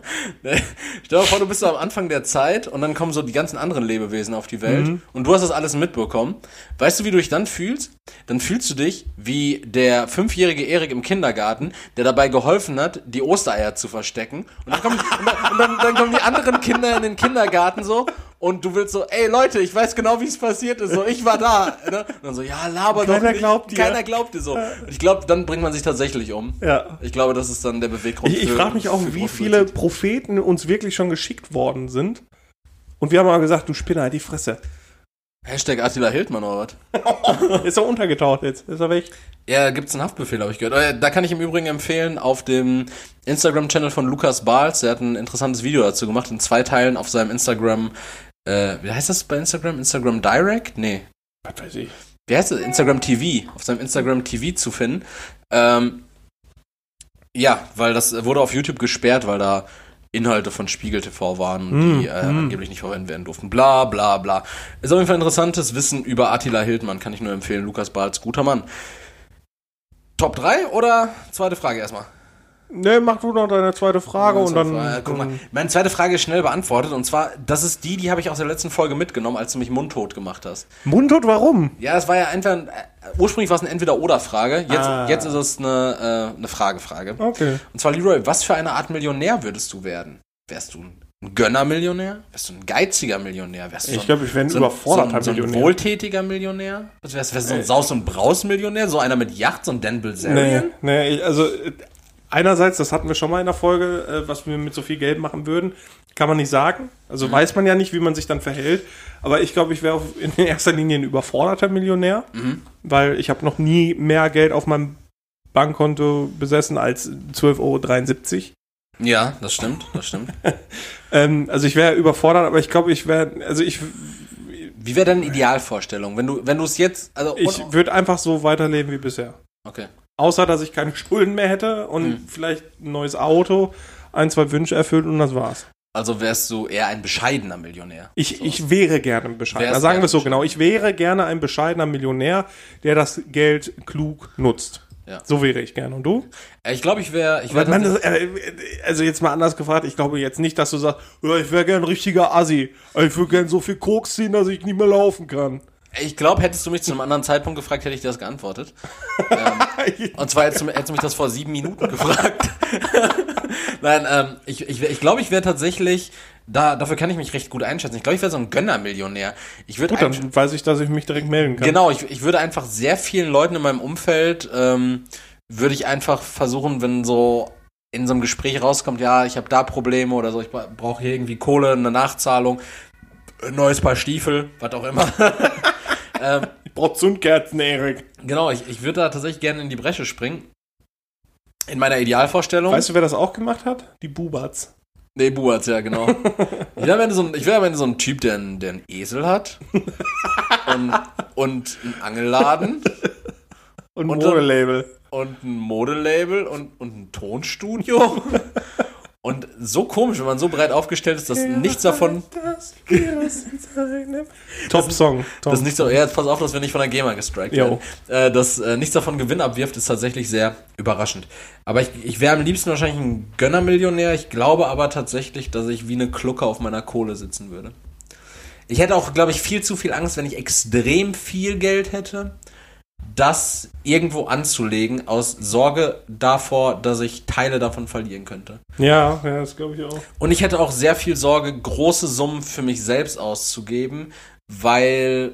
<laughs> Stell dir vor, du bist so am Anfang der Zeit und dann kommen so die ganzen anderen Lebewesen auf die Welt mhm. und du hast das alles mitbekommen. Weißt du, wie du dich dann fühlst? Dann fühlst du dich wie der fünfjährige Erik im Kindergarten, der dabei geholfen hat, die Ostereier zu verstecken. Und dann kommen, und dann, und dann, dann kommen die anderen Kinder in den Kindergarten so und du willst so, ey Leute, ich weiß genau, wie es passiert ist, so, ich war da. <laughs> Ne? Und dann so, ja, laber Keiner doch nicht. Glaubt dir. Keiner glaubt dir so. Und ich glaube, dann bringt man sich tatsächlich um. Ja. Ich glaube, das ist dann der Beweggrund. Ich, ich frage mich auch, wie viele Propheten uns wirklich schon geschickt worden sind. Und wir haben mal gesagt, du Spinner, halt die Fresse. Hashtag Attila Hildmann oder was? <laughs> ist er untergetaucht jetzt? Ist er weg? Ja, gibt's einen Haftbefehl, habe ich gehört. Da kann ich im Übrigen empfehlen, auf dem Instagram-Channel von Lukas Bahls, der hat ein interessantes Video dazu gemacht, in zwei Teilen auf seinem Instagram äh, wie heißt das bei Instagram? Instagram Direct? Nee. Was weiß ich. Wie heißt das? Instagram TV. Auf seinem Instagram TV zu finden. Ähm, ja, weil das wurde auf YouTube gesperrt, weil da Inhalte von Spiegel TV waren, mm, die äh, mm. angeblich nicht verwendet werden durften. Bla bla bla. Ist auf jeden Fall interessantes Wissen über Attila Hildmann, kann ich nur empfehlen. Lukas Balz, guter Mann. Top 3 oder zweite Frage erstmal? Ne, mach du noch deine zweite Frage und dann. Frage. Guck mal, meine zweite Frage ist schnell beantwortet und zwar, das ist die, die habe ich aus der letzten Folge mitgenommen, als du mich mundtot gemacht hast. Mundtot, warum? Ja, es war ja einfach, äh, ursprünglich war es eine Entweder-Oder-Frage, jetzt, ah. jetzt ist es eine, äh, eine Frage-Frage. Okay. Und zwar, Leroy, was für eine Art Millionär würdest du werden? Wärst du ein Gönner-Millionär? Wärst du ein geiziger Millionär? Wärst du ich glaube, ich wäre ein so überforderter so ein, so ein wohltätiger Millionär? Wärst, wärst du so ein Saus- und Braus-Millionär? So einer mit Yacht, so ein Dan Bilzerian? Nee, nee, also einerseits, das hatten wir schon mal in der Folge, äh, was wir mit so viel Geld machen würden, kann man nicht sagen. Also mhm. weiß man ja nicht, wie man sich dann verhält. Aber ich glaube, ich wäre in erster Linie ein überforderter Millionär, mhm. weil ich habe noch nie mehr Geld auf meinem Bankkonto besessen als 12,73 Euro. Ja, das stimmt, das stimmt. <laughs> ähm, also ich wäre überfordert, aber ich glaube, ich wäre, also ich wie wäre deine Idealvorstellung, wenn du, wenn du es jetzt, also ich würde einfach so weiterleben wie bisher. Okay. Außer, dass ich keine <laughs> Schulden mehr hätte und hm. vielleicht ein neues Auto, ein, zwei Wünsche erfüllt und das war's. Also wärst du eher ein bescheidener Millionär. Ich, so. ich wäre gerne ein bescheidener. Sagen wir es so genau. Ich wäre gerne ein bescheidener Millionär, der das Geld klug nutzt. Ja. So wäre ich gerne. Und du? Ich glaube, ich wäre. Ich wär äh, also jetzt mal anders gefragt. Ich glaube jetzt nicht, dass du sagst, ich wäre gerne ein richtiger Assi. Ich würde gerne so viel Koks ziehen, dass ich nicht mehr laufen kann. Ich glaube, hättest du mich zu einem anderen Zeitpunkt gefragt, hätte ich dir das geantwortet. ähm, <laughs> und zwar hättest du, hättest du, mich das vor sieben Minuten gefragt. <laughs> Nein, ähm, ich, ich, ich glaube, ich wäre tatsächlich, da, dafür kann ich mich recht gut einschätzen. Ich glaube, ich wäre so ein Gönnermillionär. Ich würde Gut, dann weiß ich, dass ich mich direkt melden kann. Genau, ich, ich würde einfach sehr vielen Leuten in meinem Umfeld, ähm, würde ich einfach versuchen, wenn so in so einem Gespräch rauskommt, ja, ich habe da Probleme oder so, ich brauche hier irgendwie Kohle, eine Nachzahlung, ein neues Paar Stiefel, was auch immer. <laughs> ähm, ich brauche Zündkerzen, Erik. Genau, ich, ich würde da tatsächlich gerne in die Bresche springen. In meiner Idealvorstellung. Weißt du, wer das auch gemacht hat? Die Bubats. Nee, Bubats, ja, genau. <laughs> ich wäre am, Ende so ein, wär am Ende so ein Typ, der, einen, der einen Esel hat. <laughs> und, und einen Angelladen. Und ein Modelabel. Und ein Modelabel und, und ein Tonstudio. <laughs> Und so komisch, wenn man so breit aufgestellt ist, dass ja, nichts davon. Top Song. Top. Das nichts, ja, jetzt pass auf, dass wir nicht von der GEMA gestrikt werden. Äh, dass äh, nichts davon Gewinn abwirft, ist tatsächlich sehr überraschend. Aber ich, ich wäre am liebsten wahrscheinlich ein Gönnermillionär. Ich glaube aber tatsächlich, dass ich wie eine Klucke auf meiner Kohle sitzen würde. Ich hätte auch, glaube ich, viel zu viel Angst, wenn ich extrem viel Geld hätte das irgendwo anzulegen, aus Sorge davor, dass ich Teile davon verlieren könnte. Ja, ja, das glaube ich auch. Und ich hätte auch sehr viel Sorge, große Summen für mich selbst auszugeben, weil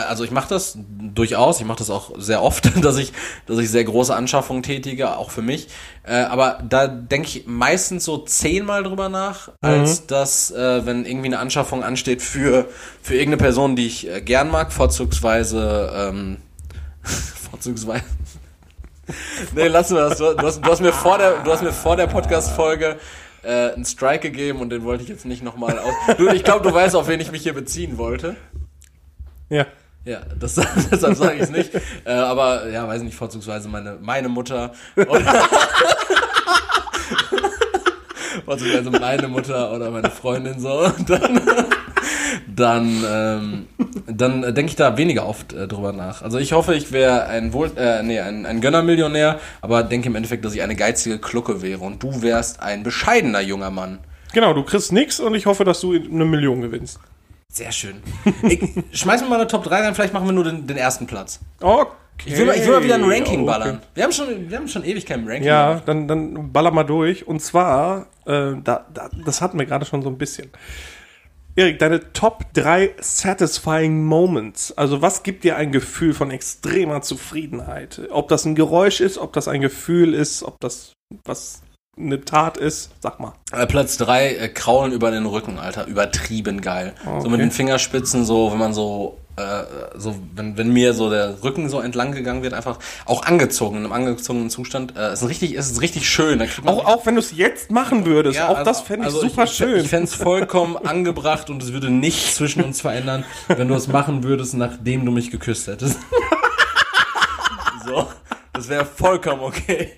also ich mache das durchaus, ich mache das auch sehr oft, <laughs> dass ich, dass ich sehr große Anschaffungen tätige, auch für mich. Äh, aber da denke ich meistens so zehnmal drüber nach, mhm. als dass, äh, wenn irgendwie eine Anschaffung ansteht für, für irgendeine Person, die ich äh, gern mag, vorzugsweise, ähm, <laughs> vorzugsweise. <laughs> nee, lassen wir das. Du, du, hast, du hast mir vor der, du hast mir vor der Podcast-Folge äh, einen Strike gegeben und den wollte ich jetzt nicht nochmal aus. Du, ich glaube, du weißt, auf wen ich mich hier beziehen wollte. Ja. Ja, das, <laughs> deshalb sage ich es nicht. äh, aber ja, weiß nicht, vorzugsweise meine, meine Mutter. <laughs> vorzugsweise meine Mutter oder meine Freundin so. Und <laughs> dann dann, ähm, dann denke ich da weniger oft äh, drüber nach. Also ich hoffe, ich wäre ein Wohl, äh, nee, ein, ein Gönnermillionär, aber denke im Endeffekt, dass ich eine geizige Glucke wäre und du wärst ein bescheidener junger Mann. Genau, du kriegst nichts und ich hoffe, dass du eine Million gewinnst. Sehr schön. Ich, schmeiß mir mal eine Top 3 rein, vielleicht machen wir nur den, den ersten Platz. Okay. Ich will, mal, ich will mal wieder ein Ranking okay. ballern. Wir haben, schon, wir haben schon ewig kein Ranking. Ja, dann, dann baller mal durch. Und zwar, äh, da, da, das hatten wir gerade schon so ein bisschen. Erik, deine Top 3 satisfying Moments. Also was gibt dir ein Gefühl von extremer Zufriedenheit? Ob das ein Geräusch ist, ob das ein Gefühl ist, ob das was eine Tat ist, sag mal. Äh, Platz 3, äh, Kraulen über den Rücken, Alter. Übertrieben geil. Okay. So mit den Fingerspitzen, so, wenn man so, äh, so, wenn, wenn mir so der Rücken so entlang gegangen wird, einfach auch angezogen, in einem angezogenen Zustand. Äh, ist richtig, ist richtig schön. auch, auch wenn du es jetzt machen würdest, ja, auch also, das fände ich also super ich, schön. Ich, ich fände es vollkommen <laughs> angebracht und es würde nichts zwischen uns verändern, wenn du es machen würdest, nachdem du mich geküsst hättest. <laughs> so, das wäre vollkommen okay.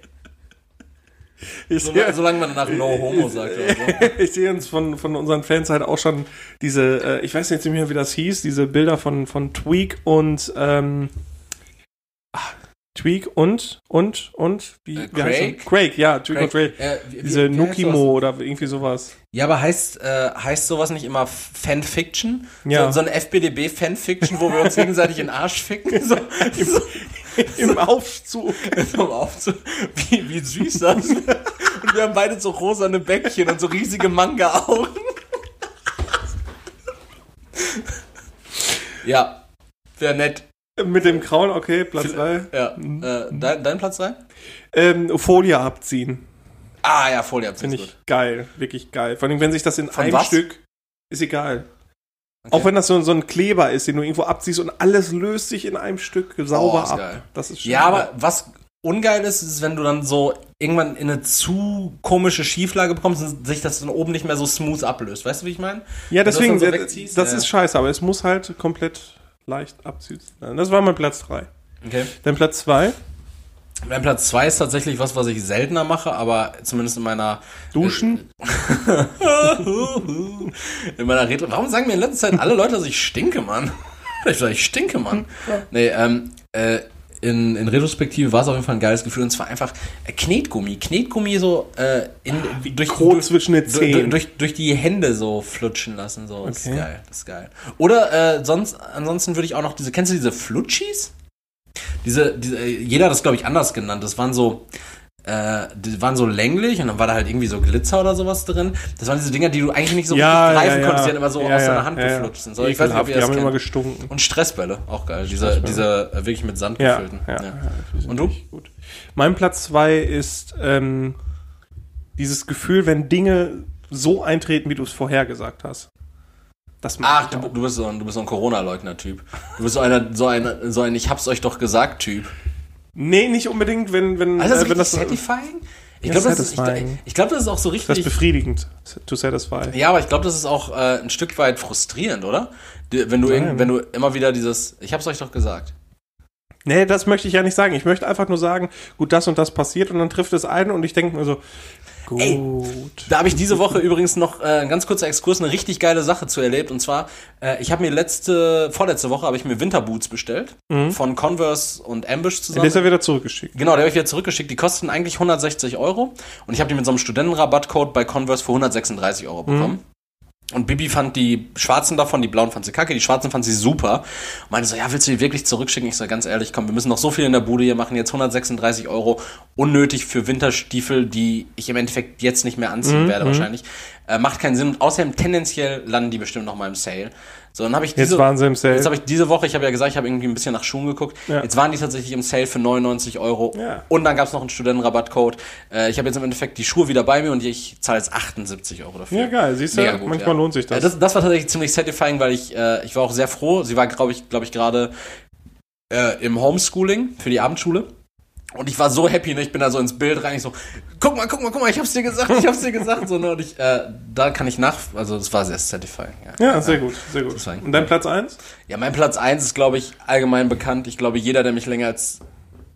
Ich sehe, solange man nach No Homo sagt. Oder so. <laughs> ich sehe uns von, von unseren Fans halt auch schon diese, äh, ich weiß jetzt nicht mehr, wie das hieß, diese Bilder von, von Tweak und ähm, ach, Tweak und und und wie, äh, wie Craig? Craig, ja, Tweak Craig. und Craig. Äh, wie, Diese wie Nukimo oder irgendwie sowas. Ja, aber heißt äh, heißt sowas nicht immer Fanfiction? Ja. So, so eine FBDB Fanfiction, wo wir uns <laughs> gegenseitig in den Arsch ficken. So, <laughs> so, <laughs> Im Aufzug. <laughs> Im Aufzug. Wie, wie süß das. Und wir haben beide so rosane Bäckchen und so riesige Manga-Augen. ja, wäre nett. Mit dem Krauen, okay, Platz 3. Ja. Mhm. Äh, dein, dein Platz 3? Ähm, Folie abziehen. Ah ja, Folie abziehen. Finde ich gut. geil, wirklich geil. Vor allem, wenn sich das in Von einem was? Stück. Ist egal. Okay. Auch wenn das so, so, ein Kleber ist, den du irgendwo abziehst und alles löst sich in einem Stück sauber oh, ab. Geil. Das ist schön. Ja, aber was ungeil ist, ist, wenn du dann so irgendwann in eine zu komische Schieflage bekommst und sich das dann oben nicht mehr so smooth ablöst. Weißt du, wie ich meine? Ja, deswegen, das, so das ja. ist scheiße, aber es muss halt komplett leicht abziehen. Das war mein Platz 3. Okay. Dein Platz 2? Mein Platz 2 ist tatsächlich was, was ich seltener mache, aber zumindest in meiner Duschen. <laughs> in meiner Retro. Warum sagen mir in letzter Zeit alle Leute, dass ich stinke, Mann? <laughs> Ich sage, ich stinke, Mann. Ja. Nee, ähm, äh, in, in Retrospektive war es auf jeden Fall ein geiles Gefühl und zwar einfach äh, Knetgummi. Knetgummi so äh, in, durch, durch, zwischen den Zehen. Durch, durch, durch, die Hände so flutschen lassen. So. Okay. Das ist geil. Das ist geil. Oder äh, sonst, ansonsten würde ich auch noch diese, kennst du diese Flutschis? Diese, diese, jeder hat das, glaube ich, anders genannt. Das waren so, äh, die waren so länglich und dann war da halt irgendwie so Glitzer oder sowas drin. Das waren diese Dinger, die du eigentlich nicht so ja, greifen ja, konntest, die dann immer so ja, aus deiner Hand geflutscht sind. So, ich weiß nicht, ob ihr die das haben immer gestunken. Und Stressbälle, auch geil. Diese, diese äh, wirklich mit Sand gefüllten. Und du? Gut. Mein Platz zwei ist ähm, dieses Gefühl, wenn Dinge so eintreten, wie du es vorhergesagt hast. Das Ach, du, du, bist so ein, du bist so ein Corona-Leugner-Typ. Du bist so einer, so ein, so ein Ich hab's euch doch gesagt-Typ. Nee, nicht unbedingt, wenn, wenn, also das äh, wenn das satisfying? Ich glaube, das, ist, ich, ich glaub, das ist auch so richtig. Das ist befriedigend, to satisfy. Ja, aber ich glaube, das ist auch äh, ein Stück weit frustrierend, oder? Wenn du, wenn du immer wieder dieses, ich hab's euch doch gesagt. Nee, das möchte ich ja nicht sagen. Ich möchte einfach nur sagen, gut, das und das passiert und dann trifft es ein und ich denke mir so, Gut. Ey, da habe ich diese Woche übrigens noch äh, ein ganz kurzer Exkurs, eine richtig geile Sache zu erlebt. Und zwar, äh, ich habe mir letzte, vorletzte Woche habe ich mir Winterboots bestellt mhm. von Converse und Ambush zusammen. Den ist ja wieder zurückgeschickt. Genau, der habe ich wieder zurückgeschickt. Die kosten eigentlich 160 Euro. Und ich habe die mit so einem Studentenrabattcode bei Converse für 136 Euro bekommen. Mhm. Und Bibi fand die schwarzen davon, die blauen fand sie kacke, die schwarzen fand sie super. Und meinte so, ja, willst du die wirklich zurückschicken? Ich so, ganz ehrlich, komm, wir müssen noch so viel in der Bude hier machen, jetzt 136 Euro, unnötig für Winterstiefel, die ich im Endeffekt jetzt nicht mehr anziehen mhm, werde mhm. wahrscheinlich. Äh, macht keinen Sinn. Und außerdem tendenziell landen die bestimmt noch mal im Sale. So, dann habe ich diese, jetzt waren sie im Sale. Jetzt habe ich diese Woche, ich habe ja gesagt, ich habe irgendwie ein bisschen nach Schuhen geguckt. Ja. Jetzt waren die tatsächlich im Sale für 99 Euro. Ja. Und dann gab es noch einen Studentenrabattcode. Äh, ich habe jetzt im Endeffekt die Schuhe wieder bei mir und ich zahle jetzt 78 Euro dafür. Ja, geil. Siehst du, gut, manchmal ja. lohnt sich das. Äh, das. das. war tatsächlich ziemlich satisfying, weil ich, äh, ich war auch sehr froh. Sie war, glaube ich, glaube ich, gerade äh, im Homeschooling für die Abendschule. Und ich war so happy, ne? Ich bin da so ins Bild rein, ich so, guck mal, guck mal, guck mal, ich hab's dir gesagt, ich hab's dir gesagt, so, ne? Und ich, äh, da kann ich nach, also das war sehr satisfying. Ja, ja sehr gut, sehr gut. Und dein Platz eins? Ja, mein Platz eins ist, glaube ich, allgemein bekannt. Ich glaube, jeder, der mich länger als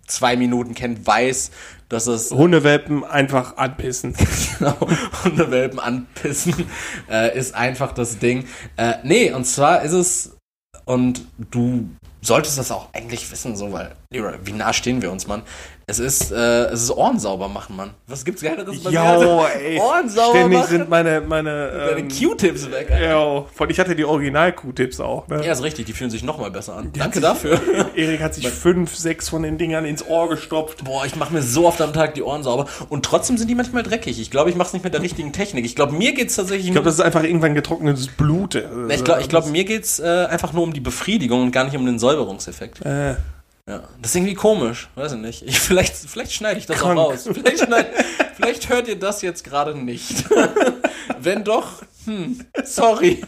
zwei Minuten kennt, weiß, dass es... Hundewelpen einfach anpissen. <laughs> genau, Hundewelpen anpissen äh, ist einfach das Ding. Äh, nee, und zwar ist es, und du solltest das auch eigentlich wissen, so, weil, Leroy, wie nah stehen wir uns, Mann? Es ist, äh, es ist Ohren sauber machen, Mann. Was gibt's Geileres bei jo, ey. Ohren sauber Ständig machen? sind meine, meine, Deine ähm, Q-Tips weg. Ja, von, ich hatte die Original-Q-Tips auch, ne? Ja, ist richtig, die fühlen sich noch mal besser an. Die Danke dafür. <laughs> Erik hat sich fünf, sechs von den Dingern ins Ohr gestopft. Boah, ich mache mir so oft am Tag die Ohren sauber und trotzdem sind die manchmal dreckig. Ich glaube, ich mache es nicht mit der richtigen Technik. Ich glaube, mir geht's tatsächlich Ich glaube, das ist einfach irgendwann getrocknetes Blut. Ich glaube, ich glaub, mir geht's äh, einfach nur um die Befriedigung und gar nicht um den Säuberungseffekt. Äh. Ja, das ist irgendwie komisch, weiß ich nicht. Ich, vielleicht, vielleicht schneide ich das Krank. auch raus. Vielleicht, schneid, vielleicht hört ihr das jetzt gerade nicht. <laughs> Wenn doch, hm, sorry.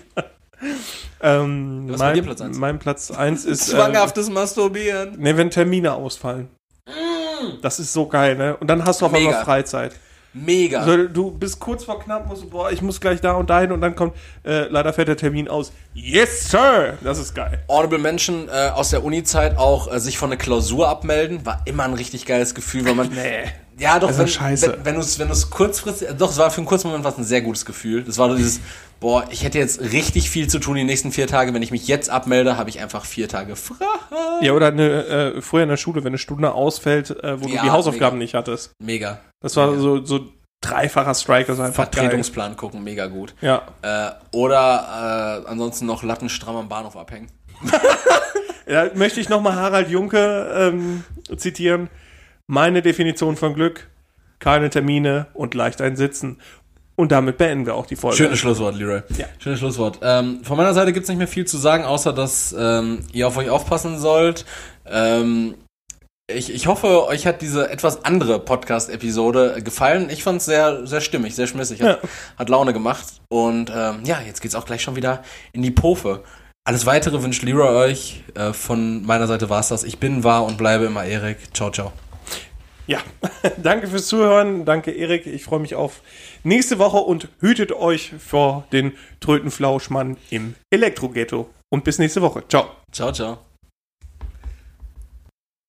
Ähm, Was mein, Platz 1? Mein Platz 1 ist. Zwanghaftes äh, Masturbieren. Ne, wenn Termine ausfallen. Mm. Das ist so geil, ne? Und dann hast du auf Mega. einmal Freizeit. Mega. So, du bist kurz vor knapp, musst du, boah, ich muss gleich da und dahin und dann kommt, äh, leider fährt der Termin aus. Yes, Sir! Das ist geil. Audible Menschen äh, aus der Uni-Zeit auch äh, sich von einer Klausur abmelden, war immer ein richtig geiles Gefühl, weil man. <laughs> nee. Ja, doch, wenn, scheiße. wenn, wenn du es wenn kurzfristig, doch, es war für einen kurzen Moment was ein sehr gutes Gefühl. Das war so dieses, boah, ich hätte jetzt richtig viel zu tun die nächsten vier Tage. Wenn ich mich jetzt abmelde, habe ich einfach vier Tage frei. Ja, oder eine, äh, früher in der Schule, wenn eine Stunde ausfällt, äh, wo ja, du die Hausaufgaben mega. nicht hattest. Mega. Das war mega. so, so dreifacher Strike, das ist einfach Vertretungsplan geil. gucken, mega gut. Ja. Äh, oder äh, ansonsten noch Latten stramm am Bahnhof abhängen. <laughs> ja, möchte ich nochmal Harald Junke ähm, zitieren. Meine Definition von Glück, keine Termine und leicht ein Sitzen. Und damit beenden wir auch die Folge. Schönes Schlusswort, Leroy. Ja. Schönes Schlusswort. Ähm, von meiner Seite gibt's nicht mehr viel zu sagen, außer dass ähm, ihr auf euch aufpassen sollt. Ähm, ich, ich hoffe, euch hat diese etwas andere Podcast-Episode gefallen. Ich fand es sehr, sehr stimmig, sehr schmissig. Hat, ja. hat Laune gemacht. Und ähm, ja, jetzt geht's auch gleich schon wieder in die Pofe. Alles weitere wünscht Leroy euch. Äh, von meiner Seite war's das. Ich bin, war und bleibe immer Erik. Ciao, ciao. Ja, <laughs> danke fürs Zuhören. Danke, Erik. Ich freue mich auf nächste Woche und hütet euch vor den Trötenflauschmann im Elektroghetto. Und bis nächste Woche. Ciao. Ciao, ciao.